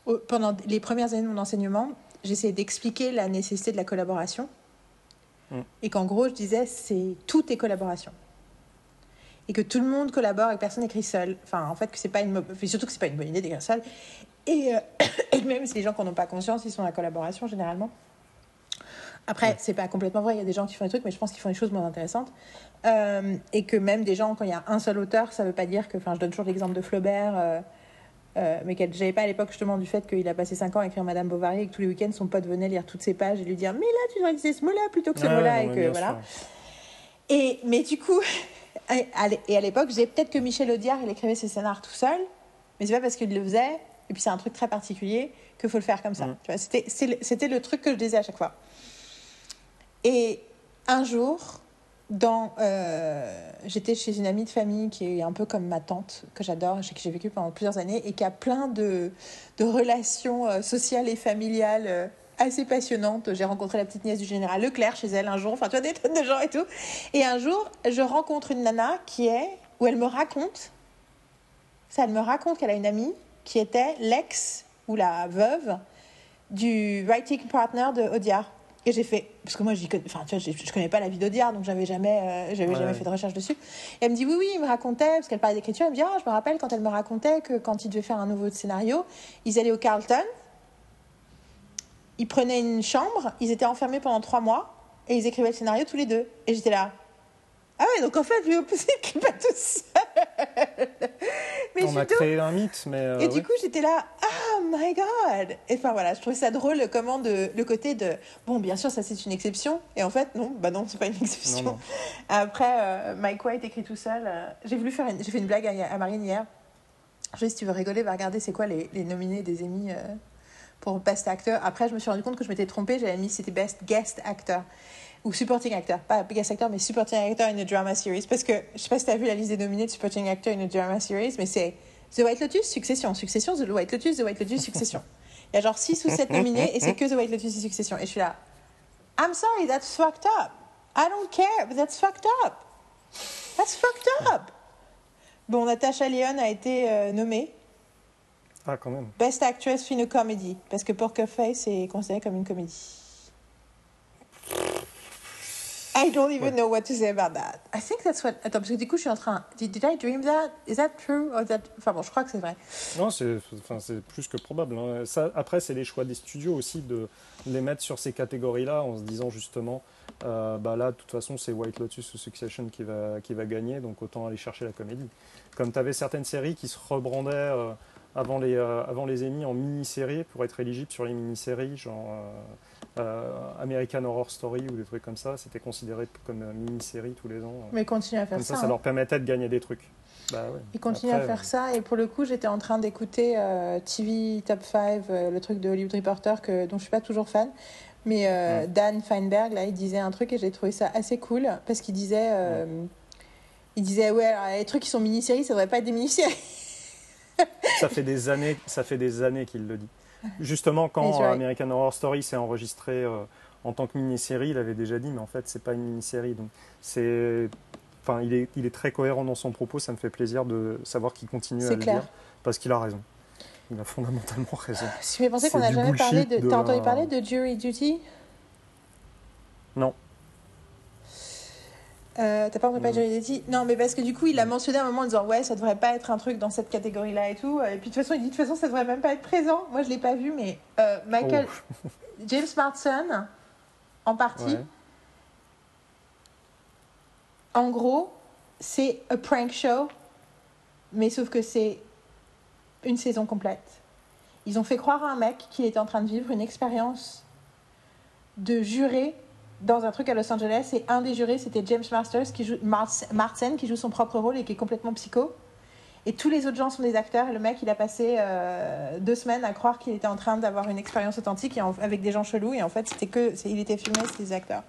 au- pendant les premières années de mon enseignement, j'essayais d'expliquer la nécessité de la collaboration. Mm. Et qu'en gros, je disais, c'est tout est collaboration. Et que tout le monde collabore et que personne n'écrit seul. Enfin, en fait, que c'est pas une. surtout que c'est pas une bonne idée d'écrire seul. Et, euh, <coughs> et même si les gens qui n'en ont pas conscience, ils sont dans la collaboration généralement. Après, Ouais. c'est pas complètement vrai. Il y a des gens qui font des trucs, mais je pense qu'ils font des choses moins intéressantes. Euh, et que même des gens, quand il y a un seul auteur, ça veut pas dire que. Enfin, je donne toujours l'exemple de Flaubert, euh, euh, mais que j'avais pas à l'époque justement du fait qu'il a passé 5 ans à écrire Madame Bovary et que tous les week-ends, son pote venait lire toutes ses pages et lui dire Mais là, tu devrais utiliser ce mot-là plutôt que ce mot-là. et que voilà. Et, mais du coup, <laughs> et à l'époque, disais peut-être que Michel Audiard, il écrivait ses scénars tout seul, mais c'est pas parce qu'il le faisait, et puis c'est un truc très particulier, qu'il faut le faire comme ça. Mm. Le- c'était le truc que je disais à chaque fois. Et un jour, euh, j'étais chez une amie de famille qui est un peu comme ma tante, que j'adore, que j'ai vécu pendant plusieurs années, et qui a plein de, de relations euh, sociales et familiales euh, assez passionnantes. J'ai rencontré la petite nièce du général Leclerc chez elle un jour, enfin tu vois, des tonnes de gens et tout. Et un jour, je rencontre une nana qui est, où elle me raconte, ça, elle me raconte qu'elle a une amie qui était l'ex ou la veuve du writing partner de Audiard. Et j'ai fait, parce que moi, je, enfin, tu vois, je, je connais pas la vie d'Audiard, donc j'avais jamais, euh, j'avais Ouais. jamais fait de recherche dessus. Et elle me dit, oui, oui, il me racontait, parce qu'elle parlait d'écriture, elle me dit, ah, je me rappelle quand elle me racontait que quand ils devaient faire un nouveau scénario, ils allaient au Carlton, ils prenaient une chambre, ils étaient enfermés pendant trois mois, et ils écrivaient le scénario tous les deux. Et j'étais là, ah ouais, donc en fait, lui aussi, <laughs> il écrit pas tout seul. Mais On a créé un mythe, mais. euh, et du ouais. coup, j'étais là, oh my god! Et enfin voilà, je trouvais ça drôle comment de, le côté de, bon, bien sûr, ça c'est une exception. Et en fait, non, bah non, c'est pas une exception. Non, non. <laughs> Après, euh, Mike White écrit tout seul. euh, j'ai voulu faire une, j'ai fait une blague à, à Marine hier. Je si tu veux rigoler, va regarder c'est quoi les, les nominés des Emmy pour Best Actor. Après, je me suis rendu compte que je m'étais trompée. J'avais mis c'était Best Guest Actor ou Supporting Actor, pas Guest Actor, mais Supporting Actor in a Drama Series. Parce que je sais pas si tu as vu la liste des nominés de Supporting Actor in a Drama Series, mais c'est The White Lotus, Succession, Succession, The White Lotus, The White Lotus, Succession. Il y a genre 6 ou 7 nominés et c'est que The White Lotus et Succession. Et je suis là, I'm sorry, that's fucked up. I don't care, but that's fucked up. That's fucked up. Bon, Natasha Lyonne a été euh, nommée Ah, quand même. Best Actress in a Comedy, parce que Poker Face est considéré comme une comédie. I don't even Ouais. know what to say about that. I think that's what. Attends, parce que du coup, je suis en train. Did, did I dream that? Is that true? Or that... Enfin bon, je crois que c'est vrai. Non, c'est enfin, plus que probable. hein. Ça, après, c'est les choix des studios aussi de les mettre sur ces catégories-là en se disant justement, euh, bah là, de toute façon, c'est White Lotus ou Succession qui va, qui va gagner, donc autant aller chercher la comédie. Comme tu avais certaines séries qui se rebrandaient euh, avant, les, euh, avant les Emmy en mini-séries pour être éligibles sur les mini-séries, genre euh, euh, American Horror Story ou des trucs comme ça, c'était considéré comme euh, mini-série tous les ans. Mais continue à faire Comme ça, ça. ça hein. leur permettait de gagner des trucs. Bah ouais. Ils continuent Après, à faire ça et pour le coup j'étais en train d'écouter euh, TV Top 5, euh, le truc de Hollywood Reporter que, dont je suis pas toujours fan. Mais euh, Ouais. Dan Feinberg, là, il disait un truc et j'ai trouvé ça assez cool parce qu'il disait, euh, il disait ouais, alors, les trucs qui sont mini-séries, ça devrait pas être des mini-séries. ça fait des années, ça fait des années qu'il le dit. Justement, quand American Horror Story s'est enregistré euh, en tant que mini-série, il avait déjà dit, mais en fait, c'est pas une mini-série. Donc, c'est, enfin, il est, il est très cohérent dans son propos. Ça me fait plaisir de savoir qu'il continue à le dire parce qu'il a raison. Il a fondamentalement raison. Me pensais C'est qu'on n'a jamais parlé de. T'as entendu parler de Jury Duty? Non. Euh, T'as pas entendu parler de Duty Non, mais parce que du coup, il a mentionné à un moment en disant Ouais, ça devrait pas être un truc dans cette catégorie-là et tout. Et puis de toute façon, il dit De toute façon, ça devrait même pas être présent. Moi, je l'ai pas vu, mais euh, Michael. Oh. <laughs> James Marsden, en partie, Ouais. en gros, c'est a prank show, mais sauf que c'est une saison complète. Ils ont fait croire à un mec qu'il était en train de vivre une expérience de juré dans un truc à Los Angeles et un des jurés c'était James Masters qui joue Marsden qui joue son propre rôle et qui est complètement psycho. Et tous les autres gens sont des acteurs. Et le mec il a passé euh, deux semaines à croire qu'il était en train d'avoir une expérience authentique et en- avec des gens chelous. Et en fait c'était que c'est- il était filmé c'était des acteurs.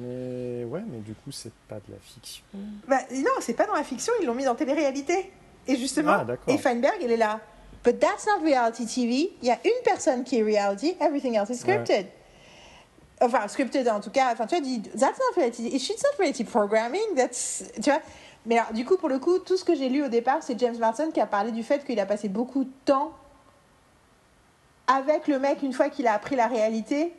Mais ouais, mais du coup, c'est pas de la fiction. bah non c'est pas dans la fiction. Ils l'ont mis dans télé-réalité. Et justement Ah, et Feinberg il est là. But that's not reality TV il y a une personne qui est reality. Everything else is scripted enfin scripted en tout cas. Enfin tu vois dit that's not reality it's not reality programming that's tu vois. Mais alors du coup pour le coup tout ce que j'ai lu au départ c'est James Marsden qui a parlé du fait qu'il a passé beaucoup de temps avec le mec une fois qu'il a appris la réalité.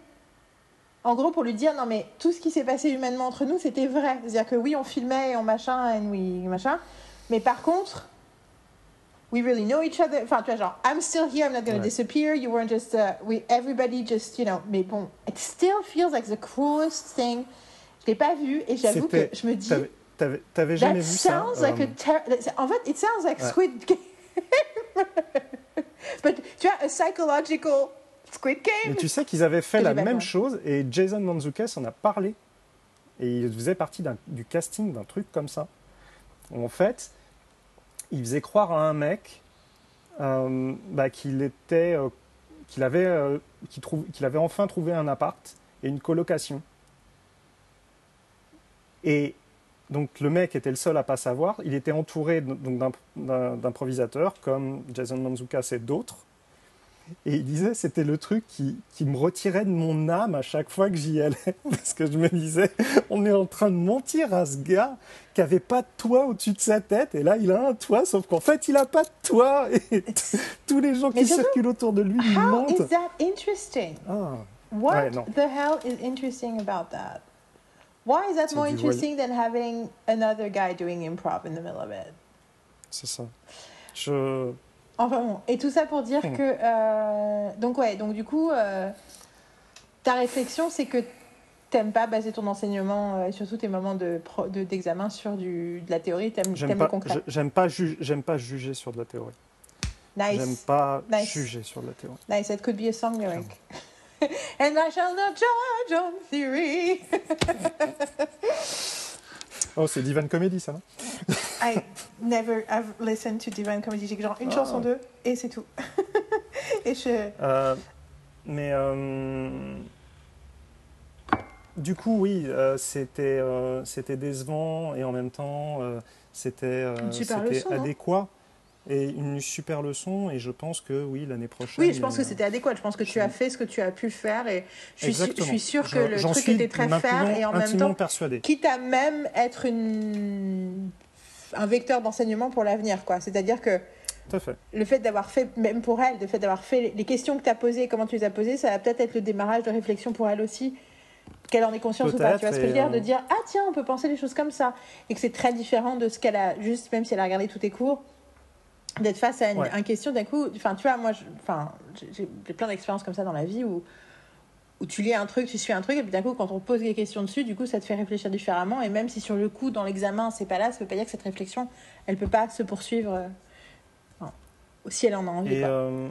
En gros pour lui dire non mais tout ce qui s'est passé humainement entre nous c'était vrai. C'est à dire que oui on filmait et on machin et oui machin. Mais par contre we really know each other. Enfin, tu vois, genre, I'm still here, I'm not going to Ouais. disappear. You weren't just, uh, we, everybody just, you know. Mais bon, it still feels like the cruelest thing. Je l'ai pas vu et j'avoue que je me dis, T'avais- jamais that vu ça sounds like a ter- En fait, it sounds like Ouais. Squid Game. <laughs> But, tu vois, a psychological Squid Game. Mais tu sais qu'ils avaient fait la même vu. chose et Jason Mantzoukas en a parlé. Et il faisait partie du casting d'un truc comme ça. En fait, il faisait croire à un mec euh, bah, qu'il était, euh, qu'il avait, euh, qu'il avait enfin trouvé un appart et une colocation. Et donc le mec était le seul à pas savoir. Il était entouré d'improvisateurs comme Jason Manzoukas et d'autres. Et il disait c'était le truc qui, qui, me retirait de mon âme à chaque fois que j'y allais. <laughs> Parce que je me disais, on est en train de mentir à ce gars qui avait pas de toit au-dessus de sa tête. Et là, il a un toit, sauf qu'en fait, il a pas de toit. <laughs> Et tous les gens qui circulent autour de lui, ils mentent. How is that interesting? Ah. What the hell is interesting about that? Why is that more interesting than having another guy doing improv in the middle of it? C'est ça. Je. Enfin bon, et tout ça pour dire hmm. que euh, donc ouais, donc du coup, euh, ta réflexion, c'est que t'aimes pas baser ton enseignement euh, et surtout tes moments de d'examen sur du, de la théorie, t'aimes le concret. J'aime pas j'aime pas juger sur de la théorie. Nice. J'aime pas juger sur de la théorie. Nice, it could be a song lyric. <laughs> And I shall not judge on theory. oh, c'est Divine Comedy, ça, non? <laughs> I never have listened to Divine Comedy. J'ai genre une chanson ah. d'eux et c'est tout. <laughs> et je. Euh, mais. Euh, du coup, oui, euh, c'était c'était décevant et en même temps, c'était adéquat et une super leçon. Et je pense que oui, l'année prochaine. Oui, je pense que c'était adéquat. Je pense que tu as fait ce que tu as pu faire. Et je suis, je suis sûre que le truc était très faire. Et en même temps, persuadé. quitte à même être une... un vecteur d'enseignement pour l'avenir. quoi. C'est-à-dire que. fait. Le fait d'avoir fait, même pour elle, le fait d'avoir fait les questions que tu as posées, comment tu les as posées, ça va peut-être être le démarrage de réflexion pour elle aussi qu'elle en ait conscience ou pas. Tu vois ce que je veux dire De dire, ah tiens, on peut penser les choses comme ça. Et que c'est très différent de ce qu'elle a, juste même si elle a regardé tous tes cours, d'être face à une, question d'un coup. Enfin, tu vois, moi, enfin, j'ai plein d'expériences comme ça dans la vie où, où tu lis un truc, tu suis un truc, et puis d'un coup, quand on pose des questions dessus, du coup, ça te fait réfléchir différemment. Et même si sur le coup, dans l'examen, c'est pas là, ça veut pas dire que cette réflexion, elle peut pas se poursuivre euh, si elle en a envie. Et, euh,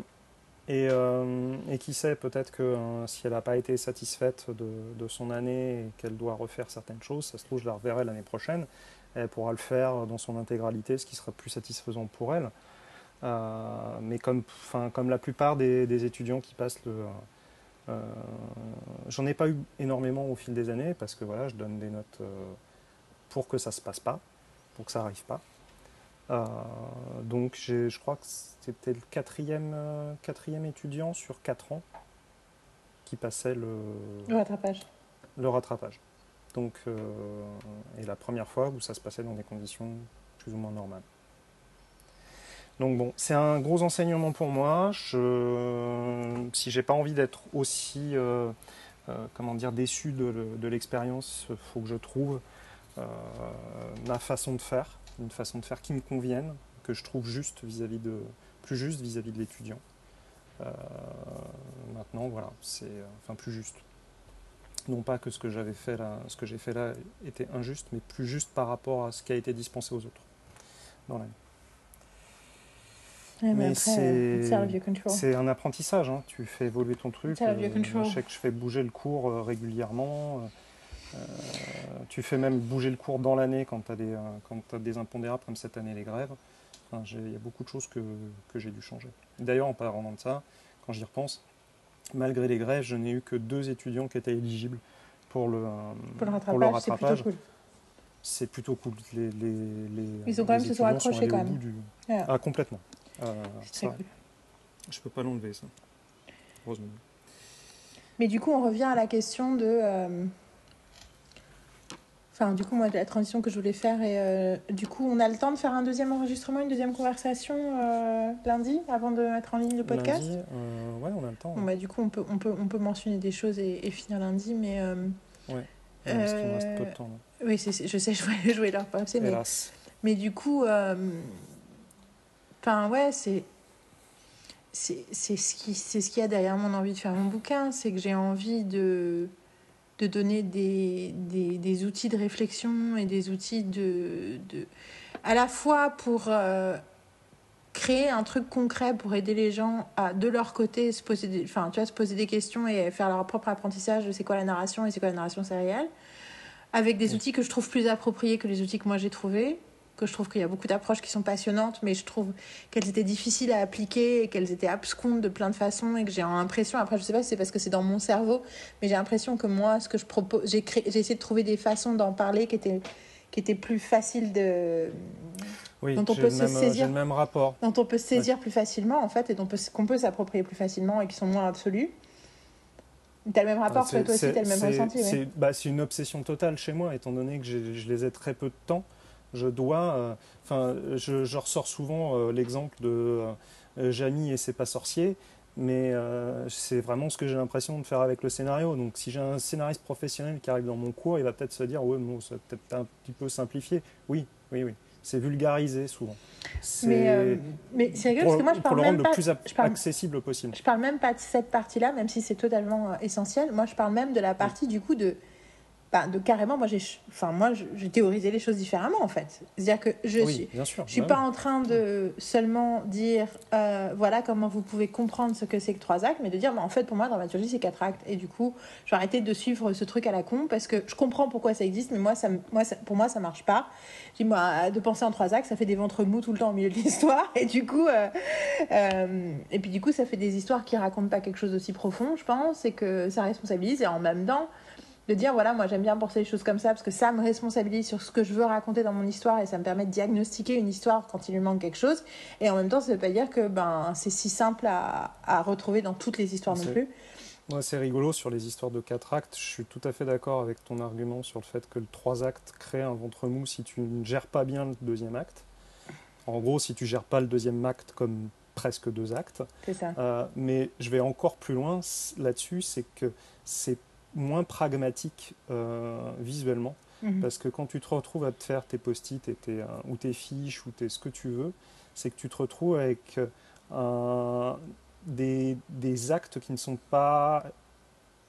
et, euh, et, qui sait, peut-être que si elle n'a pas été satisfaite de, de son année et qu'elle doit refaire certaines choses, ça se trouve, je la reverrai l'année prochaine. Elle pourra le faire dans son intégralité, ce qui sera plus satisfaisant pour elle. Euh, mais comme, comme la plupart des, étudiants qui passent le... Euh, j'en ai pas eu énormément au fil des années parce que voilà, je donne des notes euh, pour que ça se passe pas, pour que ça arrive pas. donc je crois que c'était le quatrième, quatrième étudiant sur quatre ans qui passait le, le rattrapage. Le rattrapage. Donc, et la première fois où ça se passait dans des conditions plus ou moins normales. Donc bon, c'est un gros enseignement pour moi. Je, si j'ai pas envie d'être aussi, euh, euh, comment dire, déçu de, l'expérience, il faut que je trouve euh, ma façon de faire, une façon de faire qui me convienne, que je trouve juste vis-à-vis de, plus juste vis-à-vis de l'étudiant. maintenant, voilà, c'est, enfin plus juste. Non pas que ce que j'avais fait là, ce que j'ai fait là était injuste, mais plus juste par rapport à ce qui a été dispensé aux autres dans mais, c'est un apprentissage. Hein. Tu fais évoluer ton truc. Euh, je sais que je fais bouger le cours euh, régulièrement. Euh, tu fais même bouger le cours dans l'année quand tu as, des, as des impondérables comme cette année les grèves. Il y a beaucoup de choses que, que j'ai dû changer. D'ailleurs, en parlant de ça, quand j'y repense, malgré les grèves, je n'ai eu que deux étudiants qui étaient éligibles pour le, pour le rattrapage. C'est plutôt cool. Les, les, les, Ils ont quand même se sont accrochés quand même. Du... Ah, complètement. Euh, ça, je peux pas l'enlever, ça. Heureusement. Mais du coup, on revient à la question de. Euh, enfin, du coup, moi, la transition que je voulais faire, et euh, du coup, on a le temps de faire un deuxième enregistrement, une deuxième conversation lundi, avant de mettre en ligne le podcast? Lundi, Ouais, on a le temps. Bon, bah, du coup, on peut, on, peut, on peut mentionner des choses et, finir lundi, mais. ouais, parce qu'il reste peu de temps. Là. Oui, je sais, <laughs> je vais jouer leur passé, mais, mais du coup, Enfin, ouais, c'est. C'est ce qu'il ce qu'il y a derrière mon envie de faire mon bouquin, c'est que j'ai envie de, de donner des, des, des, outils de réflexion et des outils de. de à la fois pour euh, créer un truc concret pour aider les gens à, de leur côté, se poser des, enfin, tu vois, se poser des questions et faire leur propre apprentissage de c'est quoi la narration et c'est quoi la narration sérielle, avec des outils que je trouve plus appropriés que les outils que moi j'ai trouvés que je trouve qu'il y a beaucoup d'approches qui sont passionnantes, mais je trouve qu'elles étaient difficiles à appliquer et qu'elles étaient abscondes de plein de façons et que j'ai l'impression, après je sais pas si c'est parce que c'est dans mon cerveau, mais j'ai l'impression que moi, ce que je propose, j'ai j'ai essayé de trouver des façons d'en parler qui étaient, qui étaient plus faciles de... Oui, dont on peut se même- saisir. même rapport. dont on peut se saisir plus facilement en fait et dont peut- qu'on peut s'approprier plus facilement et qui sont moins absolus. T'as le même rapport, C'est- toi aussi, t'as le même c'est- ressenti. C'est bah, c'est une obsession totale chez moi, étant donné que je les ai très peu de temps. Je dois. euh, Enfin, je, je ressors souvent euh, l'exemple de euh, Jamie et c'est pas sorcier, mais c'est vraiment ce que j'ai l'impression de faire avec le scénario. Donc, si j'ai un scénariste professionnel qui arrive dans mon cours, il va peut-être se dire Ouais, bon, ça peut-être un petit peu simplifié. Oui, oui, oui. C'est vulgarisé souvent. C'est Mais, euh, mais c'est rigolo parce que moi je pour parle le même rendre pas. le plus je parle- accessible possible. Je parle même pas de cette partie-là, même si c'est totalement essentiel. Moi, je parle même de la partie du coup de, bah, de carrément. Moi, j'ai, enfin, moi, j'ai théorisé les choses différemment en fait. C'est-à-dire que je oui, suis, bien sûr. je suis bah pas en train de seulement dire euh, voilà comment vous pouvez comprendre ce que c'est que trois actes, mais de dire bah, en fait pour moi dramaturgie c'est quatre actes et du coup je vais arrêter de suivre ce truc à la con parce que je comprends pourquoi ça existe, mais moi ça, me- moi ça- pour moi ça marche pas. Je dis moi de penser en trois actes ça fait des ventres mous tout le temps au milieu de l'histoire et du coup euh, euh, et puis du coup ça fait des histoires qui racontent pas quelque chose d'aussi profond je pense et que ça responsabilise et en même temps de dire voilà moi j'aime bien penser les choses comme ça parce que ça me responsabilise sur ce que je veux raconter dans mon histoire et ça me permet de diagnostiquer une histoire quand il lui manque quelque chose et en même temps ça veut pas dire que ben c'est si simple à, à retrouver dans toutes les histoires non plus Moi, c'est rigolo sur les histoires de quatre actes. Je suis tout à fait d'accord avec ton argument sur le fait que le trois actes crée un ventre mou si tu ne gères pas bien le deuxième acte. En gros, si tu gères pas le deuxième acte comme presque deux actes. ça Euh, mais je vais encore plus loin là-dessus, c'est que c'est moins pragmatique euh, visuellement. Mhm. Parce que quand tu te retrouves à te faire tes post-it et tes, euh, ou tes fiches ou tes, ce que tu veux, c'est que tu te retrouves avec euh, un- des, des actes qui ne sont pas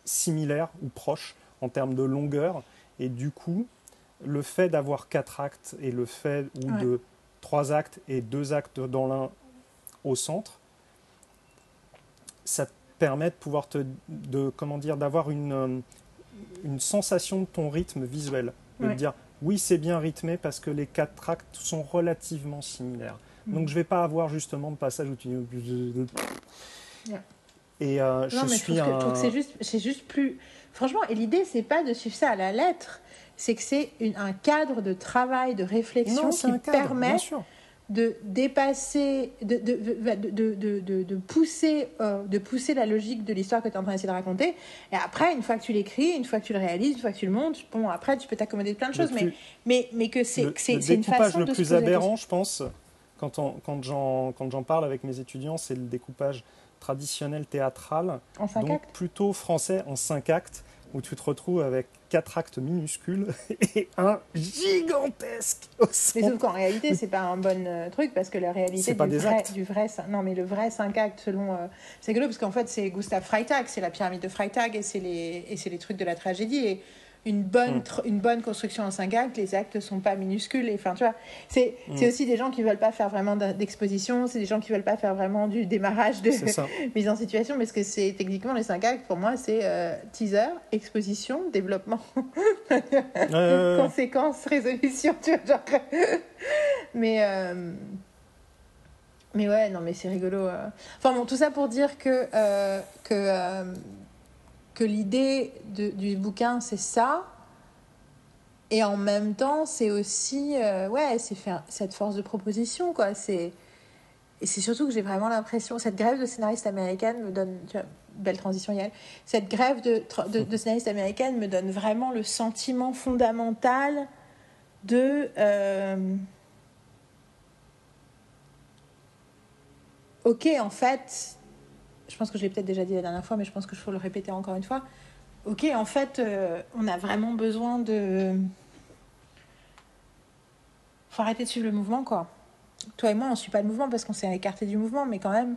similaires ou proches en termes de longueur. Et du coup, le fait d'avoir quatre actes et le fait ou Ouais. de trois actes et deux actes dans l'un au centre, ça te permet de pouvoir te, de, comment dire, d'avoir une, euh, une sensation de ton rythme visuel. De Ouais. te dire, oui, c'est bien rythmé parce que les quatre actes sont relativement similaires. Mhm. Donc je vais pas avoir justement de passage où tu... Ouais. Et euh, je non mais je suis que, je un... trouve que c'est juste c'est juste plus franchement et l'idée c'est pas de suivre ça à la lettre c'est que c'est un cadre de travail de réflexion Non, qui un cadre, permet. De dépasser, de, de, de, de, de, de- de pousser, euh, de pousser la logique de l'histoire que tu es en train d'essayer de raconter. Et après, une fois que tu l'écris, une fois que tu le réalises, une fois que tu le montes, bon, après, tu peux t'accommoder de plein de Le choses. Mais, plus- mais, mais que c'est le, le une découpage façon le de se plus aberrant, je pense, quand, on- quand j'en parle avec mes étudiants, c'est le découpage traditionnel théâtral, question. En cinq donc actes? plutôt français en cinq actes, où tu te retrouves avec quatre actes minuscules <laughs> et un gigantesque Mais sauf qu'en réalité, c'est pas un bon euh, truc parce que la réalité C'est du pas des vrai, actes. du vrai, non mais le vrai 5 actes selon, euh, c'est rigolo parce qu'en fait c'est Gustave Freitag, c'est la pyramide de Freitag et c'est les et c'est les trucs de la tragédie et une bonne Mm. une bonne construction en 5 actes, les actes sont pas minuscules enfin tu vois, c'est c'est Mm. aussi des gens qui veulent pas faire vraiment d'exposition, c'est des gens qui veulent pas faire vraiment du démarrage de <laughs> mise en situation parce que c'est techniquement les 5 actes pour moi c'est euh, teaser, exposition, développement <laughs> Euh, conséquences, résolution, tu vois, genre. <laughs> mais, euh, mais ouais, non, mais c'est rigolo. euh. Enfin bon, tout ça pour dire que, euh, que, que l'idée du bouquin, c'est ça. Et en même temps, c'est aussi, euh, ouais, c'est faire cette force de proposition, quoi. C'est. Et c'est surtout que j'ai vraiment l'impression, cette grève de scénaristes américaines me donne, belle transition Yael, cette grève de, de, de scénaristes américaines me donne vraiment le sentiment fondamental de... euh, ok, en fait, je pense que je l'ai peut-être déjà dit la dernière fois, mais je pense que je faut le répéter encore une fois. Ok, en fait, euh, on a vraiment besoin de... faut arrêter de suivre le mouvement, quoi toi et moi, on ne suit pas le mouvement parce qu'on s'est écarté du mouvement, mais quand même,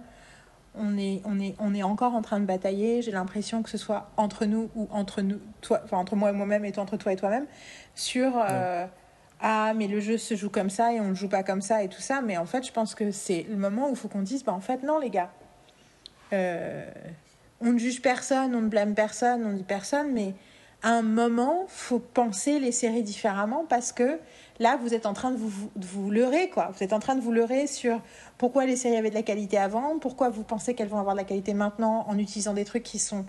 on est, on est, on est encore en train de batailler. J'ai l'impression que ce soit entre nous ou entre nous, toi, enfin entre moi et moi-même et toi, entre toi et toi-même, sur euh, ah mais le jeu se joue comme ça et on ne joue pas comme ça et tout ça. Mais en fait, je pense que c'est le moment où il faut qu'on dise bah en fait non les gars, Euh, on ne juge personne, on ne blâme personne, on dit personne, mais un moment, faut penser les séries différemment parce que là, vous êtes en train de vous, de vous leurrer, quoi. Vous êtes en train de vous leurrer sur pourquoi les séries avaient de la qualité avant, pourquoi vous pensez qu'elles vont avoir de la qualité maintenant en utilisant des trucs qui sont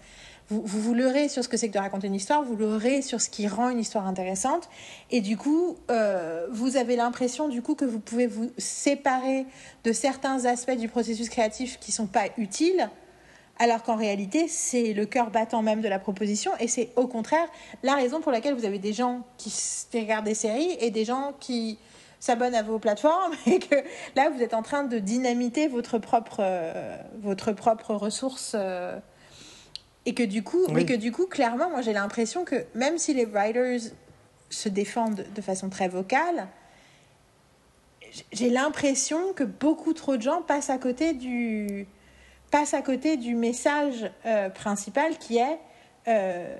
vous, vous vous leurrez sur ce que c'est que de raconter une histoire, vous leurrez sur ce qui rend une histoire intéressante, et du coup, euh, vous avez l'impression du coup que vous pouvez vous séparer de certains aspects du processus créatif qui sont pas utiles, alors qu'en réalité, c'est le cœur battant même de la proposition, et c'est au contraire la raison pour laquelle vous avez des gens qui regardent des séries et des gens qui s'abonnent à vos plateformes, <laughs> et que là, vous êtes en train de dynamiter votre propre, euh, votre propre ressource. euh, et que du coup, Oui. mais que du coup, clairement, moi j'ai l'impression que même si les writers se défendent de façon très vocale, j'ai l'impression que beaucoup trop de gens passent à côté du, passent à côté du message euh, principal qui est euh,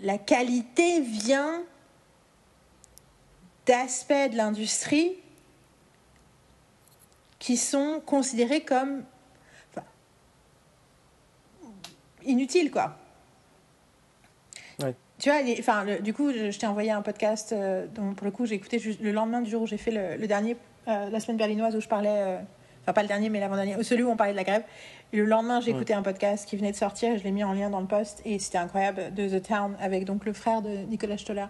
la qualité vient d'aspects de l'industrie qui sont considérés comme inutile, quoi. Ouais. Tu vois, les- enfin, le- du coup, je, je t'ai envoyé un podcast euh, dont, pour le coup, j'ai écouté juste le lendemain du jour où j'ai fait le, le dernier, euh, la semaine berlinoise, où je parlais, euh, enfin, pas le dernier, mais l'avant-dernier, celui où on parlait de la grève. Et le lendemain, j'ai Ouais. écouté un podcast qui venait de sortir, je l'ai mis en lien dans le post, et c'était incroyable, de The Town, avec donc le frère de Nicolas Stoller,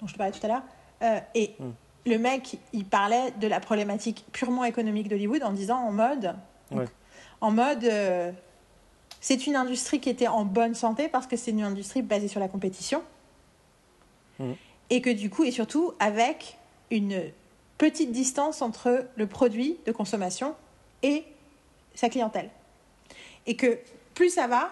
dont je te parlais tout à l'heure. Euh, et le mec, il parlait de la problématique purement économique d'Hollywood en disant en mode, Ouais. en mode, euh, c'est une industrie qui était en bonne santé parce que c'est une industrie basée sur la compétition. Mhm. Et que du coup, et surtout avec une petite distance entre le produit de consommation et sa clientèle. Et que plus ça va,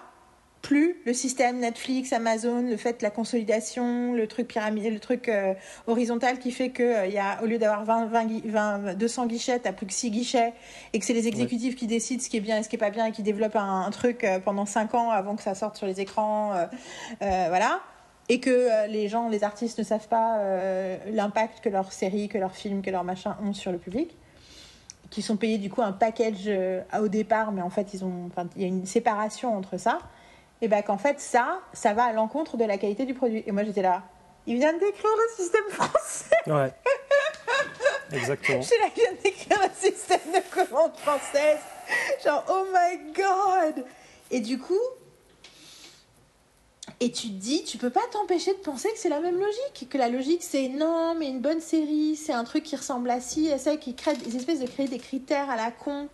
plus le système Netflix, Amazon, le fait de la consolidation, le truc pyramide, le truc euh, horizontal qui fait que euh, y a, au lieu d'avoir 20, 20, gui- 20, 200 guichets, t'as plus que 6 guichets et que c'est les exécutifs qui décident ce qui est bien et ce qui est pas bien et qui développent un, truc euh, pendant 5 ans avant que ça sorte sur les écrans, euh, voilà. Et que les gens, les artistes ne savent pas l'impact que leurs séries, que leurs films, que leurs machins ont sur le public qui sont payés du coup un package au départ, mais en fait il y a une séparation entre ça. Et ben qu'en fait ça, ça va à l'encontre de la qualité du produit. Et moi j'étais là, il vient de décrire le système français. Ouais. <laughs> Exactement. Je là, il vient de décrire le système de commande française. Genre oh my god. Et du coup, et tu te dis, tu peux pas t'empêcher de penser que c'est la même logique. Que la logique, c'est non, mais une bonne série, c'est un truc qui ressemble à ci, à ça, qui crée des espèces de créer des critères à la con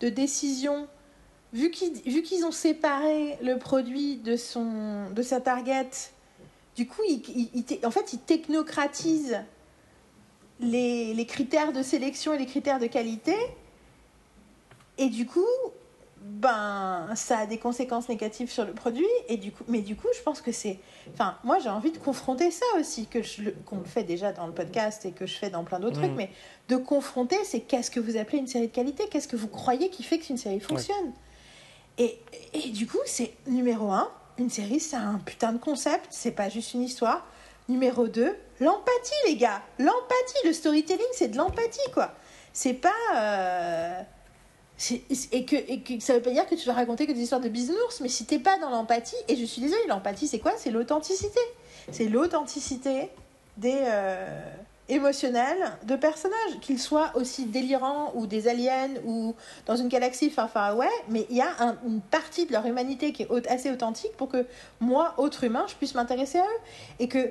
de décision. Vu qu'ils ont séparé le produit de, son, de sa target, du coup, ils, ils- ils te- en fait, ils technocratisent les, les critères de sélection et les critères de qualité. Et du coup, ben, ça a des conséquences négatives sur le produit. Et du coup, mais du coup, je pense que c'est. Enfin, moi, j'ai envie de confronter ça aussi, que qu'on le fait déjà dans le podcast et que je fais dans plein d'autres Mhm. trucs. Mais de confronter, c'est qu'est-ce que vous appelez une série de qualité? Qu'est-ce que vous croyez qui fait qu'une série fonctionne? Et, du coup, c'est numéro un, une série, c'est un putain de concept, c'est pas juste une histoire. Numéro 2, l'empathie, les gars. L'empathie, le storytelling, c'est de l'empathie, quoi. C'est pas. euh, Et, que, et ça veut pas dire que tu dois raconter que des histoires de bisounours, mais si t'es pas dans l'empathie, et je suis désolée, l'empathie, c'est quoi? C'est l'authenticité. C'est l'authenticité des. euh, émotionnels de personnages, qu'ils soient aussi délirants ou des aliens ou dans une galaxie far far away, mais il y a un- une partie de leur humanité qui est assez authentique pour que moi, autre humain, je puisse m'intéresser à eux. Et que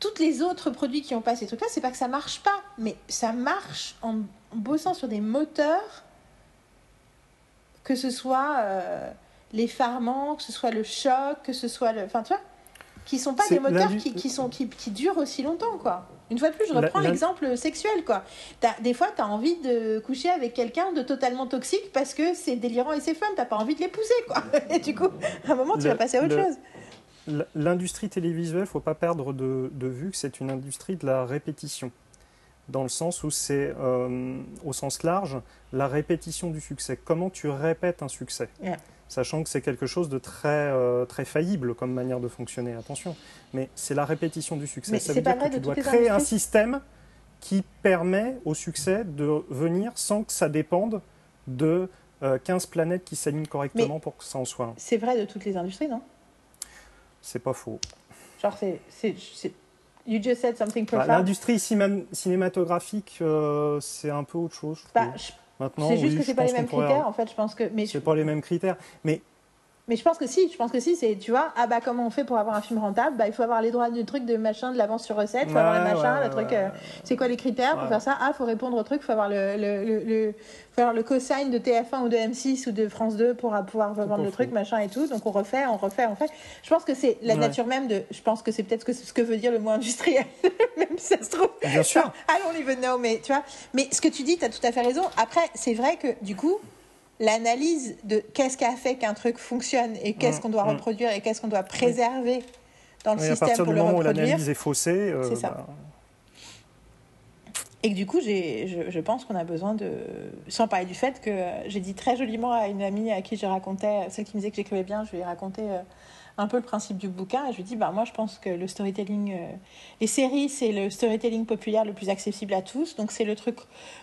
toutes les autres produits qui ont pas ces trucs-là, c'est pas que ça marche pas, mais ça marche en, bossant sur des moteurs, que ce soit euh, l'effarement, que ce soit le choc, que ce soit le. Enfin, tu vois, qui sont pas des moteurs l'indu- qui, qui, sont, qui, qui durent aussi longtemps, quoi. Une fois de plus, je reprends l'exemple sexuel, quoi. T'as- des fois, tu as envie de coucher avec quelqu'un de totalement toxique parce que c'est délirant et c'est fun, t'as pas envie de l'épouser, quoi. <laughs> Et du coup, à un moment, tu Le- vas passer à autre le- chose. L'industrie télévisuelle, faut pas perdre de, de vue que c'est une industrie de la répétition, dans le sens où c'est, euh, au sens large, la répétition du succès. Comment tu répètes un succès? Yeah. Sachant que c'est quelque chose de très, euh, très faillible comme manière de fonctionner, attention. Mais c'est la répétition du succès. Mais Ça veut dire vrai que tu de dois toutes les créer un système qui permet au succès de venir sans que ça dépende de euh, 15 planètes qui s'alignent correctement pour que ça en soit un. C'est vrai de toutes les industries, non? C'est pas faux. Genre, c'est. You just said something Bah, profound. L'industrie cinéma- cinématographique, euh, c'est un peu autre chose. je Bah, Maintenant, c'est juste oui, que c'est pas les mêmes critères, en fait, je pense que. Mais je, C'est pas les mêmes critères. Mais mais je pense que si, je pense que si, c'est, tu vois, ah bah comment on fait pour avoir un film rentable? Bah il faut avoir les droits du truc de machin, de l'avance sur recette, il faut avoir le machin, ouais, le truc. euh, c'est quoi les critères pour faire ça? Ah, faut répondre au truc, faut avoir le, le, le, le- faut avoir le cosign de TF1 ou de M6 ou de France 2 pour pouvoir vendre le truc, machin et tout. Donc on refait, on refait, on fait. Je pense que c'est la nature même de. Je pense que c'est peut-être ce que, veut dire le mot industriel, <laughs> même si ça se trouve. Bien sûr. Even know, mais tu vois. Mais ce que tu dis, tu as tout à fait raison. Après, c'est vrai que du coup, l'analyse de qu'est-ce qui a fait qu'un truc fonctionne et qu'est-ce Mm, qu'on doit mm. reproduire et qu'est-ce qu'on doit préserver dans le Oui, à système partir pour du le moment où l'analyse est faussée, euh, C'est ça. bah, Et que du coup, j'ai, je, je pense qu'on a besoin de. Sans parler du fait que j'ai dit très joliment à une amie à qui je racontais, celle qui me disait que j'écrivais bien, je lui ai raconté euh, un peu le principe du bouquin. Et je lui dit, bah, moi, je pense que le storytelling. euh, les séries, c'est le storytelling populaire le plus accessible à tous. Donc, c'est le truc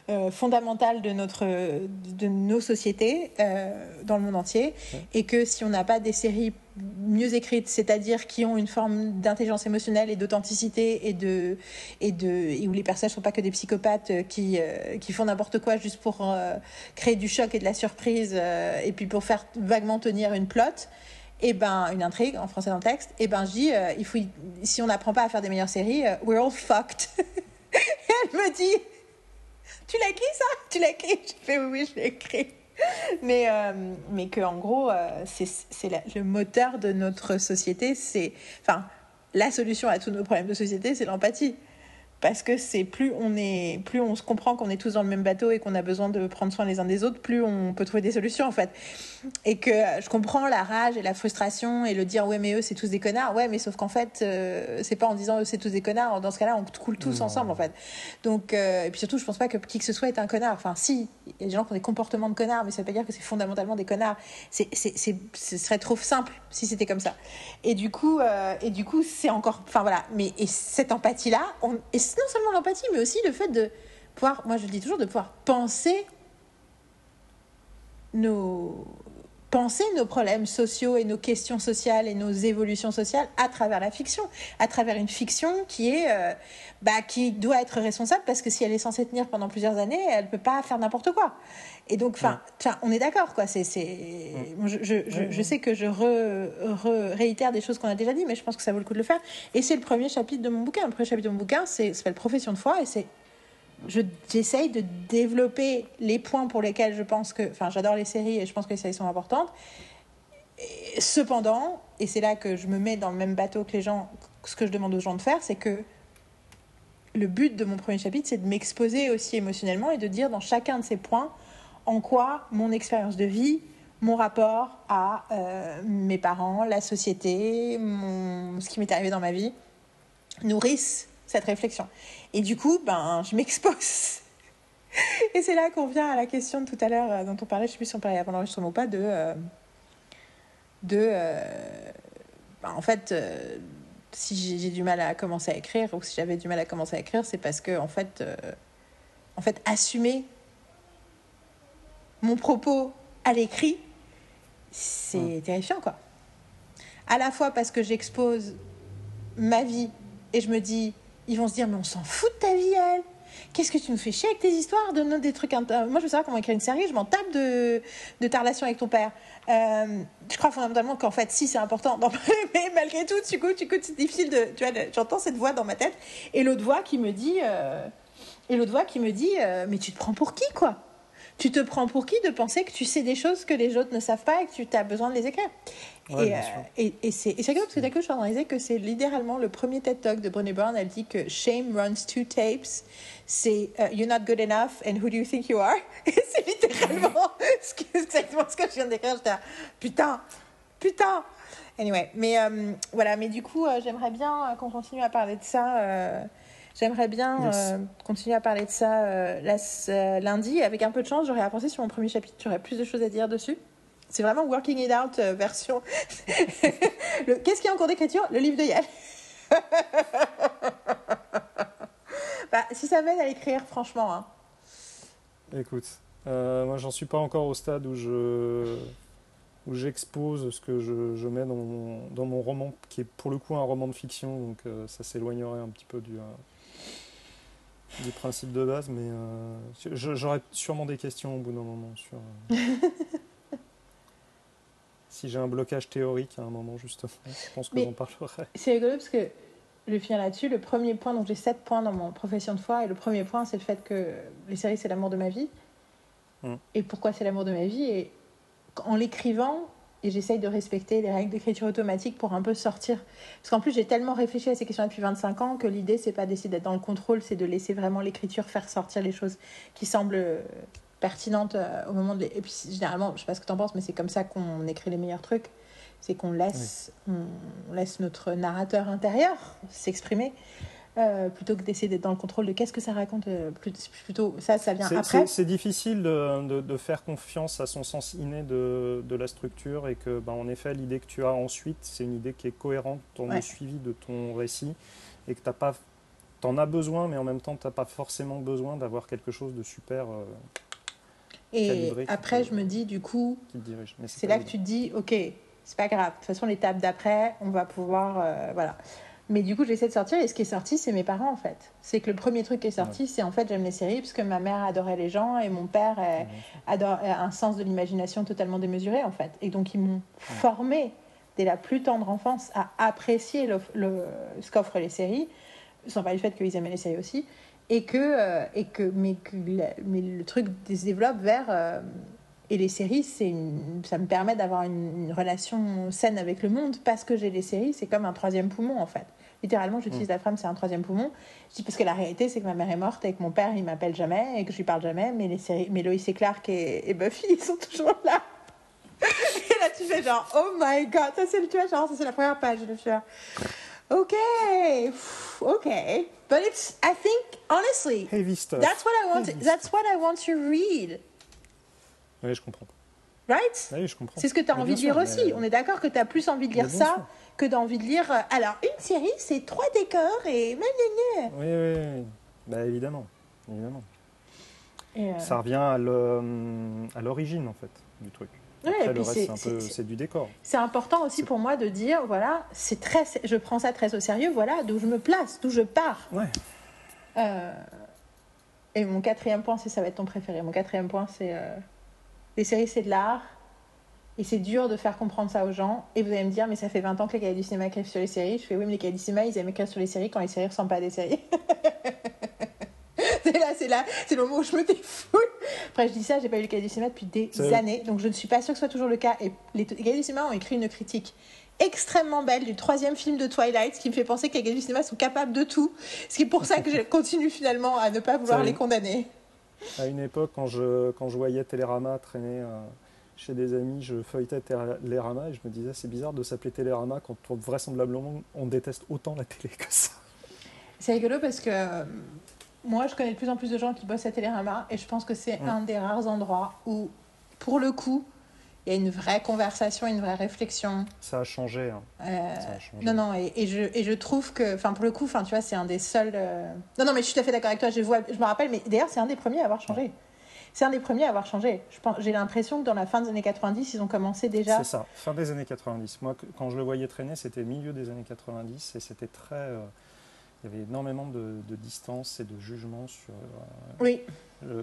euh, fondamental de, notre, de nos sociétés euh, dans le monde entier. Ouais. Et que si on n'a pas des séries mieux écrites, c'est-à-dire qui ont une forme d'intelligence émotionnelle et d'authenticité et de et de et où les personnages sont pas que des psychopathes qui euh, qui font n'importe quoi juste pour euh, créer du choc et de la surprise euh, et puis pour faire vaguement tenir une plot et ben une intrigue en français dans le texte. Et ben je dis euh, il faut si on n'apprend pas à faire des meilleures séries euh, we're all fucked. Et <laughs> elle me dit tu l'as écrit ça? Tu l'as écrit? J'ai fait oui je l'ai écrit. Mais euh, mais que en gros c'est le moteur de notre société c'est enfin la solution à tous nos problèmes de société c'est l'empathie. Parce que c'est plus on est plus on se comprend qu'on est tous dans le même bateau et qu'on a besoin de prendre soin les uns des autres plus on peut trouver des solutions en fait et que je comprends la rage et la frustration et le dire ouais mais eux c'est tous des connards. Ouais mais sauf qu'en fait euh, c'est pas en disant eux c'est tous des connards. Dans ce cas-là on coule tous Non. ensemble en fait. Donc euh, et puis surtout je pense pas que qui que ce soit est un connard. Enfin si il y a des gens qui ont des comportements de connards mais ça veut pas dire que c'est fondamentalement des connards. C'est c'est c'est ce serait trop simple si c'était comme ça. Et du coup euh, et du coup c'est encore enfin voilà. Mais et cette empathie là on, et non seulement l'empathie mais aussi le fait de pouvoir moi je le dis toujours de pouvoir penser nos penser nos problèmes sociaux et nos questions sociales et nos évolutions sociales à travers la fiction, à travers une fiction qui est euh, bah, qui doit être responsable parce que si elle est censée tenir pendant plusieurs années, elle peut pas faire n'importe quoi. Et donc, enfin, on est d'accord, quoi. C'est, c'est, Moi, je, je, je, Ouais, je sais que je re- re- réitère des choses qu'on a déjà dit, mais je pense que ça vaut le coup de le faire. Et c'est le premier chapitre de mon bouquin. Le premier chapitre de mon bouquin, c'est s'appelle Profession de foi, et c'est je j'essaye de développer les points pour lesquels je pense que enfin j'adore les séries et je pense que les séries sont importantes. Cependant et c'est là que je me mets dans le même bateau que les gens ce que je demande aux gens de faire c'est que le but de mon premier chapitre c'est de m'exposer aussi émotionnellement et de dire dans chacun de ces points en quoi mon expérience de vie mon rapport à euh, mes parents la société mon, ce qui m'est arrivé dans ma vie nourrissent cette réflexion. Et du coup, ben, je m'expose. Et c'est là qu'on vient à la question de tout à l'heure euh, dont on parlait, je sais plus si on parlait avant l'enregistrement ou pas, de. euh, de euh, ben, en fait, euh, si j'ai du mal à commencer à écrire, ou si j'avais du mal à commencer à écrire, c'est parce que, en fait, en fait, assumer mon propos à l'écrit, c'est terrifiant, quoi. À la fois parce que j'expose ma vie et je me dis, ils vont se dire, mais on s'en fout de ta vie, elle. Qu'est-ce que tu nous fais chier avec tes histoires Donne-nous des trucs. Moi, je veux savoir comment écrire une série. Je m'en tape de, de ta relation avec ton père. Euh, je crois fondamentalement qu'en fait, si c'est important <laughs> parler, mais malgré tout, du coup, c'est difficile de. Tu vois, j'entends cette voix dans ma tête et l'autre voix qui me dit, euh, et l'autre voix qui me dit, euh, mais tu te prends pour qui, quoi? Tu te prends pour qui de penser que tu sais des choses que les autres ne savent pas et que tu as besoin de les écrire Ouais, et, bien euh, et, et c'est rigolo parce que je suis en train de réaliser que c'est littéralement le premier TED Talk de Brené Brown. Elle dit que shame runs two tapes. C'est euh, You're not good enough and who do you think you are? <laughs> Et c'est littéralement ce que, exactement ce que je viens d'écrire. J'étais putain, putain. Anyway, mais euh, voilà, mais du coup, euh, j'aimerais bien qu'on continue à parler de ça. J'aimerais bien Yes. euh, continuer à parler de ça euh, la- euh, lundi. Avec un peu de chance, j'aurais avancé sur mon premier chapitre. J'aurais plus de choses à dire dessus. C'est vraiment Working It Out version. <laughs> Le- Qu'est-ce qu'il y a en cours d'écriture? Le livre de Yael. <laughs> bah, si ça m'aide à l'écrire, franchement. hein. Écoute, euh, moi j'en suis pas encore au stade où je où j'expose ce que je, je mets dans mon, dans mon roman, qui est pour le coup un roman de fiction, donc euh, ça s'éloignerait un petit peu du, euh, du principe de base, mais euh, j'aurais sûrement des questions au bout d'un moment sur euh, <laughs> si j'ai un blocage théorique à un moment justement. Je pense que j'en parlerai. C'est rigolo parce que je vais finir là-dessus. Le premier point, donc j'ai 7 points dans mon profession de foi, et le premier point, c'est le fait que les séries, c'est l'amour de ma vie. Mm. Et pourquoi c'est l'amour de ma vie? Et en l'écrivant, et j'essaye de respecter les règles d'écriture automatique pour un peu sortir. Parce qu'en plus, j'ai tellement réfléchi à ces questions depuis 25 ans que l'idée, c'est pas d'essayer d'être dans le contrôle, c'est de laisser vraiment l'écriture faire sortir les choses qui semblent euh, pertinentes euh, au moment de. les- Et puis, généralement, je sais pas ce que tu en penses, mais c'est comme ça qu'on écrit les meilleurs trucs. C'est qu'on laisse, on laisse notre narrateur intérieur s'exprimer. Euh, plutôt que d'essayer d'être dans le contrôle de qu'est-ce que ça raconte, euh, plutôt ça, ça vient après. C'est c'est difficile de, de- de faire confiance à son sens inné de, de la structure et que, ben, en effet, l'idée que tu as ensuite, c'est une idée qui est cohérente dans Ouais. le suivi de ton récit et que tu pas. T'en as besoin, mais en même temps, tu n'as pas forcément besoin d'avoir quelque chose de super euh, Et calibré après, te- je me dis, du coup, c'est là que tu te dis, ok, c'est pas grave. De toute façon, l'étape d'après, on va pouvoir, euh, voilà. Mais du coup, j'essaie de sortir et ce qui est sorti, c'est mes parents en fait. C'est que le premier truc qui est sorti, c'est en fait j'aime les séries parce que ma mère adorait les gens et mon père euh, Ouais. adore, a un sens de l'imagination totalement démesuré en fait. Et donc ils m'ont formé dès la plus tendre enfance à apprécier le, le- ce qu'offrent les séries, sans parler du fait qu'ils aimaient les séries aussi. Et que, euh, et que, mais, que mais le truc se développe vers. Et les séries, c'est une- ça me permet d'avoir une, une relation saine avec le monde parce que j'ai les séries, c'est comme un troisième poumon en fait. Littéralement, j'utilise la femme, c'est un troisième poumon. Je dis parce que la réalité, c'est que ma mère est morte et que mon père, il m'appelle jamais et que je lui parle jamais. Mais les séries, mais Lois et Clark et, et Buffy, ils sont toujours là. <laughs> et là, tu fais genre, oh my god, ça c'est, tu vois, genre, ça c'est la première page. Je fais, ok, ok. But it's, I think, honestly, stuff. that's what I want. Heavy That's what I want to read, Oui, je comprends. right? Oui, je comprends. C'est ce que tu as Mais envie de lire aussi. mais- On est d'accord que tu as plus envie de lire ça sûr. que d'envie de lire. euh, Alors, une série, c'est trois décors et. Oui, oui, oui. Bah, évidemment. évidemment. Et, euh, Ça revient à le- à l'origine, en fait, du truc. Ouais, Après, et le reste, c'est- du décor. C'est important aussi pour moi de dire voilà, c'est très, je prends ça très au sérieux. Voilà d'où je me place, d'où je pars. Ouais. Euh, et mon quatrième point, c'est ça va être ton préféré. Mon quatrième point, c'est euh, les séries, c'est de l'art. Et c'est dur de faire comprendre ça aux gens. Et vous allez me dire, mais ça fait 20 ans que les cahiers du cinéma écrivent sur les séries. Je fais, oui, mais les cahiers du cinéma, ils aiment écrire sur les séries quand les séries ressemblent pas à des séries. <laughs> c'est là, c'est là, c'est le moment où je me défoule. Après, je dis ça, j'ai pas eu le cahier du cinéma depuis des années. Donc, je ne suis pas sûre que ce soit toujours le cas. Et les, cahiers du cinéma ont écrit une critique extrêmement belle du troisième film de Twilight, ce qui me fait penser que les cahiers du cinéma sont capables de tout. Ce qui est pour ça que je continue finalement à ne pas vouloir les condamner. À une époque, quand je, quand je voyais Télérama traîner euh, chez des amis, je feuilletais Télérama et je me disais, c'est bizarre de s'appeler Télérama quand vraisemblablement on déteste autant la télé que ça. C'est rigolo parce que euh, moi, je connais de plus en plus de gens qui bossent à Télérama et je pense que c'est un des rares endroits où, pour le coup, il y a une vraie conversation, une vraie réflexion. Ça a changé. hein. Euh, Ça a changé. non, non, et, et je, et je trouve que, enfin, pour le coup, tu vois, c'est un des seuls. euh, Non, non, mais je suis tout à fait d'accord avec toi. Je, vois, je me rappelle, mais d'ailleurs, c'est un des premiers à avoir changé. C'est un des premiers à avoir changé. J'ai l'impression que dans la fin des années 90, ils ont commencé déjà. C'est ça, fin des années 90. Moi, quand je le voyais traîner, c'était milieu des années 90 et c'était très. euh, il y avait énormément de, de distance et de jugement sur. Oui,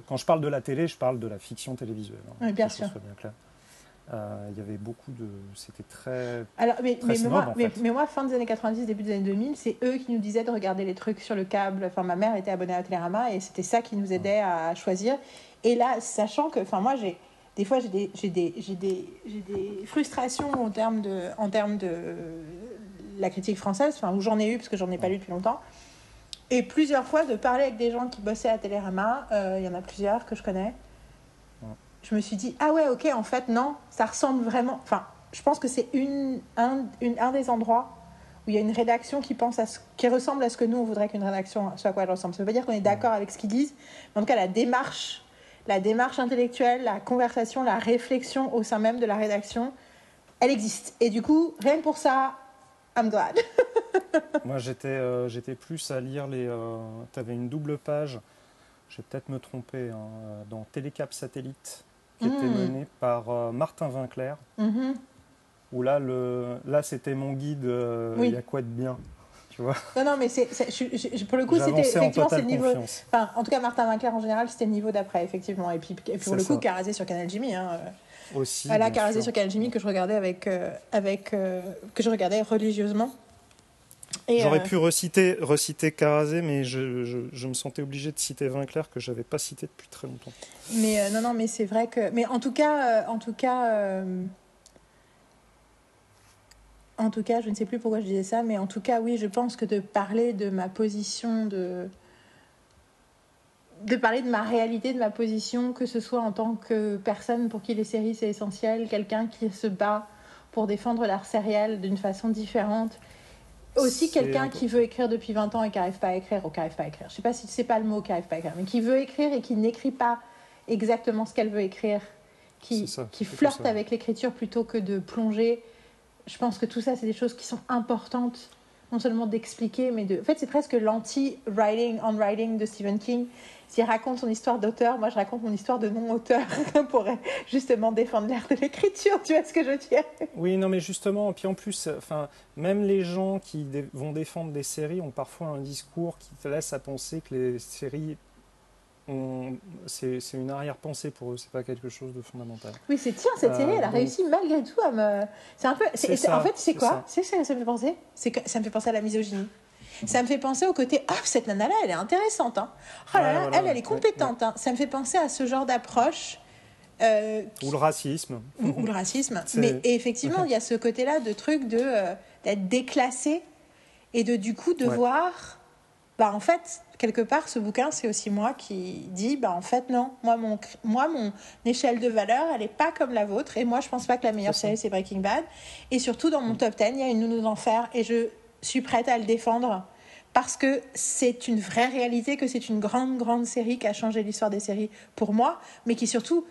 quand je parle de la télé, je parle de la fiction télévisuelle. hein, Oui, bien que ce sûr. soit bien clair. Euh, il y avait beaucoup de. C'était très. Alors, mais, Très mais, snob, moi, en mais, fait. mais moi, fin des années 90, début des années 2000, c'est eux qui nous disaient de regarder les trucs sur le câble. Enfin, ma mère était abonnée à Télérama et c'était ça qui nous aidait à choisir. Et là, sachant que, enfin, moi, j'ai des fois, j'ai des, j'ai des, j'ai des, j'ai des frustrations en termes de, en termes de la critique française, enfin, où j'en ai eu parce que j'en ai pas lu depuis longtemps. Et plusieurs fois, de parler avec des gens qui bossaient à Télérama, euh, il y en a plusieurs que je connais. Je me suis dit, ah ouais, ok, en fait, non, ça ressemble vraiment. Enfin, je pense que c'est une, un, un des endroits où il y a une rédaction qui pense à ce, qui ressemble à ce que nous on voudrait qu'une rédaction soit à quoi elle ressemble. Ça veut pas dire qu'on est d'accord avec ce qu'ils disent, mais en tout cas la démarche, la démarche intellectuelle, la conversation, la réflexion au sein même de la rédaction, elle existe. Et du coup, rien que pour ça, I'm glad. <laughs> Moi, j'étais euh, j'étais plus à lire les. tu avais une double page, je vais peut-être me tromper, hein, euh, dans Télécap Satellite. Qui était Mm. menée par euh, Martin Vinclair. Mhm. Où là, le, là c'était mon guide. euh, Il y a quoi de bien <laughs> Tu vois Non, non, mais c'est, pour le coup, c'était effectivement c'est le niveau. Enfin, en tout cas, Martin Vinclair en général, c'était le niveau d'après, effectivement. Et puis, et pour le coup. Carazé sur Canal Jimmy. Hein. Aussi. Voilà, Carazé sur Canal Jimmy que je regardais avec, euh, avec euh, que je regardais religieusement. J'aurais euh, pu reciter, reciter Carazé, mais je, je, je me sentais obligé de citer Vinclair que j'avais pas cité depuis très longtemps. Mais euh, non, non, mais c'est vrai que. Mais en tout cas, euh, en tout cas, en tout cas, je ne sais plus pourquoi je disais ça, mais en tout cas, oui, je pense que de parler de ma position, de de parler de ma réalité, de ma position, que ce soit en tant que personne pour qui les séries c'est essentiel, quelqu'un qui se bat pour défendre l'art sériel d'une façon différente. Aussi quelqu'un un- qui veut écrire depuis 20 ans et qui n'arrive pas à écrire, ou qui n'arrive pas à écrire. Je sais pas si c'est pas le mot qui n'arrive pas à écrire, mais qui veut écrire et qui n'écrit pas exactement ce qu'elle veut écrire, qui, ça, qui flirte avec l'écriture plutôt que de plonger. Je pense que tout ça, c'est des choses qui sont importantes, non seulement d'expliquer, mais de. En fait, c'est presque l'anti-writing on writing de Stephen King. S'il raconte son histoire d'auteur, moi je raconte mon histoire de non-auteur <laughs> pour justement défendre l'art de l'écriture, tu vois ce que je veux dire? Oui, non, mais justement, puis en plus, enfin, même les gens qui vont défendre des séries ont parfois un discours qui te laisse à penser que les séries, c'est une arrière-pensée pour eux, c'est pas quelque chose de fondamental. Oui, c'est tiens, cette Euh, série, elle a donc- réussi malgré tout à me. C'est un peu. ça, en fait, c'est quoi. C'est ça que ça me fait penser C'est que ça me fait penser à la misogynie. Ça me fait penser au côté ah cette nana là elle est intéressante hein. Oh là Ouais, là voilà, elle elle est ouais, compétente hein. Ça me fait penser à ce genre d'approche euh, Ou le racisme. ou, ou le racisme. Mais effectivement, <laughs> il y a ce côté-là de truc de euh, d'être déclassé et de du coup devoir. Bah en fait, quelque part, ce bouquin, c'est aussi moi qui dis bah en fait non, moi mon moi mon échelle de valeur, elle est pas comme la vôtre. Et moi je pense pas que la meilleure série c'est Breaking Bad. Et surtout dans mon top 10, il y a une nounou d'enfer. Et je suis prête à le défendre. Parce que c'est une vraie réalité que c'est une grande grande série qui a changé l'histoire des séries pour moi, mais qui surtout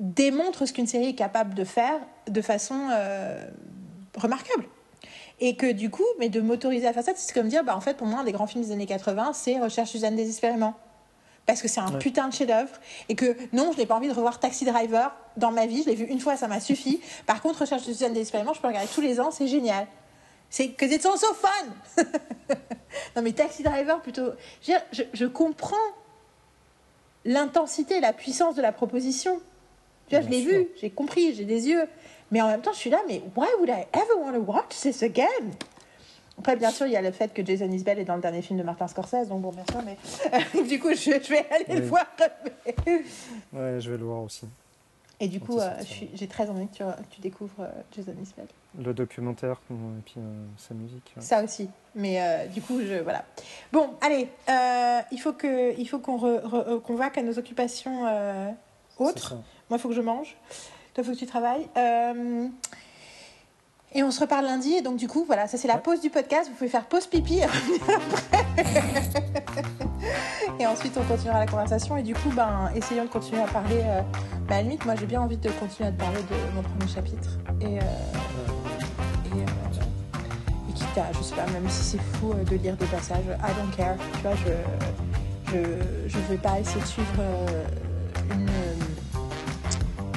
démontre ce qu'une série est capable de faire de façon euh, remarquable. Et que du coup, mais de m'autoriser à faire ça, c'est comme dire, bah, en fait, pour moi, un des grands films des années 80, c'est Recherche Suzanne désespérément. Parce que c'est un Ouais. putain de chef-d'œuvre. Et que non, je n'ai pas envie de revoir Taxi Driver dans ma vie. Je l'ai vu une fois, ça m'a suffi. <laughs> Par contre, Recherche Suzanne désespérément, je peux regarder tous les ans, c'est génial. C'est que it's also fun! <laughs> non, mais Taxi Driver, plutôt. Je, comprends l'intensité, la puissance de la proposition. Tu vois, je l'ai vu, j'ai compris, j'ai des yeux. Mais en même temps, je suis là, mais why would I ever want to watch this again? Après, bien sûr, il y a le fait que Jason Isbell est dans le dernier film de Martin Scorsese, donc bon, bien sûr, mais <laughs> du coup, je, je vais aller le voir. <laughs> Ouais, je vais le voir aussi. Et du coup, euh, j'ai très envie que tu, découvres euh, Jason Isbell. Le documentaire et puis euh, sa musique. ouais. Ça aussi. Mais du coup, je, voilà. Bon, allez, il faut qu'on qu'on vaque à nos occupations autres. Moi, il faut que je mange. Toi, il faut que tu travailles. Euh, Et on se reparle lundi. Et donc, du coup, voilà, ça c'est la pause du podcast. Vous pouvez faire pause pipi. <laughs> et ensuite, on continuera la conversation. Et du coup, ben, essayons de continuer à parler. euh, ben, à la limite, moi, j'ai bien envie de continuer à te parler de mon premier chapitre. Et, euh, et, euh, et quitte à, je sais pas, même si c'est fou euh, de lire des passages, I don't care. Tu vois, je, je, je vais pas essayer de suivre une.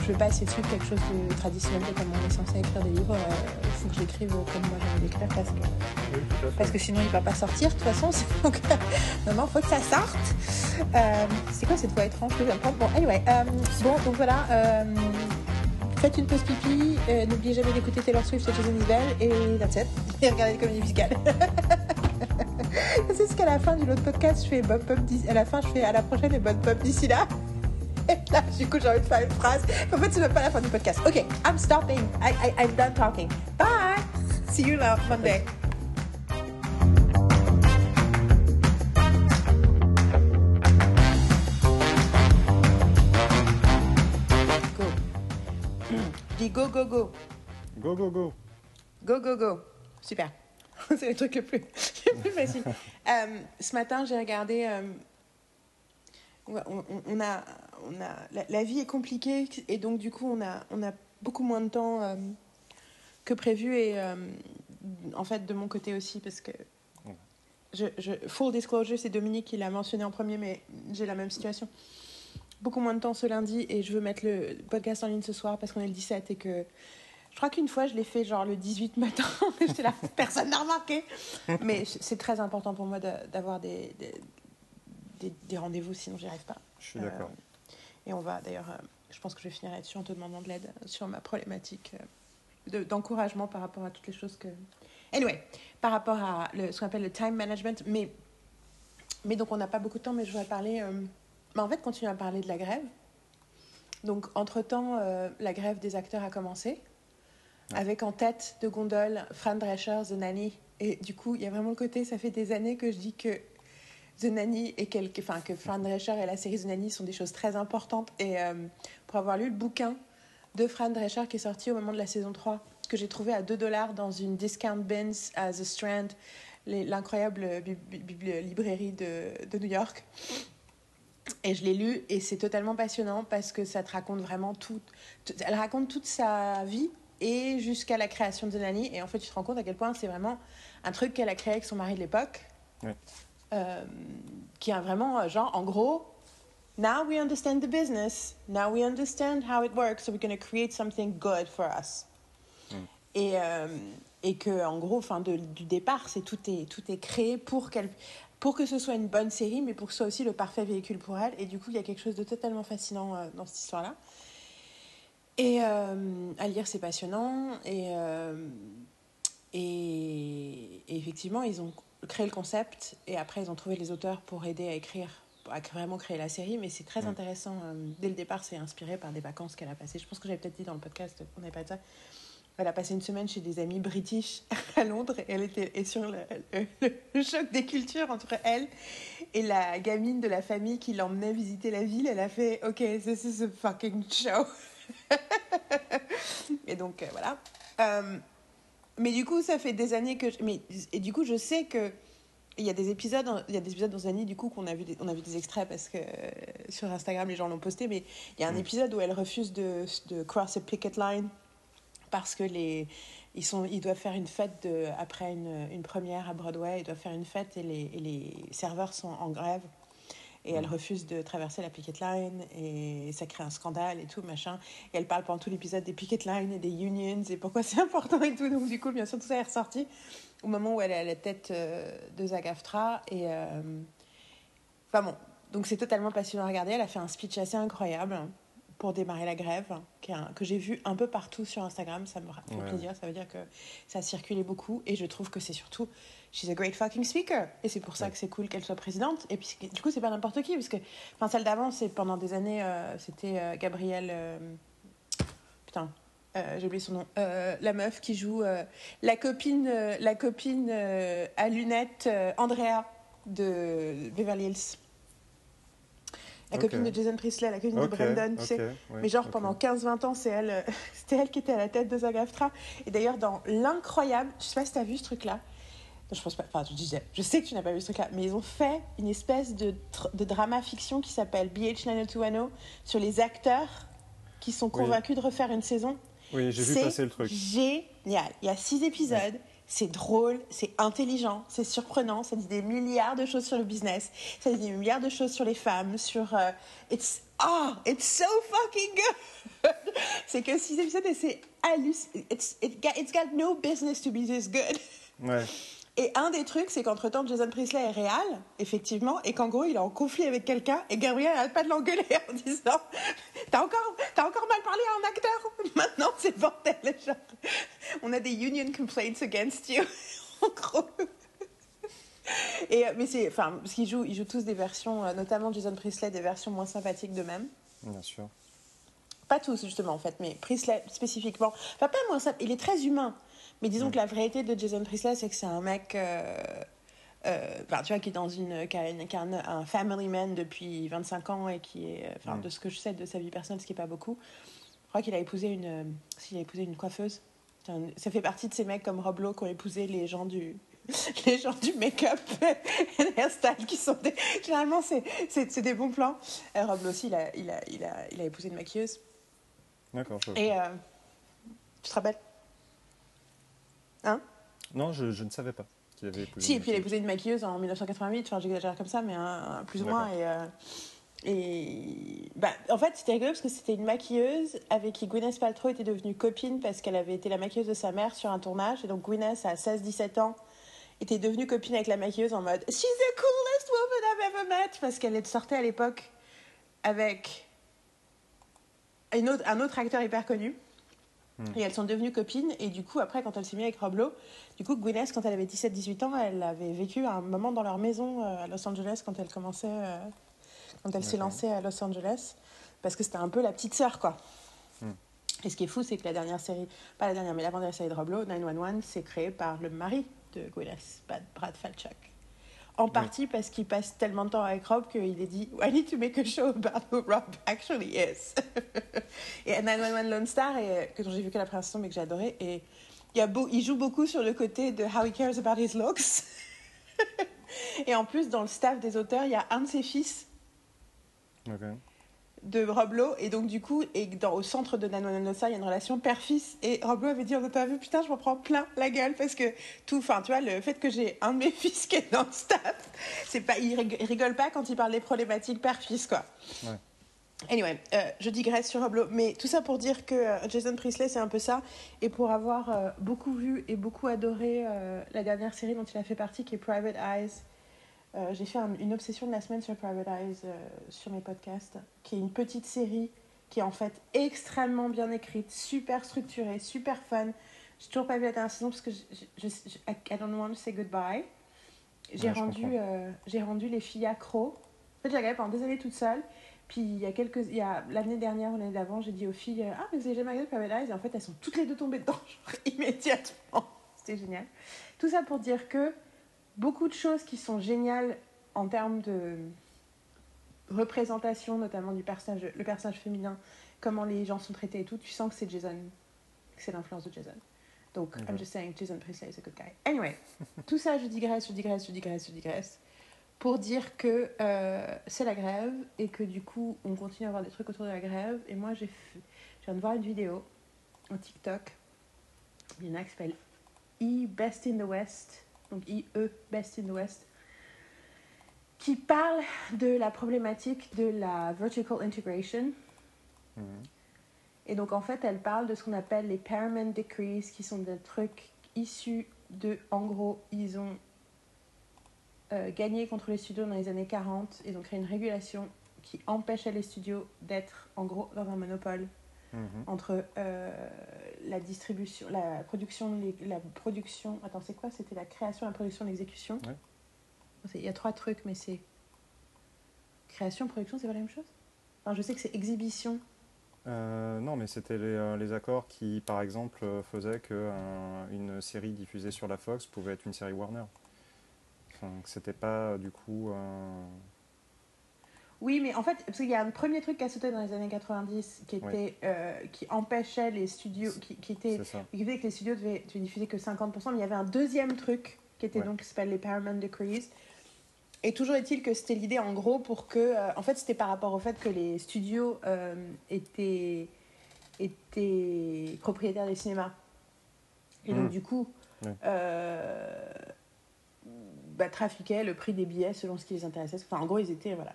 Euh, je vais pas essayer de suivre quelque chose de traditionnel de comme on est censé écrire des livres. euh, Il faut que j'écrive comme moi j'ai envie d'écrire parce que, Oui, parce que sinon il va pas sortir de toute façon. Donc, non, il faut que ça sorte. Euh, c'est quoi cette voix étrange que de prendre Bon, anyway. euh, bon, donc voilà. euh, faites une pause pipi. euh, N'oubliez jamais d'écouter Taylor Swift et Jason Isbell. Et that's it. <laughs> Et regardez les comédies musicales. <laughs> c'est ce qu'à la fin du l'autre podcast, je fais Pop. d'ici- À la fin, je fais à la prochaine et bonne pop d'ici là. Là, du coup, j'ai envie de faire une phrase. En fait, c'est même pas la fin du podcast. Ok, I'm stopping. I, I, I'm done talking. Bye. See you now Monday. Go. Je <clears throat> dis go, go, go. Go, go, go. Go, go, go. Super. <laughs> c'est le truc le plus, <laughs> le plus facile. <laughs> Euh, ce matin, j'ai regardé. euh, on, on- on a, on a, la, la vie est compliquée et donc, du coup, on a, on a beaucoup moins de temps euh, que prévu. Et euh, en fait, de mon côté aussi, parce que. Je, je- full disclosure, c'est Dominique qui l'a mentionné en premier, mais j'ai la même situation. beaucoup moins de temps ce lundi et je veux mettre le podcast en ligne ce soir parce qu'on est le 17 et que je crois qu'une fois je l'ai fait genre le 18 matin. <laughs> J'étais là, personne n'a remarqué. Mais c'est très important pour moi d'avoir des, des, des, rendez-vous, sinon j'y arrive pas. Je suis d'accord. Et on va d'ailleurs, je pense que je vais finir là-dessus en te demandant de l'aide sur ma problématique d'encouragement par rapport à toutes les choses que. Anyway, par rapport à le, ce qu'on appelle le time management, mais, mais donc on n'a pas beaucoup de temps, mais je voudrais parler. Euh, mais en fait, continuer à parler de la grève. Donc, entre-temps, euh, la grève des acteurs a commencé, avec en tête de gondole Fran Drescher, The Nanny. Et du coup, il y a vraiment le côté, ça fait des années que je dis que The Nanny et quelque, enfin, que Fran Drescher et la série The Nanny sont des choses très importantes. Et euh, pour avoir lu le bouquin de Fran Drescher qui est sorti au moment de la saison 3, que j'ai trouvé à 2 dollars dans une discount bins à The Strand, l'incroyable librairie de, de, New York. Et je l'ai lu et c'est totalement passionnant parce que ça te raconte vraiment tout. Elle raconte toute sa vie et jusqu'à la création de Nanny. Et en fait, tu te rends compte à quel point c'est vraiment un truc qu'elle a créé avec son mari de l'époque. Euh, qui a vraiment, genre, en gros, Now we understand the business. Now we understand how it works. So we're going to create something good for us. Mm. Et, euh, et que, en gros, fin de, du départ, c'est tout est, tout est créé pour, qu'elle, pour que ce soit une bonne série, mais pour que ce soit aussi le parfait véhicule pour elle. Et du coup, il y a quelque chose de totalement fascinant euh, dans cette histoire-là. Et euh, à lire, c'est passionnant. Et, et, et, effectivement, ils ont créé le concept et après, ils ont trouvé les auteurs pour aider à écrire a vraiment créé la série, mais c'est très intéressant. Euh, dès le départ, c'est inspiré par des vacances qu'elle a passées. Je pense que j'avais peut-être dit dans le podcast qu'on n'avait pas de ça. Elle a passé une semaine chez des amis british <laughs> à Londres et elle était et sur le, le, choc des cultures entre elle et la gamine de la famille qui l'emmenait visiter la ville. Elle a fait OK, this is a fucking show. <laughs> et donc euh, voilà. Euh, mais du coup, ça fait des années que. Mais, et du coup, je sais que il y a des épisodes, il y a des épisodes dans Zanny du coup qu'on a vu, des, on a vu des extraits parce que euh, sur Instagram les gens l'ont posté, mais il y a un mm. épisode où elle refuse de, de cross a picket line parce que les ils sont ils doivent faire une fête de, après une, une première à Broadway, ils doivent faire une fête et les, et les serveurs sont en grève et elle mm. refuse de traverser la picket line et ça crée un scandale et tout machin et elle parle pendant tout l'épisode des picket lines et des unions et pourquoi <laughs> c'est important et tout donc du coup bien sûr tout ça est ressorti au moment où elle est à la tête euh, de Zagaftra et euh, enfin bon donc c'est totalement passionnant à regarder elle a fait un speech assez incroyable pour démarrer la grève, que j'ai vu un peu partout sur Instagram. Ça me fait plaisir. Ça veut dire que ça a circulé beaucoup. Et je trouve que c'est surtout she's a great fucking speaker. Et c'est pour ça que c'est cool qu'elle soit présidente. Et puis, du coup, c'est pas n'importe qui, parce que, enfin, celle d'avant, c'est pendant des années, euh, c'était euh, Gabrielle. Euh, putain, j'ai oublié son nom. la meuf qui joue la copine, la copine à lunettes, Andrea de Beverly Hills. La copine de Jason Priestley, la copine de Brandon, tu sais. Mais genre pendant 15-20 ans, c'est elle, <laughs> c'était elle qui était à la tête de Zagaftra. Et d'ailleurs, dans l'incroyable, je sais pas si tu as vu ce truc-là, je pense pas, enfin, je disais, je sais que tu n'as pas vu ce truc-là, mais ils ont fait une espèce de, de drama fiction qui s'appelle BH 90210 sur les acteurs qui sont convaincus de refaire une saison. Oui, j'ai vu passer le truc. Génial. Il y a six épisodes. C'est drôle, c'est intelligent, c'est surprenant, ça dit des milliards de choses sur le business, ça dit des milliards de choses sur les femmes, sur... Euh, it's, oh, it's so fucking good <laughs> C'est que six épisodes et c'est hallucinant. It's, it, it's got no business to be this good. Ouais. <laughs> Et un des trucs, c'est qu'entre-temps, Jason Priestley est réel, effectivement, et qu'en gros, il est en conflit avec quelqu'un, et Gabriel n'arrête pas de l'engueuler <laughs> en disant T'as encore, as encore mal parlé à un acteur? <laughs> Maintenant, c'est bordel. Genre, on a des union complaints against you. <laughs> en gros. Et, euh, mais c'est, enfin, parce qu'ils jouent, ils jouent tous des versions, euh, notamment Jason Priestley, des versions moins sympathiques d'eux-mêmes. Bien sûr. Pas tous, justement, en fait, mais Priestley spécifiquement. Enfin, pas moins Il est très humain. Mais disons que la vérité de Jason Priestley, c'est que c'est un mec. Euh, euh, tu vois, qui est dans une, qui a, un, family man depuis 25 ans et qui est, enfin, de ce que je sais de sa vie personnelle, ce qui est pas beaucoup. Je crois qu'il a épousé une, s'il a épousé une coiffeuse. Ça fait partie de ces mecs comme Rob Lowe qui ont épousé les gens du, <laughs> les gens du make-up <laughs> et hairstyle qui sont des, généralement c'est, c'est, des bons plans. Euh, Rob aussi, il a, il a, il a, il a épousé une maquilleuse. D'accord. Et tu te rappelles? Hein Non, je, je, ne savais pas qu'il avait épousé. Si, et puis il a épousé une maquilleuse en 1988, enfin j'exagère comme ça, mais plus ou moins. Et, euh, et bah, en fait, c'était rigolo parce que c'était une maquilleuse avec qui Gwyneth Paltrow était devenue copine parce qu'elle avait été la maquilleuse de sa mère sur un tournage. Et donc Gwyneth, à 16-17 ans, était devenue copine avec la maquilleuse en mode She's the coolest woman I've ever met parce qu'elle sortait à l'époque avec une autre, un autre acteur hyper connu. Et elles sont devenues copines. Et du coup, après, quand elle s'est mise avec Rob Lowe, du coup, Gwyneth, quand elle avait 17-18 ans, elle avait vécu un moment dans leur maison euh, à Los Angeles quand elle commençait, euh, quand elle s'est lancée à Los Angeles. Parce que c'était un peu la petite sœur, quoi. Hmm. Et ce qui est fou, c'est que la dernière série, pas la dernière, mais l'avant-dernière série de Rob Lowe, 911, c'est créé par le mari de Gwyneth, Brad- Brad Falchuk. En partie parce qu'il passe tellement de temps avec Rob qu'il a dit I need to make a show about who Rob actually is? <laughs> et 911 Lone Star, et, que dont j'ai vu que la première saison mais que j'ai adoré, et il, a beau, il joue beaucoup sur le côté de how he cares about his looks. <laughs> et en plus, dans le staff des auteurs, il y a un de ses fils Ok. De Rob Lowe et donc du coup et dans, au centre de Nanonosa il y a une relation père-fils et Rob Lowe avait dit pas vu putain je m'en prends plein la gueule parce que tout enfin tu vois le fait que j'ai un de mes <laughs> fils qui est dans le staff c'est pas il rig- il rigole pas quand il parle des problématiques père-fils quoi Ouais. Anyway, euh, je digresse sur Rob Lowe, mais tout ça pour dire que euh, Jason Priestley, c'est un peu ça. Et pour avoir euh, beaucoup vu et beaucoup adoré euh, la dernière série dont il a fait partie, qui est Private Eyes, euh, j'ai fait un- une obsession de la semaine sur Private Eyes euh, sur mes podcasts, qui est une petite série qui est en fait extrêmement bien écrite, super structurée, super fun. J'ai toujours pas vu la dernière saison parce que je, je, je- I don't want to say goodbye. J'ai Ouais, rendu, euh, j'ai rendu les filles accros. En fait, j'ai regardé pendant des années toute seule. Puis il y a quelques, il y a l'année dernière ou l'année d'avant, j'ai dit aux filles ah mais vous avez jamais regardé Private Eyes? Et en fait elles sont toutes les deux tombées dedans <laughs> genre, immédiatement. C'était génial. Tout ça pour dire que beaucoup de choses qui sont géniales en termes de représentation, notamment du personnage, le personnage féminin, comment les gens sont traités et tout, tu sens que c'est Jason, que c'est l'influence de Jason. Donc, I'm Ok. just saying, Jason Priestley is a good guy. Anyway, tout ça, je digresse, je digresse, je digresse, je digresse, pour dire que euh, c'est la grève et que du coup, on continue à avoir des trucs autour de la grève. Et moi, j'ai fait- je viens de voir une vidéo en TikTok. Il y en a qui s'appelle E Best in the West, donc IE Best in the West, qui parle de la problématique de la vertical integration. Mhm. Et donc en fait, elle parle de ce qu'on appelle les Paramount Decrees, qui sont des trucs issus de, en gros, ils ont euh, gagné contre les studios dans les années 40, ils ont créé une régulation qui empêchait les studios d'être, en gros, dans un monopole Mhm. entre euh, la distribution, la production, les- la production. Attends, c'est quoi? C'était la création, la production, l'exécution? Ouais. Il y a trois trucs, mais c'est création, production, c'est pas la même chose? Enfin, je sais que c'est exhibition. Euh, non, mais c'était les, euh, les accords qui, par exemple, faisaient qu'une série diffusée sur la Fox pouvait être une série Warner. Enfin, que c'était pas, du coup, un- Oui, mais en fait, parce qu'il y a un premier truc qui a sauté dans les années 90 qui était euh, qui empêchait les studios, qui, qui était qui faisait que les studios devaient, devaient diffuser que 50%, mais il y avait un deuxième truc qui était Ouais. donc qui s'appelle les Paramount Decrees. Et toujours est-il que c'était l'idée en gros pour que, euh, en fait, c'était par rapport au fait que les studios euh, étaient étaient propriétaires des cinémas. Et donc Mm. du coup, bah, trafiquaient le prix des billets selon ce qui les intéressait. Enfin, en gros, ils étaient voilà.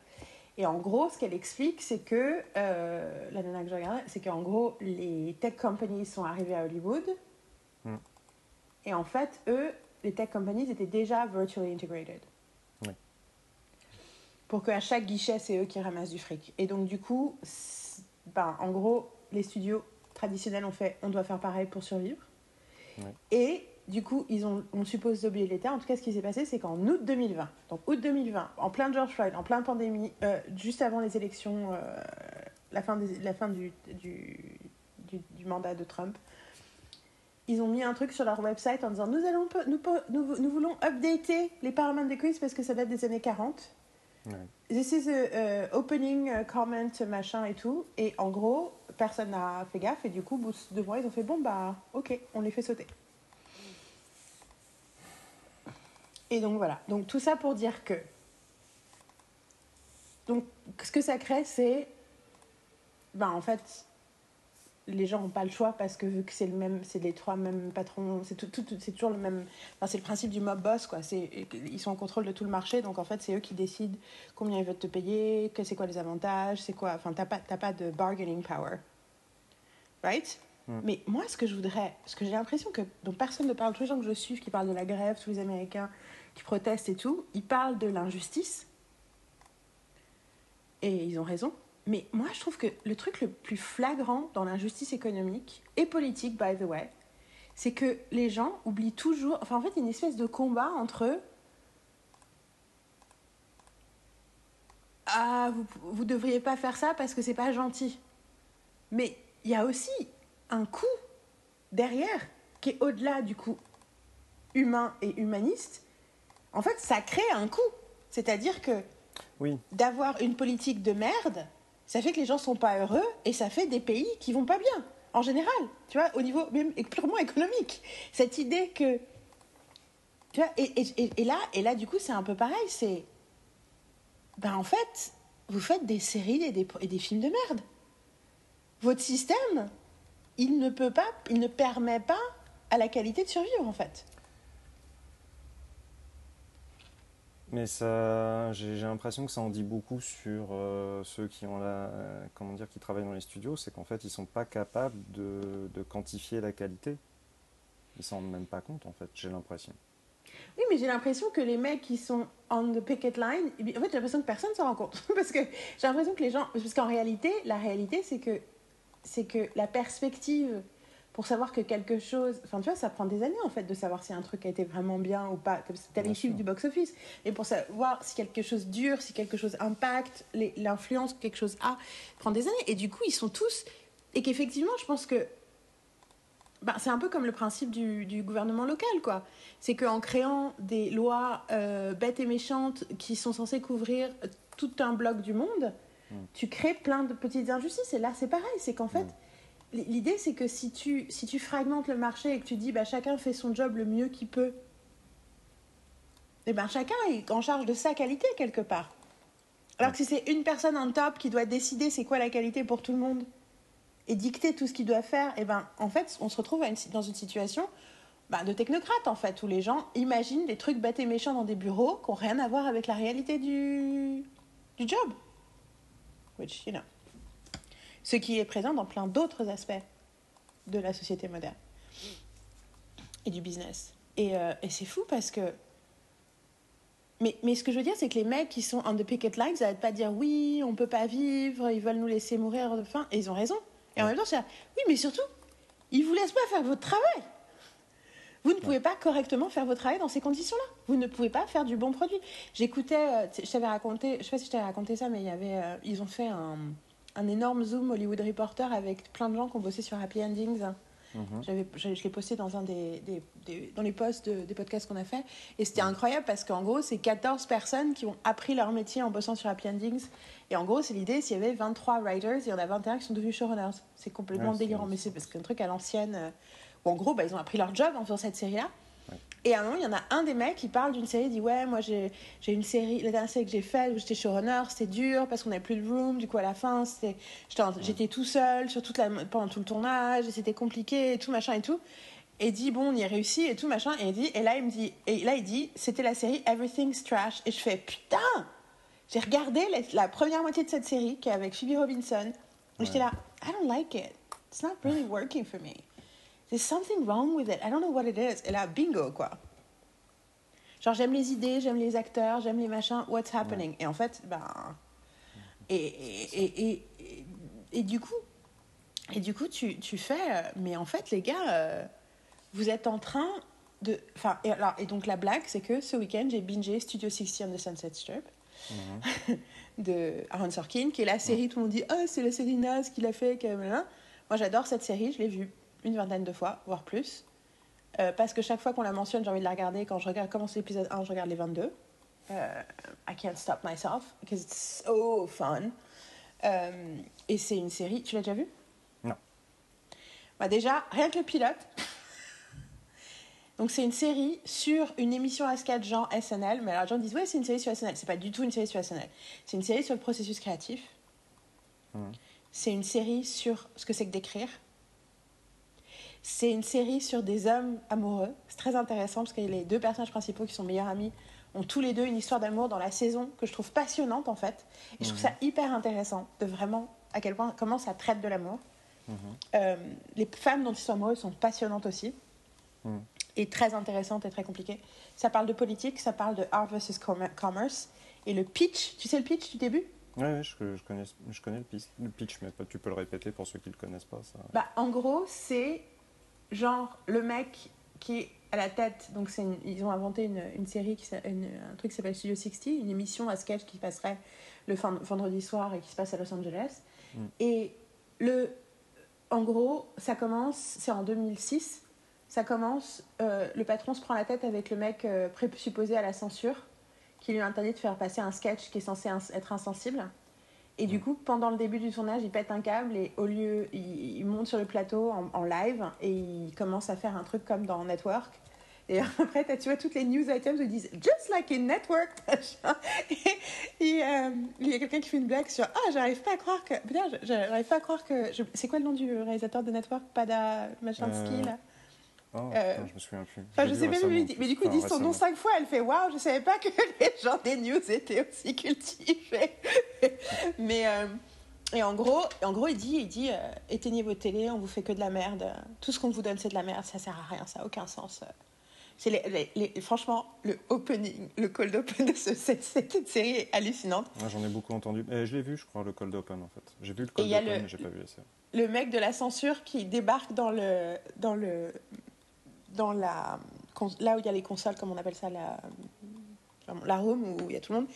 Et en gros, ce qu'elle explique, c'est que euh, la nana que je regardais, c'est qu'en gros, les tech companies sont arrivées à Hollywood. Mm. Et en fait, eux, les tech companies étaient déjà virtually integrated. Oui. Pour qu'à chaque guichet, c'est eux qui ramassent du fric. Et donc, du coup, ben, en gros, les studios traditionnels ont fait on doit faire pareil pour survivre. Oui. Et du coup, ils ont, on suppose oublier l'État. En tout cas, ce qui s'est passé, c'est qu'en août 2020, donc août 2020, en plein George Floyd, en plein pandémie, euh, juste avant les élections, euh, la fin, des, la fin du, du, du, du mandat de Trump, ils ont mis un truc sur leur website en disant nous, allons, nous, nous, nous voulons updater les Paramount Decrees parce que ça date des années 40. Ouais. This is a, uh, opening comment, machin et tout. Et en gros, personne n'a fait gaffe. Et du coup, bout de deux mois, ils ont fait bon, bah, ok, on les fait sauter. Et donc voilà. Donc tout ça pour dire que. Donc ce que ça crée, c'est. Ben en fait, les gens n'ont pas le choix parce que vu que c'est le même, c'est les trois mêmes patrons, c'est tout, tout, c'est toujours le même. Enfin, c'est le principe du mob boss, quoi. C'est, ils sont en contrôle de tout le marché, donc en fait, c'est eux qui décident combien ils veulent te payer, que c'est quoi les avantages, c'est quoi. Enfin, t'as pas, t'as pas de bargaining power, right? Mm. Mais moi, ce que je voudrais, ce que j'ai l'impression que dont personne ne parle, tous les gens que je suis qui parlent de la grève, tous les Américains qui protestent et tout, ils parlent de l'injustice. Et ils ont raison. Mais moi, je trouve que le truc le plus flagrant dans l'injustice économique et politique, by the way, c'est que les gens oublient toujours. Enfin, en fait, il y a une espèce de combat entre. Ah, vous, vous devriez pas faire ça parce que c'est pas gentil. Mais il y a aussi un coût derrière qui est au-delà du coût humain et humaniste. En fait, ça crée un coût. C'est-à-dire que Oui, d'avoir une politique de merde, ça fait que les gens sont pas heureux et ça fait des pays qui vont pas bien en général, tu vois, au niveau même purement économique. Cette idée que tu vois et, et- et- et là et là du coup c'est un peu pareil, c'est ben en fait vous faites des séries et des, et des films de merde. Votre système, il ne peut pas, il ne permet pas à la qualité de survivre en fait. Mais ça, j'ai l'impression que ça en dit beaucoup sur euh, ceux qui ont la, comment dire, qui travaillent dans les studios, c'est qu'en fait, ils sont pas capables de, de quantifier la qualité. Ils s'en rendent même pas compte, en fait, j'ai l'impression. Oui, mais j'ai l'impression que les mecs qui sont on the picket line, eh en fait, j'ai l'impression que personne s'en rend compte. <laughs> parce que j'ai l'impression que les gens. Parce qu'en réalité, la réalité, c'est que, c'est que la perspective pour savoir que quelque chose. Enfin, tu vois, ça prend des années, en fait, de savoir si un truc a été vraiment bien ou pas. T'as les chiffres du box-office. Et pour savoir si quelque chose dure, si quelque chose impacte, l'influence que quelque chose a, prend des années. Et du coup, ils sont tous. Et qu'effectivement, je pense que ben, c'est un peu comme le principe du, du gouvernement local, quoi. C'est qu'en créant des lois euh, bêtes et méchantes qui sont censées couvrir tout un bloc du monde, Mm. tu crées plein de petites injustices. Et là, c'est pareil. C'est qu'en fait, Mm. L'idée, c'est que si tu, si tu fragmentes le marché et que tu dis, bah, chacun fait son job le mieux qu'il peut, et ben chacun est en charge de sa qualité quelque part. Alors que si c'est une personne en top qui doit décider c'est quoi la qualité pour tout le monde et dicter tout ce qu'il doit faire, et ben en fait on se retrouve dans une situation bah, de technocrate en fait où les gens imaginent des trucs bêtes et méchants dans des bureaux qui n'ont rien à voir avec la réalité du, du job. Which, you know. Ce qui est présent dans plein d'autres aspects de la société moderne et du business. Et, euh, et c'est fou parce que mais, mais ce que je veux dire, c'est que les mecs qui sont on the picket lines, ils n'arrêtent pas de dire oui, on peut pas vivre, ils veulent nous laisser mourir de faim, et ils ont raison. Et en même temps, c'est oui, mais surtout, ils vous laissent pas faire votre travail. Vous ne pouvez pas correctement faire votre travail dans ces conditions-là. Vous ne pouvez pas faire du bon produit. J'écoutais, euh, je t'avais raconté, je sais pas si je t'avais raconté ça, mais il y avait, euh, ils ont fait un, un énorme zoom Hollywood Reporter avec plein de gens qui ont bossé sur Happy Endings. Mhm. J'avais, je, je l'ai posté dans un des, des- des- dans les posts de- des podcasts qu'on a fait. Et c'était incroyable parce qu'en gros, c'est 14 personnes qui ont appris leur métier en bossant sur Happy Endings. Et en gros, c'est l'idée, s'il y avait 23 writers, il y en a 21 qui sont devenus showrunners. C'est complètement Ouais, délirant. Mais c'est parce qu'un truc à l'ancienne, euh, où en gros, bah, ils ont appris leur job en faisant cette série-là. Ouais. Et à un moment, il y en a un des mecs qui parle d'une série, il dit Ouais, moi j'ai une série, la dernière série que j'ai faite où j'étais showrunner, c'était dur parce qu'on n'avait plus de room, du coup à la fin, j'étais tout seul sur toute la, pendant tout le tournage, et c'était compliqué et tout, machin et tout. Et il dit Bon, on y a réussi et tout, machin. Et il dit Et là, il me dit Et là, il dit C'était la série Everything's Trash. Et je fais Putain J'ai regardé la, la première moitié de cette série qui est avec Phoebe Robinson. Et j'étais Ouais. là I don't like it. It's not really working for me. There's something wrong with it. I don't know what it is. Et là, bingo, quoi. Genre, j'aime les idées, j'aime les acteurs, j'aime les machins. What's happening? Et en fait, ben. Et, et, et, et, du coup, et du coup tu, tu fais. euh, Mais en fait, les gars, euh, vous êtes en train de. Enfin, et, alors, et donc la blague, c'est que ce week-end, j'ai bingé Studio 60 on the Sunset Strip Mhm. <laughs> de Aaron Sorkin, qui est la série, tout le monde dit Ah, c'est la série naze qu'il a fait. Moi, j'adore cette série, je l'ai vue une vingtaine de fois, voire plus. Euh, parce que chaque fois qu'on la mentionne, j'ai envie de la regarder. Quand je regarde, commence l'épisode 1, je regarde les 22. Euh, I can't stop myself, because it's so fun. Euh, et c'est une série, tu l'as déjà vue? Non. Bah déjà, rien que le pilote. <laughs> Donc c'est une série sur une émission à sketch genre SNL, mais alors les gens disent ouais c'est une série sur SNL, c'est pas du tout une série sur SNL, c'est une série sur le processus créatif, Mhm. c'est une série sur ce que c'est que d'écrire, C'est une série sur des hommes amoureux. C'est très intéressant parce que les deux personnages principaux qui sont meilleurs amis ont tous les deux une histoire d'amour dans la saison que je trouve passionnante en fait. Et je trouve ça hyper intéressant de vraiment à quel point comment ça traite de l'amour. Euh, les femmes dont ils sont amoureux sont passionnantes aussi. Et très intéressantes et très compliquées. Ça parle de politique, ça parle de art versus commerce. Et le pitch, tu sais le pitch du début? Oui, ouais, je, je, connais, je connais le, pitch, mais tu peux le répéter pour ceux qui ne le connaissent pas. Ça. Bah, en gros, c'est genre le mec qui est à la tête, donc une, ils ont inventé une, une série, qui, une, un truc qui s'appelle Studio 60, une émission à sketch qui passerait le vendredi soir et qui se passe à Los Angeles. Mm. Et le, en gros, ça commence, c'est en 2006, ça commence, euh, le patron se prend la tête avec le mec euh, présupposé à la censure, qui lui interdit de faire passer un sketch qui est censé être insensible. Et du coup, pendant le début du tournage, il pète un câble et au lieu, il, monte sur le plateau en, live et il commence à faire un truc comme dans Network. Et <laughs> après, tu vois, toutes les news items ils disent Just like in Network. <laughs> et, euh, il y a quelqu'un qui fait une blague sur Ah, j'arrive pas à croire que. Putain, j'arrive pas à croire que. C'est quoi le nom du réalisateur de Network? Pada Machinsky, là? Oh, euh, je me souviens plus. Enfin, je sais même, mais, mais, du coup, ils disent son nom cinq fois. Elle fait Waouh, je savais pas que <laughs> les gens des news étaient aussi cultivés. <laughs> mais. Euh, et en gros, en gros, il dit, il dit euh, éteignez vos télés, on vous fait que de la merde. Tout ce qu'on vous donne, c'est de la merde. Ça sert à rien, ça n'a aucun sens. C'est les, les, franchement, le opening, le cold open de ce, cette, cette, série est hallucinante. Moi, j'en ai beaucoup entendu. Et je l'ai vu, je crois, le cold open, en fait. J'ai vu le cold open, mais j'ai pas vu la série. Le mec de la censure qui débarque dans le, dans le, dans la là où il y a les consoles, comme on appelle ça, la, la room où il y a tout le monde.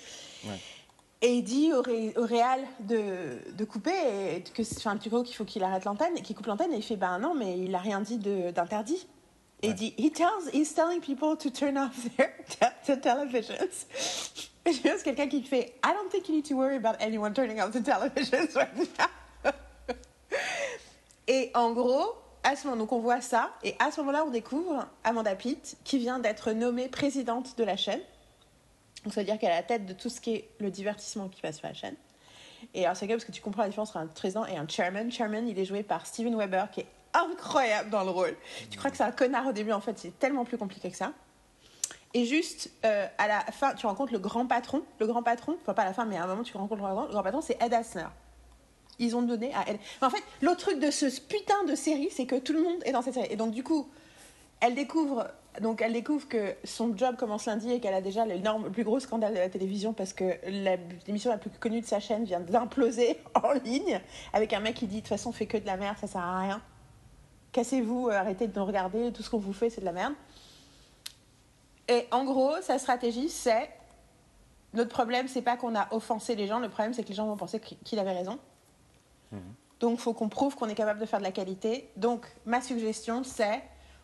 Et il dit au, au Réal de, de, couper, et que c'est un petit peu qu'il faut qu'il arrête l'antenne, qu'il coupe l'antenne, et il fait ben non, mais il a rien dit d'interdit. Et il dit, he tells, he's telling people to turn off their <laughs> televisions. Et <laughs> je pense quelqu'un qui fait, I don't think you need to worry about anyone turning off the televisions right now. <laughs> et en gros, à ce moment, donc on voit ça, et à ce moment-là, on découvre Amanda Pitt, qui vient d'être nommée présidente de la chaîne. Donc ça veut dire qu'elle est à la tête de tout ce qui est le divertissement qui passe sur la chaîne. Et alors c'est parce que tu comprends la différence entre un président et un chairman. Chairman, il est joué par Steven Weber, qui est incroyable dans le rôle. Tu crois que c'est un connard au début, en fait, c'est tellement plus compliqué que ça. Et juste euh, à la fin, tu rencontres le grand patron. Le grand patron, enfin pas à la fin, mais à un moment, tu rencontres le grand, le grand patron, c'est Ed Asner ils ont donné à elle. En fait, l'autre truc de ce putain de série, c'est que tout le monde est dans cette série. Et donc, du coup, elle découvre, donc elle découvre que son job commence lundi et qu'elle a déjà le plus gros scandale de la télévision parce que l'émission la, plus connue de sa chaîne vient d'imploser <laughs> en ligne avec un mec qui dit de toute façon, fait que de la merde, ça sert à rien. Cassez-vous, euh, arrêtez de nous regarder, tout ce qu'on vous fait, c'est de la merde. Et en gros, sa stratégie, c'est notre problème, c'est pas qu'on a offensé les gens, le problème, c'est que les gens vont penser qu'il avait raison. Donc, il faut qu'on prouve qu'on est capable de faire de la qualité. Donc, ma suggestion, c'est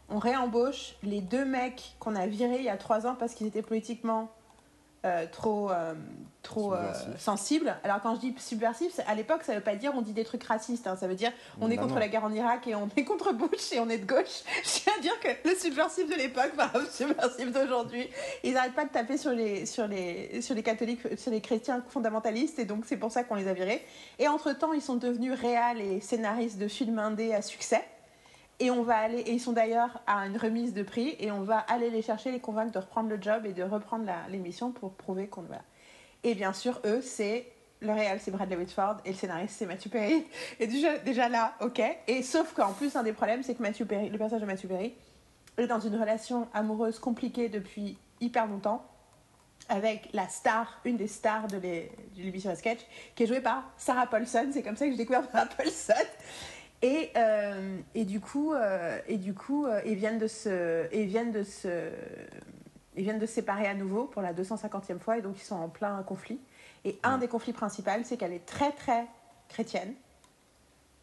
on réembauche les deux mecs qu'on a virés il y a trois ans parce qu'ils étaient politiquement euh, trop, euh, trop euh, sensible. Alors quand je dis subversif, à l'époque, ça veut pas dire on dit des trucs racistes. Hein. Ça veut dire on est bah contre la guerre en Irak et on est contre Bush et on est de gauche. <laughs> Je tiens à dire que le subversif de l'époque va le subversif d'aujourd'hui. Ils n'arrêtent pas de taper sur les, sur, les, sur les catholiques, sur les chrétiens fondamentalistes et donc c'est pour ça qu'on les a virés. Et entre-temps, ils sont devenus réels et scénaristes de films indés à succès. Et on va aller, ils sont d'ailleurs à une remise de prix, et on va aller les chercher, les convaincre de reprendre le job et de reprendre l'émission pour prouver qu'on va. Et bien sûr, eux, c'est le réel, c'est Bradley Whitford, et le scénariste, c'est Matthew Perry. Et déjà, là, ok. Et sauf qu'en plus, un des problèmes, c'est que Matthew Perry, le personnage de Matthew Perry, est dans une relation amoureuse compliquée depuis hyper longtemps avec la star, une des stars de l'émission à sketch, qui est jouée par Sarah Paulson. C'est comme ça que j'ai découvert Sarah Paulson. Et, euh, et, du coup, euh, et du coup euh, ils, viennent de se, ils, viennent de se, ils viennent de se séparer à nouveau pour la 250e fois et donc ils sont en plein conflit. Et un des conflits principaux, c'est qu'elle est très très chrétienne,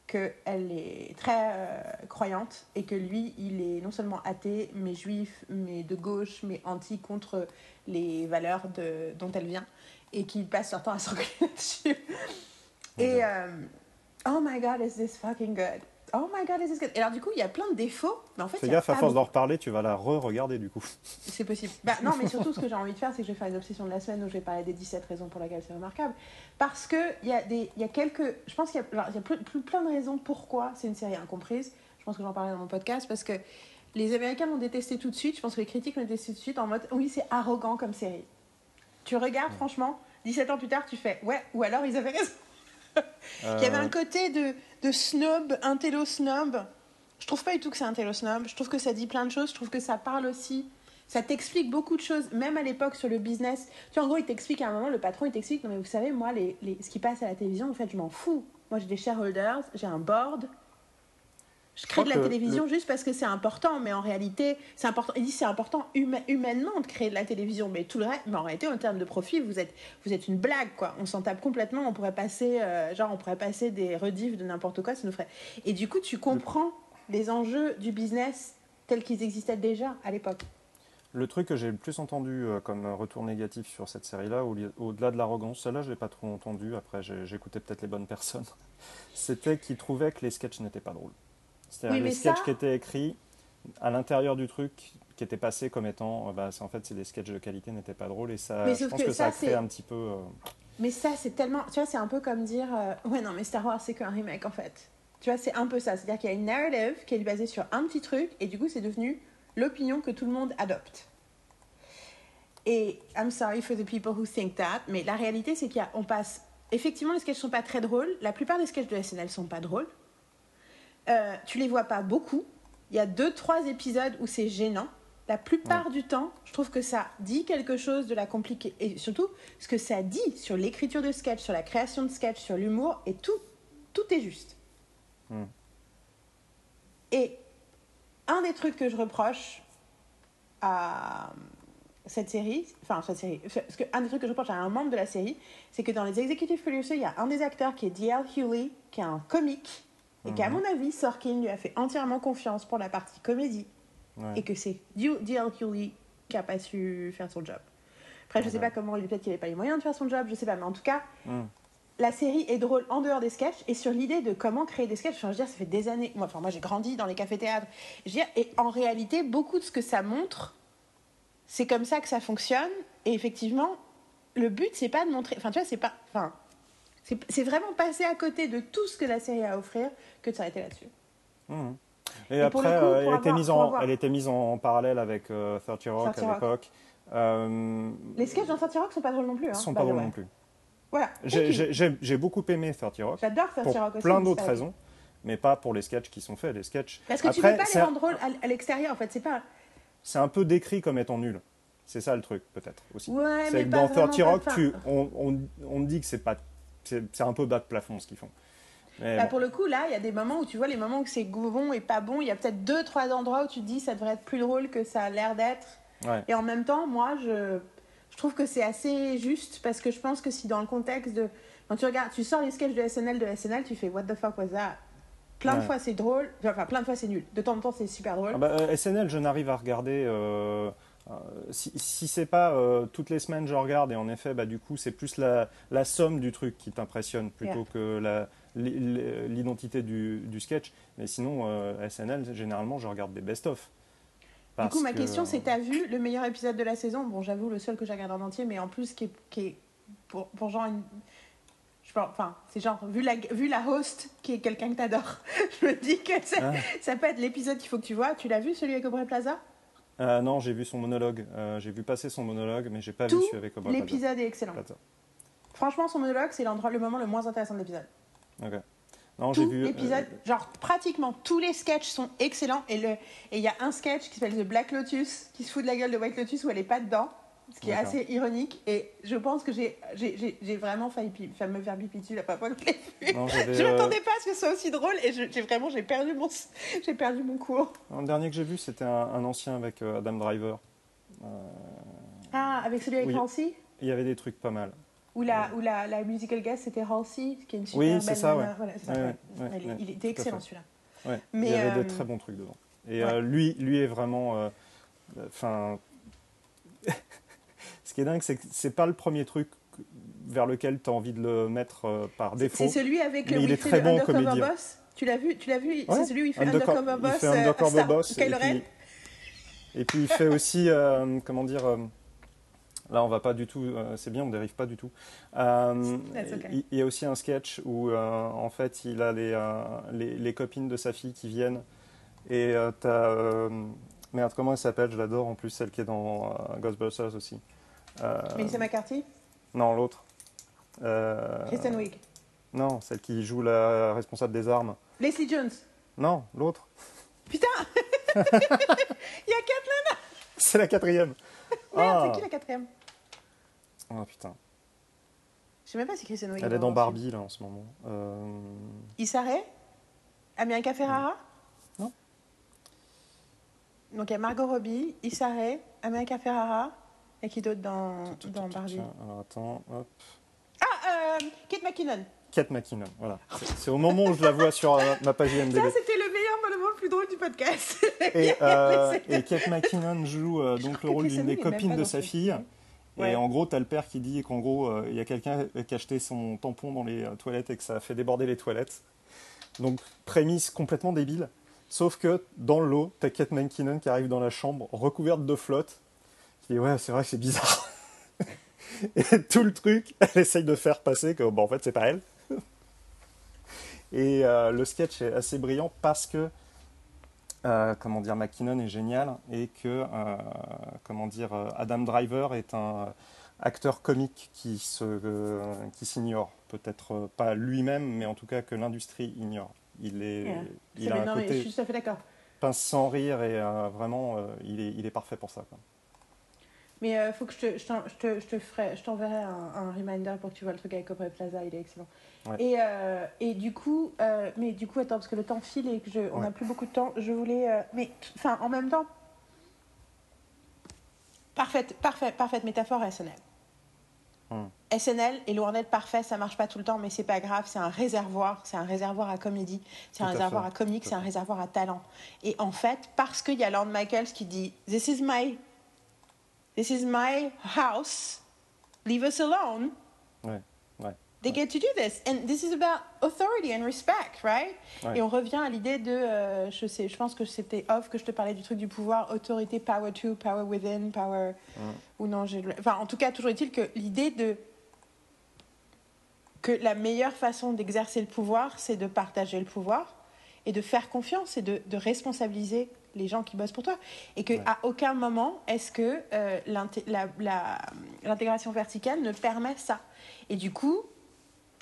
qu'elle est très croyante et que lui, il est non seulement athée, mais juif, mais de gauche, mais anti contre les valeurs de, dont elle vient et qu'il passe leur temps à <laughs> s'engueuler là-dessus. Et. Oh my god, is this fucking good? Oh my god, this is good? Et alors, du coup, il y a plein de défauts, mais en fait. Fais gaffe, à force d'en reparler, tu vas la re-regarder du coup. <laughs> C'est possible. Bah, non, mais surtout, ce que j'ai envie de faire, c'est que je vais faire une obsession de la semaine où je vais parler des 17 raisons pour lesquelles c'est remarquable. Parce qu'il y, a des- y a quelques. Je pense qu'il y a, y plus, plus- plein de raisons pourquoi c'est une série incomprise. Je pense que j'en parlais dans mon podcast parce que les Américains l'ont détesté tout de suite. Je pense que les critiques l'ont détesté tout de suite en mode oui, c'est arrogant comme série. Tu regardes, franchement, 17 ans plus tard, tu fais ouais, ou alors ils avaient raison. Il y avait Euh, un côté de, de snob, un télo snob. Je trouve pas du tout que c'est un télo snob. Je trouve que ça dit plein de choses. Je trouve que ça parle aussi. Ça t'explique beaucoup de choses, même à l'époque sur le business. Tu vois, en gros, il t'explique à un moment, le patron, il t'explique Non, mais vous savez, moi, les, les- ce qui passe à la télévision, en fait, je m'en fous. Moi, j'ai des shareholders, j'ai un board. Je crée de la télévision juste parce que c'est important, mais en réalité, c'est important. Il dit c'est important huma- humainement de créer de la télévision, mais tout le reste, mais en réalité, en termes de profit, vous êtes, vous êtes une blague, quoi. On s'en tape complètement. On pourrait passer, euh, genre, on pourrait passer des rediffs de n'importe quoi, ça nous ferait. Et du coup, tu comprends les enjeux du business tels qu'ils existaient déjà à l'époque. Le truc que j'ai le plus entendu euh, comme retour négatif sur cette série-là, au au-delà de l'arrogance, celle-là je l'ai pas trop entendu, après j'écoutais peut-être les bonnes personnes, <laughs> c'était qu'ils trouvaient que les sketchs n'étaient pas drôles. C'est-à-dire Oui, les sketchs ça- qui étaient écrits à l'intérieur du truc, qui étaient passés comme étant, euh, bah, en fait c'est des sketchs de qualité, n'étaient pas drôles, et ça, Mais je pense que que, ça, ça, a créé un petit peu... euh, Mais ça, c'est tellement. Tu vois, c'est un peu comme dire. euh, ouais, non, mais Star Wars, c'est qu'un remake, en fait. Tu vois, c'est un peu ça. C'est-à-dire qu'il y a une narrative qui est basée sur un petit truc, et du coup, c'est devenu l'opinion que tout le monde adopte. Et I'm sorry for the people who think that, mais la réalité, c'est qu'on passe. Effectivement, les sketchs sont pas très drôles. La plupart des sketchs de SNL sont pas drôles. Euh, tu les vois pas beaucoup. Il y a deux, trois épisodes où c'est gênant. La plupart du temps, je trouve que ça dit quelque chose de la compliquée. Et surtout, ce que ça dit sur l'écriture de sketch, sur la création de sketch, sur l'humour, et tout, tout est juste. Hmm. Et un des trucs que je reproche à cette série, enfin cette série, parce que un des trucs que je reproche à un membre de la série, c'est que dans les executive producers, il y a un des acteurs qui est D.L. Hewley, qui est un comique, et qu'à mon avis, Sorkin lui a fait entièrement confiance pour la partie comédie, ouais. et que c'est D.L. Hewley qui a pas su faire son job. Après, je sais pas comment, peut-être qu'il avait pas les moyens de faire son job, je sais pas, mais en tout cas, Hmm. la série est drôle en dehors des sketchs et sur l'idée de comment créer des sketchs. Enfin, je veux dire, ça fait des années. Moi, enfin, moi j'ai grandi dans les cafés-théâtres. Et en réalité, beaucoup de ce que ça montre, c'est comme ça que ça fonctionne. Et effectivement, le but, c'est pas de montrer. Enfin, tu vois, c'est pas. Enfin, c'est vraiment passer à côté de tout ce que la série a à offrir que de s'arrêter là-dessus. Mhm. Et, Et pour après, coup, euh, pour elle, était avoir- mise pour en, avoir- elle était mise en parallèle avec euh, 30 Rock 30 à l'époque. Euh, Les sketchs dans 30 Rock sont pas drôles non plus. Hein, sont pas drôles non plus. Voilà. J'ai- beaucoup aimé 30 Rock. J'adore 30 pour Rock aussi. plein mais d'autres raisons, mais pas pour les sketchs qui sont faits. Les sketchs. Parce que tu Après, peux pas les rendre drôles à, à l'extérieur, en fait. C'est pas. C'est un peu décrit comme étant nul. C'est ça le truc, peut-être aussi. Ouais, c'est que dans vraiment 30 Rock, tu, on, on, on dit que c'est pas, c'est un peu bas de plafond ce qu'ils font. Bah, bon. Pour le coup, là, il y a des moments où tu vois les moments où c'est bon et pas bon. Il y a peut-être deux, trois endroits où tu te dis ça devrait être plus drôle que ça a l'air d'être. Ouais. Et en même temps, moi, je, je trouve que c'est assez juste parce que je pense que si dans le contexte de. Quand tu regardes, tu sors les sketchs de SNL de SNL, tu fais What the fuck was that? Plein de fois c'est drôle, enfin plein de fois c'est nul. De temps en temps c'est super drôle. Ah bah, euh, SNL, je n'arrive à regarder. euh, si si c'est pas euh, toutes les semaines, je regarde et en effet, bah, du coup, c'est plus la, la somme du truc qui t'impressionne plutôt que l'identité du, du sketch. Mais sinon, euh, SNL, généralement, je regarde des best-of. du coup, ma que, question c'est euh, t'as vu le meilleur épisode de la saison? Bon, j'avoue, le seul que j'ai regardé en entier, mais en plus qui est, qui est pour, pour genre une. Enfin, c'est genre, vu la, vu la host qui est quelqu'un que t'adores, <laughs> je me dis que ça, Ah. ça peut être l'épisode qu'il faut que tu vois. Tu l'as vu celui avec Aubrey Plaza? Euh, non, j'ai vu son monologue. Euh, j'ai vu passer son monologue, mais j'ai pas Tout vu celui avec Plaza. L'épisode est excellent. Franchement, son monologue, c'est l'endroit, le moment le moins intéressant de l'épisode. Ok. Non, j'ai vu. l'épisode, euh, genre pratiquement tous les sketchs sont excellents. Et le- et il y a un sketch qui s'appelle The Black Lotus, qui se fout de la gueule de White Lotus où elle est pas dedans, ce qui est assez ironique. Et je pense que j'ai vraiment failli me faire pipi dessus la fois que je l'ai vu. non, Je euh, m'attendais pas à ce que ce soit aussi drôle et j'ai vraiment j'ai perdu mon j'ai perdu mon cours. Le dernier que j'ai vu, c'était un, un ancien avec euh, Adam Driver. Euh, Ah, avec celui avec. Halsey il y avait des trucs pas mal. où la, où la, la musical guest c'était Halsey, qui est une super Oui, c'est ça, ouais. Voilà, ça, Elle il était excellent celui-là. Il y avait euh, des très bons trucs dedans. Et euh, lui, lui est vraiment. euh, Enfin. Ce qui est dingue, c'est que c'est pas le premier truc vers lequel tu as envie de le mettre euh, par C'est défaut. celui avec Mais il est très bon en Undercover comédien. Boss Tu l'as vu, tu l'as vu, Ouais. c'est celui où il fait Underco- Undercover il Boss. fait euh, Undercover Star- Boss, et Kylo Ren. puis- Et puis il fait aussi, euh, comment dire, euh, là on va pas du tout, euh, c'est bien, on dérive pas du tout. Okay. il, il y a aussi un sketch où en fait il a les, les, les copines de sa fille qui viennent et t'as, euh, merde comment elle s'appelle, je l'adore en plus, celle qui est dans Ghostbusters aussi. Euh, Melissa McCarthy, non l'autre. Euh, Kristen Wiig, Non, celle qui joue la responsable des armes. Leslie Jones. Non, l'autre. Putain <laughs> Il y a quatre C'est la quatrième. Merde, Ah. c'est qui la quatrième Oh putain. Je sais même pas si Kristen Wiig. Elle est dans. Barbie là en ce moment. Euh, Issa Rae America Ferrara Non. Donc il y a Margot Robbie, Issa Rae, America Ferrara. Et qui d'autre dans, tout, tout, dans tout, Barbie Alors attends, hop. Ah, euh, Kate McKinnon. Kate McKinnon, voilà. C'est- au moment où je la vois sur euh, ma page IMDb. Ça, c'était le meilleur moment le plus drôle du podcast. Et, <laughs> euh, et Kate McKinnon joue euh, donc le rôle d'une des copines de sa fille. Et en gros, t'as le père qui dit qu'en gros, il y a quelqu'un qui a acheté son tampon dans les toilettes et que ça a fait déborder les toilettes. Donc, prémisse complètement débile. Sauf que dans l'eau, t'as Kate McKinnon qui arrive dans la chambre recouverte de flotte. Dit Ouais, c'est vrai que c'est bizarre. <laughs> et tout le truc, elle essaye de faire passer que, bon, en fait, c'est pas elle. <laughs> et euh, le sketch est assez brillant parce que euh, comment dire, McKinnon est génial et que, euh, comment dire, Adam Driver est un acteur comique qui se, qui s'ignore, peut-être pas lui-même, mais en tout cas que l'industrie ignore. Il est, Yeah. il a non, un mais je côté suis tout à fait d'accord. pince sans rire et vraiment, il est, il est parfait pour ça. quoi. Mais il faut que je te, je je te, je te ferai, je t'enverrai un, un reminder pour que tu vois le truc avec Aubrey Plaza, il est excellent. Ouais. Et, euh, et du coup, euh, mais du coup, attends, parce que le temps file et que je, on n'a Ouais. plus beaucoup de temps, je voulais, euh, mais enfin, en même temps, parfaite, parfaite, parfaite métaphore SNL. Hmm. SNL est loin d'être parfait, ça marche pas tout le temps, mais c'est pas grave, c'est un réservoir, c'est un réservoir à comédie, c'est un à réservoir à comique, c'est un réservoir à talent. Et en fait, parce qu'il y a Lorne Michaels qui dit This is my This is my house. Leave us alone. Ouais, ouais. They get to do this. And this is about authority and respect, right? Ouais. Et on revient à l'idée de, euh, je sais, je pense que c'était off que je te parlais du truc du pouvoir, autorité, power to, power within, power. Ou non, j'ai. Enfin, en tout cas, toujours est-il que l'idée de. que la meilleure façon d'exercer le pouvoir, c'est de partager le pouvoir et de faire confiance et de, de responsabiliser les gens qui bossent pour toi. Et qu'à Ouais. à aucun moment est-ce que euh, l'intégration verticale ne permet ça. Et du coup,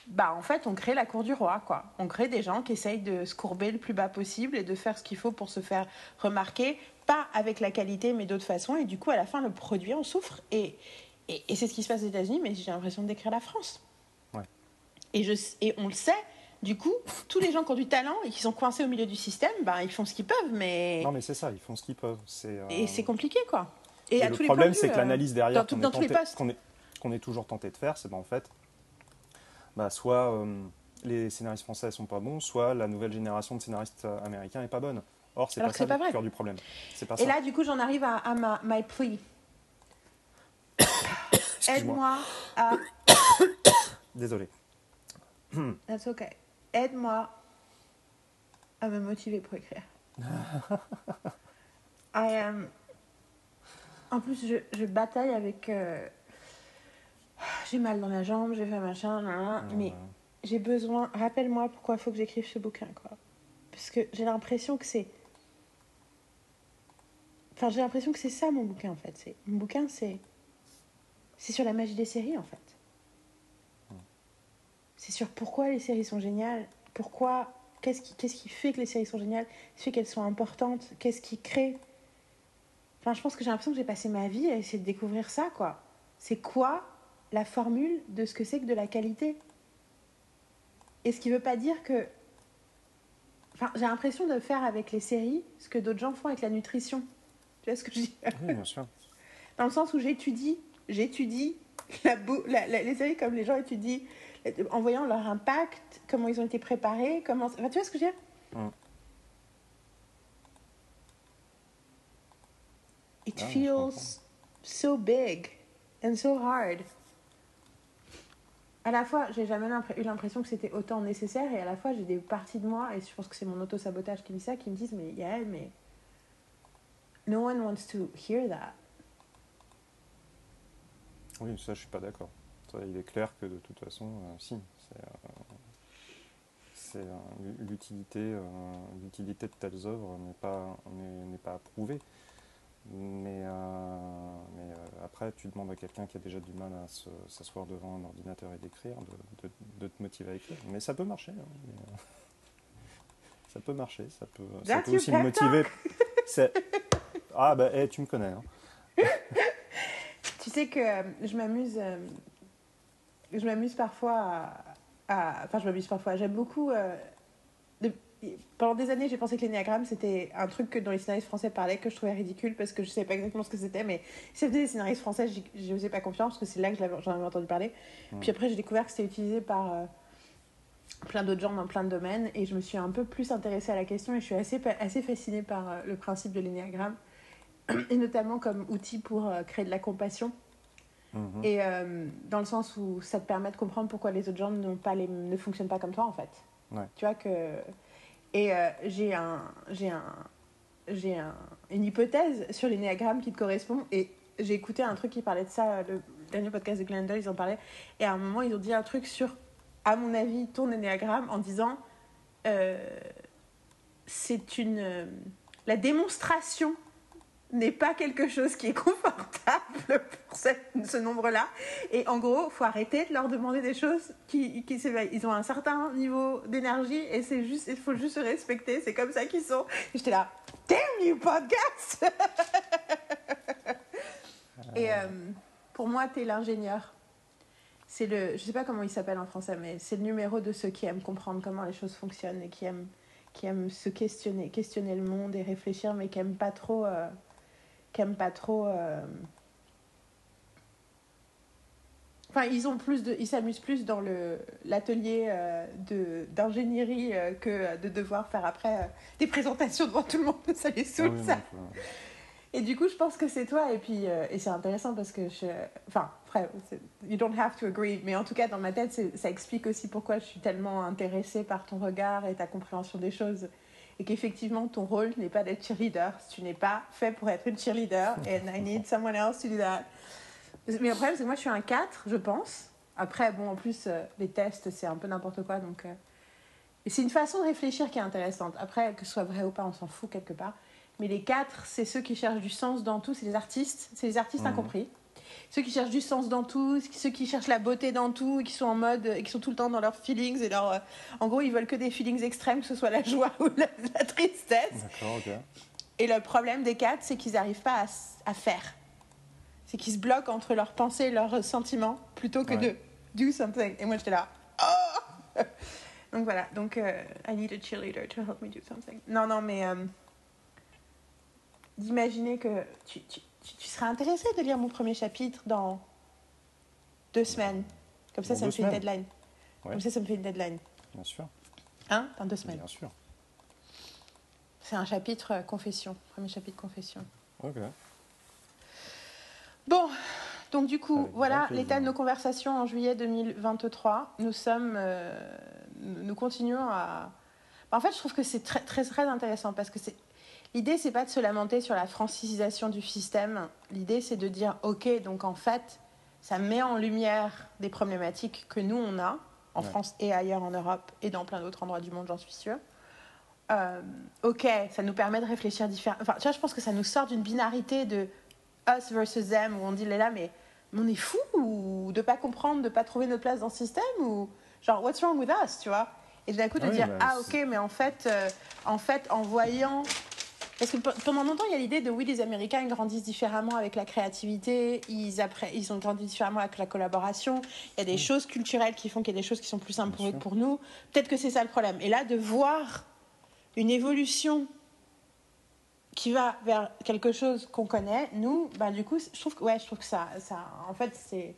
bah en fait, on crée la cour du roi, quoi. On crée des gens qui essayent de se courber le plus bas possible et de faire ce qu'il faut pour se faire remarquer, pas avec la qualité, mais d'autres façons. Et du coup, à la fin, le produit en souffre. Et, et, et c'est ce qui se passe aux États-Unis, mais j'ai l'impression de décrire la France. Ouais. Et, je, et on le sait. Du coup, tous les gens qui ont du talent et qui sont coincés au milieu du système, bah, ils font ce qu'ils peuvent, mais Non, mais c'est ça, ils font ce qu'ils peuvent. C'est, euh, et c'est compliqué, quoi. Et, et à le tous les problème, c'est que euh, l'analyse derrière qu'on est, tous les tenté- qu'on est, qu'on est toujours tenté de faire, c'est ben, en fait, bah, soit euh, les scénaristes français sont pas bons, soit la nouvelle génération de scénaristes euh, américains est pas bonne. Or, c'est pas ça pas le vrai. cœur du problème. C'est pas Et ça. là, du coup, j'en arrive à, à ma my plea. <coughs> Aide-moi à <coughs> Désolé. <coughs> That's okay. Aide-moi à me motiver pour écrire. <laughs> I am... En plus, je, je bataille avec... euh, J'ai mal dans la jambe, j'ai fait machin, nan, nan, mais j'ai besoin... Rappelle-moi pourquoi il faut que j'écrive ce bouquin, quoi. Parce que j'ai l'impression que c'est... Enfin, j'ai l'impression que c'est ça, mon bouquin, en fait. Mon bouquin, c'est... C'est sur la magie des séries, en fait. C'est sur pourquoi les séries sont géniales, pourquoi, qu'est-ce qui, qu'est-ce qui fait que les séries sont géniales, qu'est-ce qui fait qu'elles sont importantes, qu'est-ce qui crée? Enfin, je pense que j'ai l'impression que j'ai passé ma vie à essayer de découvrir ça, quoi. C'est quoi la formule de ce que c'est que de la qualité? Et ce qui veut pas dire que. Enfin, j'ai l'impression de faire avec les séries ce que d'autres gens font avec la nutrition. Tu vois ce que je dis Oui, bien sûr. dans le sens où j'étudie, j'étudie la la- la- les séries comme les gens étudient, en voyant leur impact, comment ils ont été préparés, comment... Enfin, tu vois ce que je veux dire? Mm. It Ah, feels so big and so hard. à la fois, j'ai jamais eu l'impression que c'était autant nécessaire, et à la fois, j'ai des parties de moi, et je pense que c'est mon auto-sabotage qui me dit ça, qui me disent Mais Yael, mais. No one wants to hear that. Oui, ça, je suis pas d'accord. Il est clair que de toute façon, euh, si. C'est, euh, l'utilité, euh, l'utilité de telles œuvres n'est pas, n'est, pas approuvée. Mais, mais après, tu demandes à quelqu'un qui a déjà du mal à s'asseoir devant un ordinateur et d'écrire, de, de, te motiver à écrire. Mais ça peut marcher. Hein, <laughs> ça peut marcher. Ça peut, ça peut aussi me motiver. <laughs> Ah, bah, eh, tu me connais. Hein. <laughs> tu sais que je m'amuse je m'amuse parfois à, Enfin, je m'amuse parfois. J'aime beaucoup. Euh, pendant des années, j'ai pensé que l'énéagramme, c'était un truc que dans les scénaristes français parlaient, que je trouvais ridicule parce que je ne savais pas exactement ce que c'était. Mais si c'était des scénaristes français, je n'osais pas confiance parce que c'est là que j'en avais entendu parler. Puis après, j'ai découvert que c'était utilisé par. Euh, plein d'autres gens dans plein de domaines et je me suis un peu plus intéressée à la question et je suis assez, assez fascinée par euh, le principe de l'énéagramme <clears throat> et notamment comme outil pour créer de la compassion Mhm. Et euh, dans le sens où ça te permet de comprendre pourquoi les autres gens pas les, ne fonctionnent pas comme toi, en fait. Tu vois que. Et euh, j'ai un, j'ai un, j'ai un, une hypothèse sur les néagrammes qui te correspond. Et j'ai écouté un truc qui parlait de ça, le dernier podcast de Glendale, ils en parlaient. Et à un moment, ils ont dit un truc sur, à mon avis, ton énéagramme en disant euh, c'est une. la démonstration n'est pas quelque chose qui est <laughs> confortable pour ce nombre-là. Et en gros, faut arrêter de leur demander des choses qui, qui. Ils ont un certain niveau d'énergie et c'est juste, il faut juste se respecter. C'est comme ça qu'ils sont. J'étais là, damn you podcast. <laughs> et euh, pour moi, tu es l'ingénieur. C'est le, je sais pas comment il s'appelle en français, mais c'est le numéro de ceux qui aiment comprendre comment les choses fonctionnent et qui aiment, qui aiment se questionner, questionner le monde et réfléchir, mais qui aiment pas trop. Euh, qui pas trop. Euh, enfin, ils ont plus de, ils s'amusent plus dans le l'atelier euh, de d'ingénierie euh, que de devoir faire après des présentations devant tout le monde. <laughs> Ça les saoule ah ça. Et du coup, je pense que c'est toi. Et puis, et c'est intéressant parce que je, enfin, après, you don't have to agree, mais en tout cas, dans ma tête, ça explique aussi pourquoi je suis tellement intéressée par ton regard et ta compréhension des choses et qu'effectivement ton rôle n'est pas d'être cheerleader. Tu n'es pas fait pour être une cheerleader <laughs> and I need someone else to do that. Mais le problème, c'est que moi je suis un 4, je pense. Après, bon, en plus, euh, les tests, c'est un peu n'importe quoi. Donc, euh, c'est une façon de réfléchir qui est intéressante. Après, que ce soit vrai ou pas, on s'en fout quelque part. Mais les 4, c'est ceux qui cherchent du sens dans tout, c'est les artistes. C'est les artistes mmh. incompris ceux qui cherchent du sens dans tout, ceux qui cherchent la beauté dans tout, qui sont en mode, qui sont tout le temps dans leurs feelings et leur, euh, en gros, ils veulent que des feelings extrêmes, que ce soit la joie <laughs> ou la, tristesse. D'accord, ok. Et le problème des quatre, c'est qu'ils n'arrivent pas à, faire. C'est qu'ils se bloquent entre leurs pensées et leurs sentiments plutôt que de do something. Et moi, j'étais là. Oh <laughs> donc voilà. Donc, euh, I need a cheerleader to help me do something. Non, non, mais euh, d'imaginer que tu, tu tu, serais intéressé de lire mon premier chapitre dans deux semaines. Comme ça, ça me fait une deadline. Comme ça, ça me fait une deadline. Bien sûr. Hein? Dans deux semaines. Bien sûr. C'est un chapitre euh, confession. Premier chapitre confession. Ok. Bon, donc du coup, voilà l'état de nos conversations en juillet 2023. Nous sommes, euh, nous continuons à. En fait, je trouve que c'est très, très, très intéressant parce que c'est L'idée, c'est pas de se lamenter sur la francisation du système. L'idée, c'est de dire, OK, donc en fait, ça met en lumière des problématiques que nous, on a, en France et ailleurs en Europe, et dans plein d'autres endroits du monde, j'en suis sûre. Euh, ok, ça nous permet de réfléchir différemment. Enfin, tu vois, je pense que ça nous sort d'une binarité de us versus them, où on dit, là, mais, on est fou ou de pas comprendre, de pas trouver notre place dans le système, ou genre, what's wrong with us, tu vois? Et d'un coup, de dire, bah, ah, ok, mais en fait, euh, en fait, en voyant parce que pendant longtemps, il y a l'idée de oui, les Américains ils grandissent différemment avec la créativité, ils, après, ils ont grandi différemment avec la collaboration. Il y a des mm. choses culturelles qui font qu'il y a des choses qui sont plus simples pour, pour nous. Peut-être que c'est ça le problème. Et là, de voir une évolution qui va vers quelque chose qu'on connaît, nous, bah, du coup, je trouve que, ouais, je trouve que ça, ça en fait, c'est.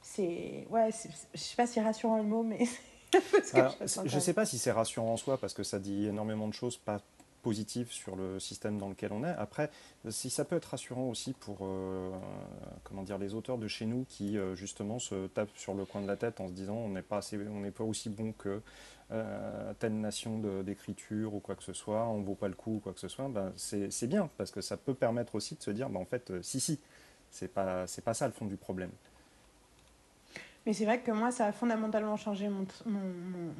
c'est ouais, je sais pas si rassurant le mot, mais. <laughs> je ne sais pas si c'est rassurant en soi parce que ça dit énormément de choses pas positive sur le système dans lequel on est. Après, si ça peut être rassurant aussi pour euh, comment dire, les auteurs de chez nous qui euh, justement se tapent sur le coin de la tête en se disant on n'est pas, assez, on n'est pas aussi bon que euh, telle nation d'écriture ou quoi que ce soit, on ne vaut pas le coup ou quoi que ce soit, ben c'est bien parce que ça peut permettre aussi de se dire ben en fait, si, si, c'est pas, pas ça le fond du problème. Mais c'est vrai que moi, ça a fondamentalement changé mon, mon,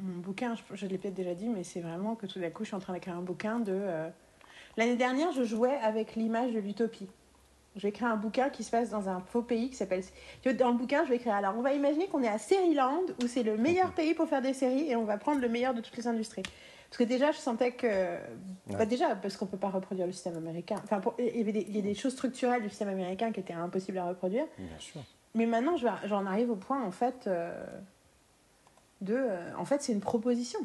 mon, bouquin. Je, je l'ai peut-être déjà dit, mais c'est vraiment que tout d'un coup, je suis en train d'écrire un bouquin de. Euh, l'année dernière, je jouais avec l'image de l'utopie. Je vais écrire un bouquin qui se passe dans un faux pays qui s'appelle. Dans le bouquin, je vais écrire. Alors, on va imaginer qu'on est à Seriland, où c'est le meilleur pays pour faire des séries, et on va prendre le meilleur de toutes les industries. Parce que déjà, je sentais que. Bah, déjà, parce qu'on ne peut pas reproduire le système américain. Enfin, il, y avait des, il y a des choses structurelles du système américain qui étaient impossibles à reproduire. Bien sûr. Mais maintenant, j'en arrive au point, en fait, euh, de. Euh, en fait, c'est une proposition.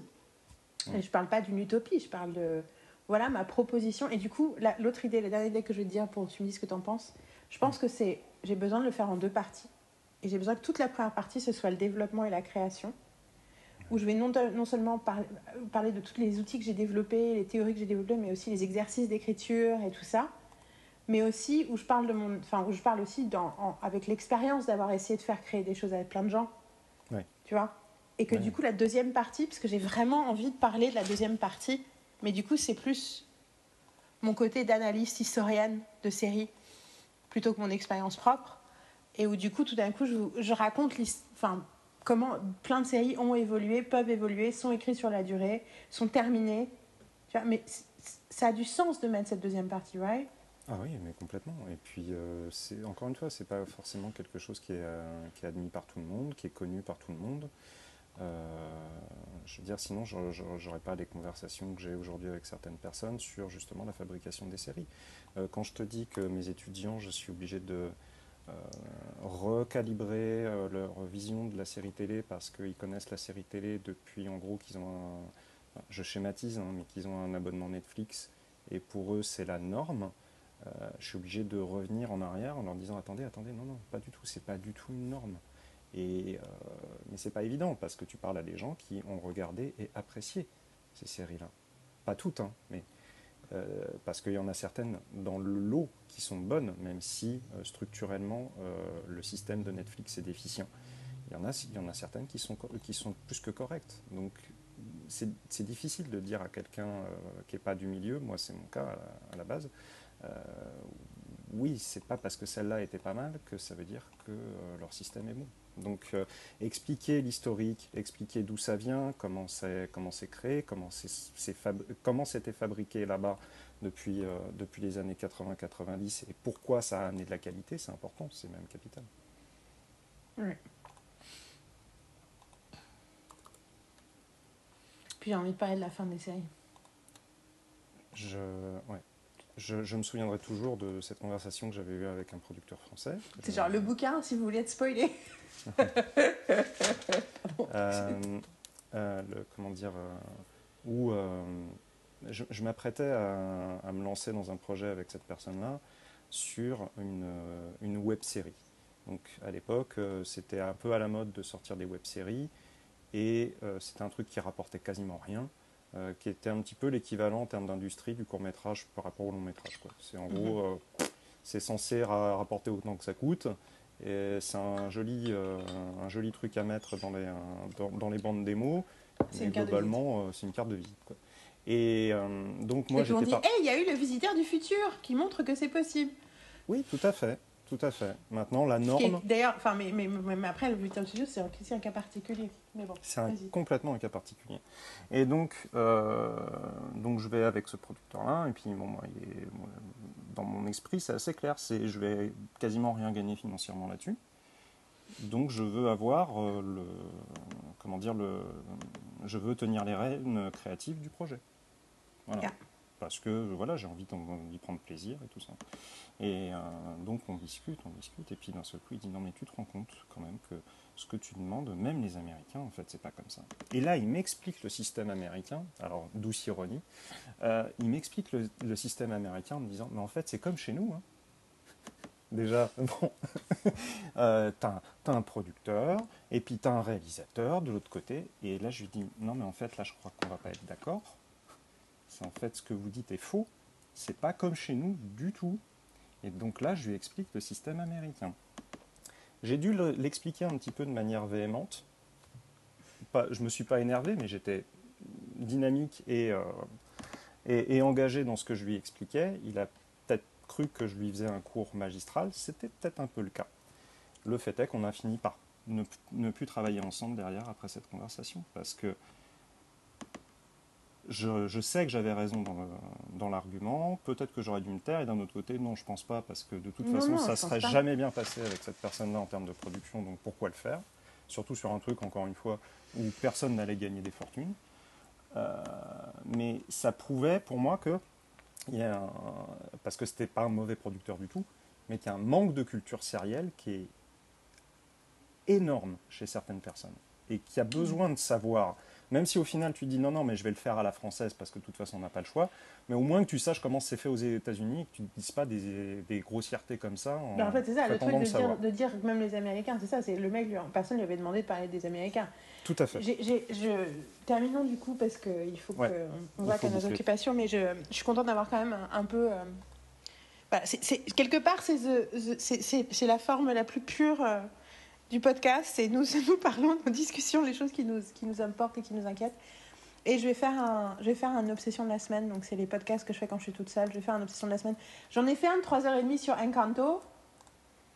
Et je parle pas d'une utopie, je parle de. Voilà ma proposition. Et du coup, l'autre idée, la dernière idée que je vais te dire pour que tu me dises ce que tu en penses, je pense que c'est. J'ai besoin de le faire en deux parties. Et j'ai besoin que toute la première partie, ce soit le développement et la création. Où je vais non, non seulement parler de tous les outils que j'ai développés, les théories que j'ai développées, mais aussi les exercices d'écriture et tout ça mais aussi où je parle de mon, enfin où je parle aussi dans, avec l'expérience d'avoir essayé de faire créer des choses avec plein de gens, tu vois, et que du coup la deuxième partie, parce que j'ai vraiment envie de parler de la deuxième partie, mais du coup c'est plus mon côté d'analyste historienne de série plutôt que mon expérience propre, et où du coup tout d'un coup je, je raconte, enfin comment plein de séries ont évolué, peuvent évoluer, sont écrites sur la durée, sont terminées, tu vois, mais ça a du sens de mettre cette deuxième partie, right? Ah oui, mais complètement. Et puis, euh, c'est encore une fois, c'est pas forcément quelque chose qui est, euh, qui est, admis par tout le monde, qui est connu par tout le monde. Euh, je veux dire, sinon, j'aurais pas les conversations que j'ai aujourd'hui avec certaines personnes sur justement la fabrication des séries. quand je te dis que mes étudiants, je suis obligé de recalibrer leur vision de la série télé parce qu'ils connaissent la série télé depuis, en gros, qu'ils ont un, je schématise, hein, mais qu'ils ont un abonnement Netflix et pour eux, c'est la norme. Euh, je suis obligé de revenir en arrière en leur disant attendez, attendez, non, non, pas du tout, c'est pas du tout une norme. Et, euh, mais c'est pas évident parce que tu parles à des gens qui ont regardé et apprécié ces séries-là. Pas toutes, hein, mais euh, parce qu'il y en a certaines dans le lot qui sont bonnes, même si structurellement le système de Netflix est déficient. Il y en a, il y en a certaines qui sont, qui sont plus que correctes. Donc c'est difficile de dire à quelqu'un qui n'est pas du milieu, moi c'est mon cas à la base, oui, c'est pas parce que celle-là était pas mal que ça veut dire que euh, leur système est bon. Donc euh, expliquer l'historique, expliquer d'où ça vient, comment c'est comment c'est créé, comment c'est comment c'était fabriqué là-bas depuis depuis les années 80-90 et pourquoi ça a amené de la qualité, c'est important, c'est même capital. Oui. Puis j'ai envie de parler de la fin des séries. Je ouais je, me souviendrai toujours de cette conversation que j'avais eue avec un producteur français. C'est genre le bouquin, si vous voulez être spoilé. <laughs> Euh, euh, le, comment dire euh, Où je, m'apprêtais à, me lancer dans un projet avec cette personne-là sur une, une web série. Donc à l'époque, c'était un peu à la mode de sortir des web séries et c'était un truc qui rapportait quasiment rien. Euh, qui était un petit peu l'équivalent en termes d'industrie du court métrage par rapport au long métrage. C'est en gros, mhm. euh, c'est censé rapporter autant que ça coûte. Et c'est un joli, euh, un joli truc à mettre dans les, dans, les bandes démo. Mais globalement, c'est une carte de visite. Et donc moi, j'étais. dit, hé, il y a eu le visiteur du futur qui montre que c'est possible. Oui, tout à fait. Tout à fait. Maintenant, la norme. D'ailleurs, enfin, mais, mais, mais, après, le bulletin de studio, c'est un cas particulier. Mais bon, c'est complètement un cas particulier. Et donc, euh, donc, je vais avec ce producteur-là, et puis, bon, moi, il est, dans mon esprit, c'est assez clair. C'est, je vais quasiment rien gagner financièrement là-dessus. Donc, je veux avoir euh, le, comment dire, le, je veux tenir les rênes créatives du projet. Voilà. Parce que, voilà, j'ai envie d'y prendre plaisir et tout ça. Et euh, donc on discute, on discute, et puis d'un seul coup il dit non mais tu te rends compte quand même que ce que tu demandes, même les Américains en fait c'est pas comme ça. Et là il m'explique le système américain, alors douce ironie, euh, il m'explique le, système américain en me disant mais en fait c'est comme chez nous. Hein. <laughs> Déjà, bon, <laughs> euh, t'as un producteur, et puis t'as un réalisateur de l'autre côté, et là je lui dis non mais en fait là je crois qu'on va pas être d'accord en fait ce que vous dites est faux, c'est pas comme chez nous du tout. Et donc là, je lui explique le système américain. J'ai dû l'expliquer un petit peu de manière véhémente. Je me suis pas énervé, mais j'étais dynamique et, euh, et, engagé dans ce que je lui expliquais. Il a peut-être cru que je lui faisais un cours magistral. C'était peut-être un peu le cas. Le fait est qu'on a fini par ne, ne, plus travailler ensemble derrière après cette conversation. Parce que je, je sais que j'avais raison dans l'argument, peut-être que j'aurais dû me taire, et d'un autre côté, non, je pense pas, parce que de toute Non, façon, non, ça serait pas. jamais bien passé avec cette personne-là en termes de production, donc pourquoi le faire? Surtout sur un truc, encore une fois, où personne n'allait gagner des fortunes. Euh, mais ça prouvait pour moi que, il y a un- parce que c'était pas un mauvais producteur du tout, mais qu'il y a un manque de culture sérielle qui est énorme chez certaines personnes. Et qui a besoin de savoir, même si au final tu dis non, non, mais je vais le faire à la française parce que de toute façon on n'a pas le choix, mais au moins que tu saches comment c'est fait aux États-Unis et que tu ne dises pas des, des grossièreté comme ça. En, Ben, en fait, c'est ça, le truc de dire, de dire que même les Américains, c'est ça, c'est le mec, lui, personne lui avait demandé de parler des Américains. Tout à fait. Je... Terminons du coup parce qu'il faut Ouais. qu'on on Il va faut à nos occupations, mais je, je suis contente d'avoir quand même un, un peu. euh, voilà, c'est- quelque part, c'est la forme la plus pure euh, du podcast. C'est nous, <laughs> nous parlons, nos discussions, les choses qui nous, qui nous importent et qui nous inquiètent. Et je vais faire un, je vais faire un obsession de la semaine. Donc c'est les podcasts que je fais quand je suis toute seule. Je vais faire un obsession de la semaine. J'en ai fait un de 3h30 sur Encanto.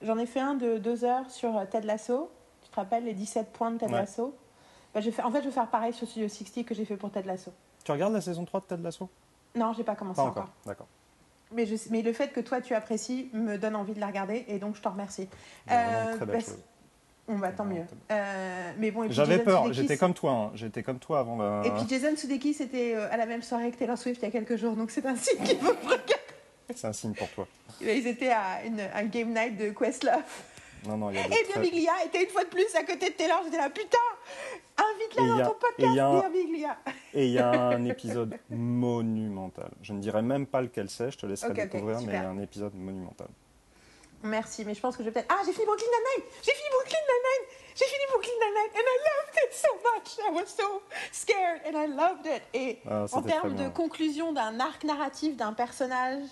J'en ai fait un de 2 heures sur euh, Ted Lasso. Tu te rappelles les 17 points de Ted Ouais. Lasso? Bah, je vais faire- En fait, je vais faire pareil sur Studio 60 que j'ai fait pour Ted Lasso. Tu regardes la saison 3 de Ted Lasso? Non, j'ai pas commencé Pas encore. encore, d'accord. Mais, je, mais le fait que toi tu apprécies me donne envie de la regarder et donc je t'en remercie. De Euh, très belle chose. Bon, bah tant mieux. Euh, mais bon, et J'avais peur, j'étais comme toi, hein. j'étais comme toi avant la... Et puis Jason Sudeikis c'était euh, à la même soirée que Taylor Swift il y a quelques jours, donc c'est un signe qu'il faut regarder. C'est un signe pour toi. Ils étaient à une, un game night de Questlove. Non, non, il y a de Et très- Biglia était une fois de plus à côté de Taylor. J'étais là, putain, invite-la Et dans a- ton et podcast, un- Bia Biglia. Et il y a <laughs> un épisode monumental. Je ne dirais même pas lequel c'est, je te laisserai découvrir, mais il y a un épisode monumental. Merci, mais je pense que je vais peut-être. Ah, j'ai fini Brooklyn Nine-Nine J'ai fini Brooklyn Nine-Nine J'ai fini Brooklyn Nine-Nine and I loved it so much I was so scared and I loved it Et Ah, en termes de conclusion d'un arc narratif d'un personnage,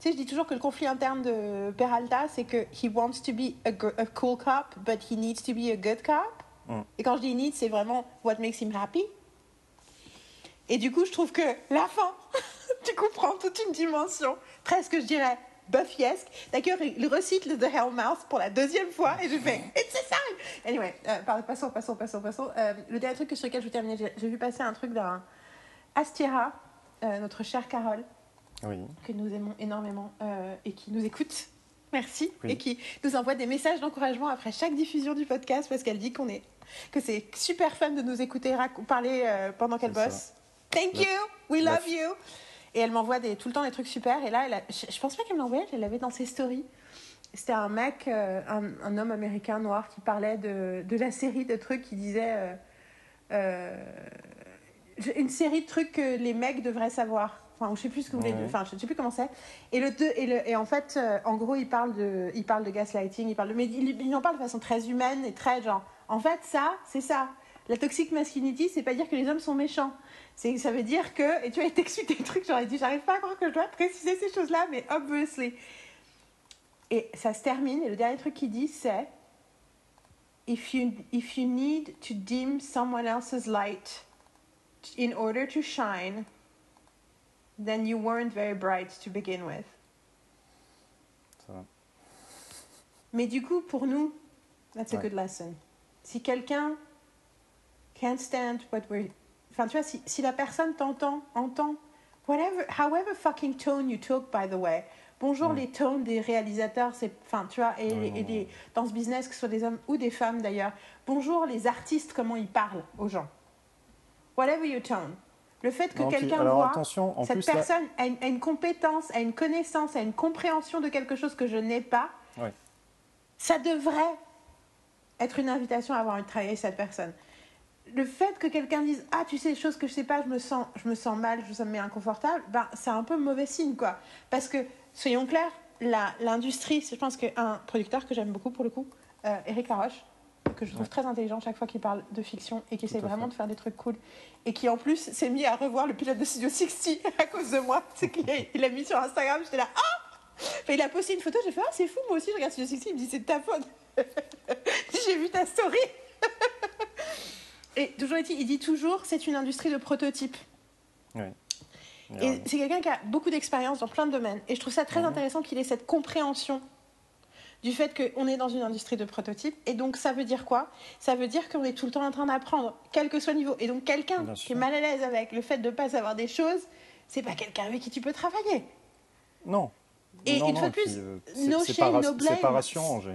tu sais, je dis toujours que le conflit interne de Peralta, c'est que he wants to be a cool cop, but he needs to be a good cop. Mm. Et quand je dis need, c'est vraiment what makes him happy. Et du coup, je trouve que la fin, <laughs> tu comprends toute une dimension, presque, je dirais, Buffyesque. D'ailleurs, il recite le The Hellmouth pour la deuxième fois et je fais <laughs> It's a sign! Anyway, euh, passons, passons, passons, passons. Euh, le dernier truc sur lequel je veux terminer, j'ai vu passer un truc d'un Astiera, euh, notre chère Carole, Oui. que nous aimons énormément euh, et qui nous écoute. Merci. Oui. Et qui nous envoie des messages d'encouragement après chaque diffusion du podcast parce qu'elle dit qu'on est que c'est super fun de nous écouter parler euh, pendant qu'elle bosse. Thank you, we love you. Et elle m'envoie tout le temps des trucs super. Et là, elle a- je, je pense pas qu'elle me l'envoyait, elle l'avait dans ses stories. C'était un mec, euh, un, un homme américain noir qui parlait de, de la série de trucs qui disait euh, euh, une série de trucs que les mecs devraient savoir. Enfin, je sais plus ce que vous voulez. Ouais. Enfin, je sais plus comment c'est. Et le deux, et, le, et en fait, euh, en gros, il parle de, il parle de gaslighting, il parle de, mais il, il en parle de façon très humaine et très genre. En fait, ça, c'est ça. La toxic masculinity, c'est pas dire que les hommes sont méchants. Ça veut dire que, et tu vois, il t'explique des trucs, j'aurais dit, j'arrive pas à croire que je dois préciser ces choses-là, mais obviously. Et ça se termine, et le dernier truc qu'il dit, c'est if you, if you need to dim someone else's light in order to shine, then you weren't very bright to begin with. Ça va. Mais du coup, pour nous, that's a Ouais. good lesson. Si quelqu'un can't stand what we're... Enfin, tu vois, si, si la personne t'entend, entend, whatever, however fucking tone you took, by the way, bonjour Ouais. les tones des réalisateurs, c'est... Enfin, tu vois, et, Ouais, et ouais, des, dans ce business, que ce soit des hommes ou des femmes d'ailleurs, bonjour les artistes, comment ils parlent aux gens. Whatever you tone. Le fait que quelqu'un voit... attention, en Cette plus, là- personne a, une, a une compétence, a une connaissance, a une compréhension de quelque chose que je n'ai pas. Ouais. Ça devrait être une invitation à avoir avec cette personne. Le fait que quelqu'un dise ah tu sais des choses que je sais pas, je me sens, je me sens mal, je ça me met inconfortable, ben c'est un peu mauvais signe quoi. Parce que soyons clairs, la- l'industrie, je pense qu'un producteur que j'aime beaucoup pour le coup, euh, Eric Laroche, que je trouve Ouais. très intelligent chaque fois qu'il parle de fiction et qui essaie vraiment fait. de faire des trucs cool. Et qui en plus s'est mis à revoir le pilote de Studio 60 <laughs> à cause de moi. C'est qu'il a, il a mis sur Instagram, j'étais là, ah Enfin, Il a posté une photo, j'ai fait, ah c'est fou, moi aussi je regarde Studio 60. Il me dit, c'est de ta faute. <laughs> j'ai vu ta story. <laughs> et toujours est-il, il dit toujours, c'est une industrie de prototypes. Oui. Et c'est quelqu'un qui a beaucoup d'expérience dans plein de domaines. Et je trouve ça très Mhm. intéressant qu'il ait cette compréhension du fait qu'on est dans une industrie de prototypes. Et donc, ça veut dire quoi? Ça veut dire qu'on est tout le temps en train d'apprendre, quel que soit le niveau. Et donc, quelqu'un qui est mal à l'aise avec le fait de ne pas savoir des choses, c'est pas quelqu'un avec qui tu peux travailler. Non. Et Non, une non, fois de puis, plus, euh, no shame, no blame. j'ai-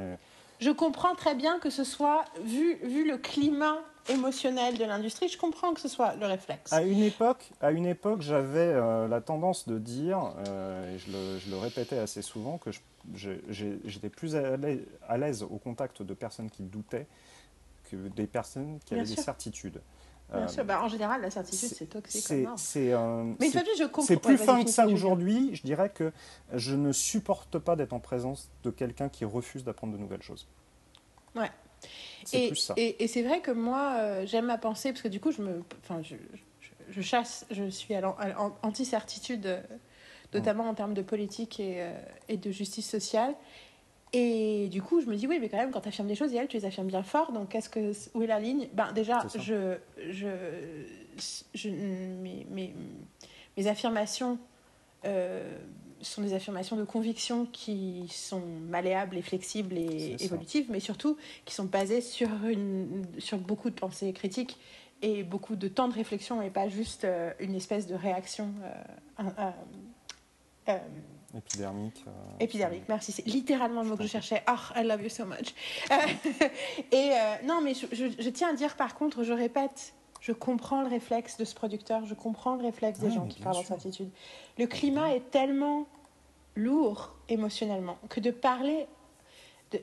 Je comprends très bien que ce soit, vu, vu le climat émotionnel de l'industrie, je comprends que ce soit le réflexe. À une époque, à une époque, j'avais euh, la tendance de dire, euh, et je le, je le répétais assez souvent, que j'étais plus à l'aise- au contact de personnes qui doutaient que des personnes qui Bien avaient des certitudes. Bien Euh, sûr, bah, en général, la certitude, c'est toxique. c'est- euh, Mais fois plus, je comprends. c'est plus Ouais, vas-y, fin que ça aujourd'hui. Je dirais que je ne supporte pas d'être en présence de quelqu'un qui refuse d'apprendre de nouvelles choses. Ouais. Et, plus ça. et- et c'est vrai que moi, euh, j'aime à penser, parce que du coup, je me, enfin, je, je- je chasse, je suis à anti-certitude, euh, notamment en termes de politique et, euh, et de justice sociale. Et du coup, je me dis, oui, mais quand même, quand tu affirmes des choses, et elles, tu les affirmes bien fort, donc qu'est-ce que, où est la ligne? Ben, Déjà, je, je, je, mes, mes, mes affirmations sont des affirmations de conviction qui sont malléables et flexibles et évolutives, mais surtout qui sont basées sur, une, sur beaucoup de pensées critiques et beaucoup de temps de réflexion et pas juste euh, une espèce de réaction euh, euh, Épidermique. épidermique. Merci, c'est littéralement le mot que je cherchais. Ah, I love you so much. <laughs> Et non, mais je, je- je tiens à dire par contre, je répète, je comprends le réflexe de ce producteur, je comprends le réflexe des Ouais, gens qui parlent en sûr. certitude. Le climat est tellement lourd émotionnellement que de parler,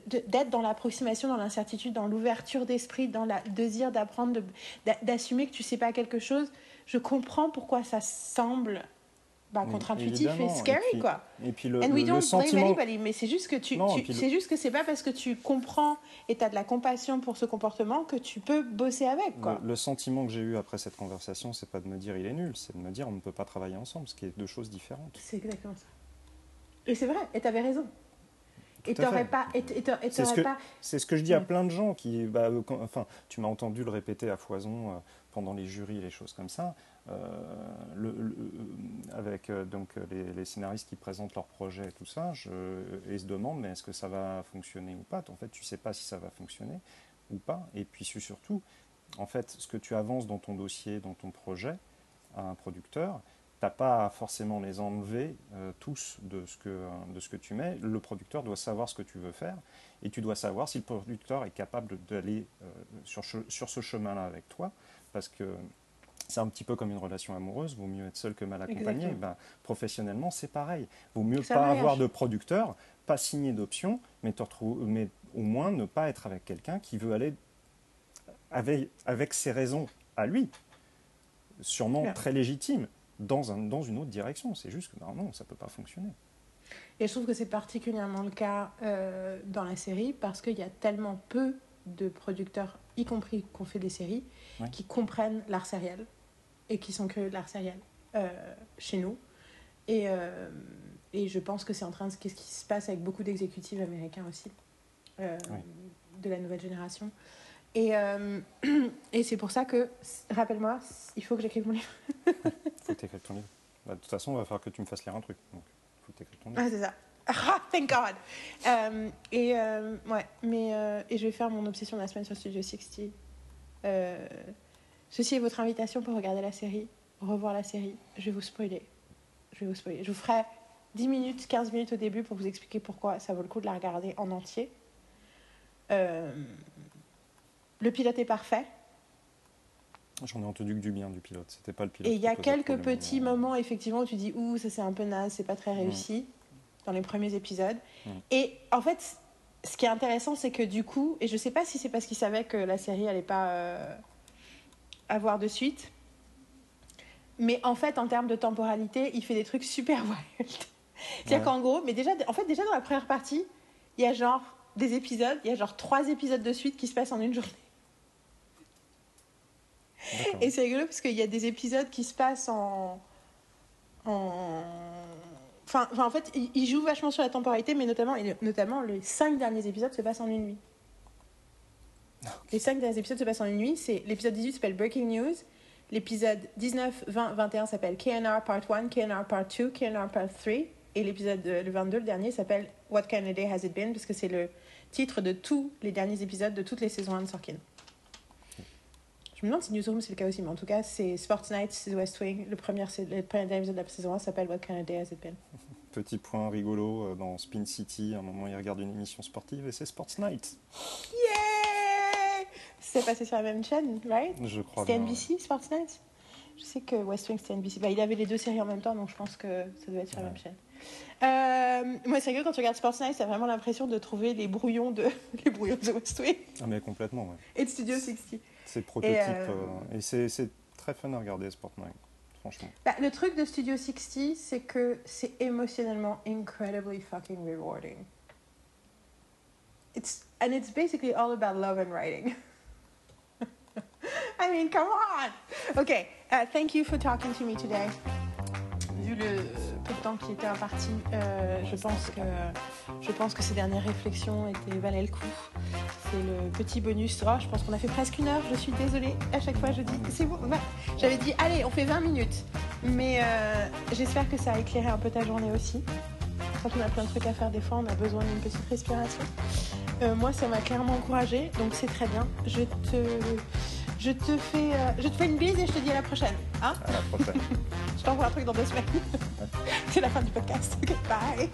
d'être dans l'approximation, dans l'incertitude, dans l'ouverture d'esprit, dans le désir d'apprendre, d'assumer que tu sais pas quelque chose, je comprends pourquoi ça semble bah, contre-intuitif et évidemment, et scary, puis quoi. Et puis le, And le- we le don't sentiment. anybody, mais c'est juste que tu, tu- le- c'est juste que c'est pas parce que tu comprends et tu as de la compassion pour ce comportement que tu peux bosser avec quoi. Le, le sentiment que j'ai eu après cette conversation, c'est pas de me dire il est nul, c'est de me dire on ne peut pas travailler ensemble, ce qui est deux choses différentes. C'est exactement ça. Et c'est vrai, et tu avais raison. Et Tout t'aurais pas et et C'est ce que- pas C'est ce que je dis à plein de gens qui, bah, euh, quand- enfin, tu m'as entendu le répéter à foison euh, pendant les jurys, les choses comme ça, euh, le- le- avec euh, donc les, les scénaristes qui présentent leur projet et tout ça, je, et se demandent mais est-ce que ça va fonctionner ou pas? En fait, tu sais pas si ça va fonctionner ou pas. Et puis surtout, en fait, ce que tu avances dans ton dossier, dans ton projet, à un producteur, t'as pas forcément les enlever euh, tous de ce, que, de ce que tu mets. Le producteur doit savoir ce que tu veux faire et tu dois savoir si le producteur est capable d'aller euh, sur, sur ce chemin-là avec toi parce que c'est un petit peu comme une relation amoureuse, vaut mieux être seul que mal accompagné. Ben, professionnellement, c'est pareil. Vaut mieux Ça pas avoir de producteur, pas signer d'option, mais, te mais au moins ne pas être avec quelqu'un qui veut aller avec, avec ses raisons à lui, sûrement très légitimes, dans, un, dans une autre direction. C'est juste que non, non, ça ne peut pas fonctionner. Et je trouve que c'est particulièrement le cas euh, dans la série parce qu'il y a tellement peu de producteurs, y compris qui ont fait des séries, Ouais. qui comprennent l'art sériel et qui sont curieux de l'art sériel euh, chez nous. Et, euh, et je pense que c'est en train de ce qui se passe avec beaucoup d'exécutifs américains aussi, Oui. de la nouvelle génération. Et, euh, <clears throat> et c'est pour ça que, rappelle-moi, il faut que j'écrive mon livre. <laughs> faut que tu écrives ton livre. Bah, de toute façon, il va falloir que tu me fasses lire un truc. Donc, faut que tu écrives ton livre. Ah, c'est ça. Ah, thank God. Euh, et euh, ouais, mais et je vais faire mon obsession de la semaine sur Studio 60. Euh, ceci est votre invitation pour regarder la série, revoir la série. Je vais vous spoiler. Je vais vous spoiler. Je vous ferai 10 minutes, 15 minutes au début pour vous expliquer pourquoi ça vaut le coup de la regarder en entier. Euh, le pilote est parfait. J'en ai entendu que du bien du pilote. C'était pas le pilote. Et il y a quelques petits moments, effectivement, où tu dis, ouh, ça c'est un peu naze, c'est pas très réussi, dans les premiers épisodes. Mm. Et en fait, ce qui est intéressant, c'est que du coup, et je sais pas si c'est parce qu'il savait que la série allait pas euh, avoir de suite, mais en fait, en termes de temporalité, il fait des trucs super <laughs> wild. C'est-à-dire Ouais. qu'en gros, mais déjà, en fait, déjà dans la première partie, il y a genre des épisodes, il y a genre trois épisodes de suite qui se passent en une journée. Et c'est rigolo parce qu'il y a des épisodes qui se passent en. en... Enfin, enfin, en fait, ils ils jouent vachement sur la temporalité, mais notamment, et notamment les cinq derniers épisodes se passent en une nuit. Les cinq derniers épisodes se passent en une nuit. C'est l'épisode 18 s'appelle Breaking News. L'épisode 19, 20, 21 s'appelle KNR Part 1, KNR Part 2, KNR Part 3. Et l'épisode le 22, le dernier, s'appelle What Kind of Day Has It Been parce que c'est le titre de tous les derniers épisodes de toutes les saisons 1 de Sorkin. Je me demande si Newsroom c'est le cas aussi, mais en tout cas, c'est Sports Night, c'est West Wing. Le premier, le premier dernier épisode de la saison 1 s'appelle What Kind of Day Has It Been? <laughs> Petit point rigolo euh, dans Spin City, à un moment il regarde une émission sportive et c'est Sports Night. Yeah C'est passé sur la même chaîne, right? Je crois C'était. NBC, Sports Night? Je sais que West Wing, c'était NBC. Bah, il avait les deux séries en même temps, donc je pense que ça doit être sur la même chaîne. Euh, moi, c'est que quand tu regardes Sports Night, t'as vraiment l'impression de trouver les brouillons de, <laughs> les brouillons de West Wing Ah mais complètement, ouais. et de Studio 60. C'est prototype euh, euh, et c'est très fun à regarder Sport franchement. Bah, le truc de Studio 60, c'est que c'est émotionnellement incredibly fucking rewarding. It's, and it's basically all about love and writing. <laughs> I mean, come on! Okay, uh, thank you for talking to me today. Vu le peu de temps qui était imparti, euh, je, pense que, je pense que ces dernières réflexions étaient, valaient le coup. C'est le petit bonus. Oh, je pense qu'on a fait presque une heure, je suis désolée. À chaque fois, je dis, c'est bon. va. J'avais dit, allez, on fait 20 minutes. Mais euh, j'espère que ça a éclairé un peu ta journée aussi. Quand on a plein de trucs à faire, des fois, on a besoin d'une petite respiration. Euh, moi, ça m'a clairement encouragée, donc c'est très bien. Je te, je te fais, euh, je te fais une bise et je te dis à la prochaine. Hein À la prochaine. <laughs> je t'envoie un truc dans deux semaines. <laughs> c'est la fin du podcast. <laughs> Bye.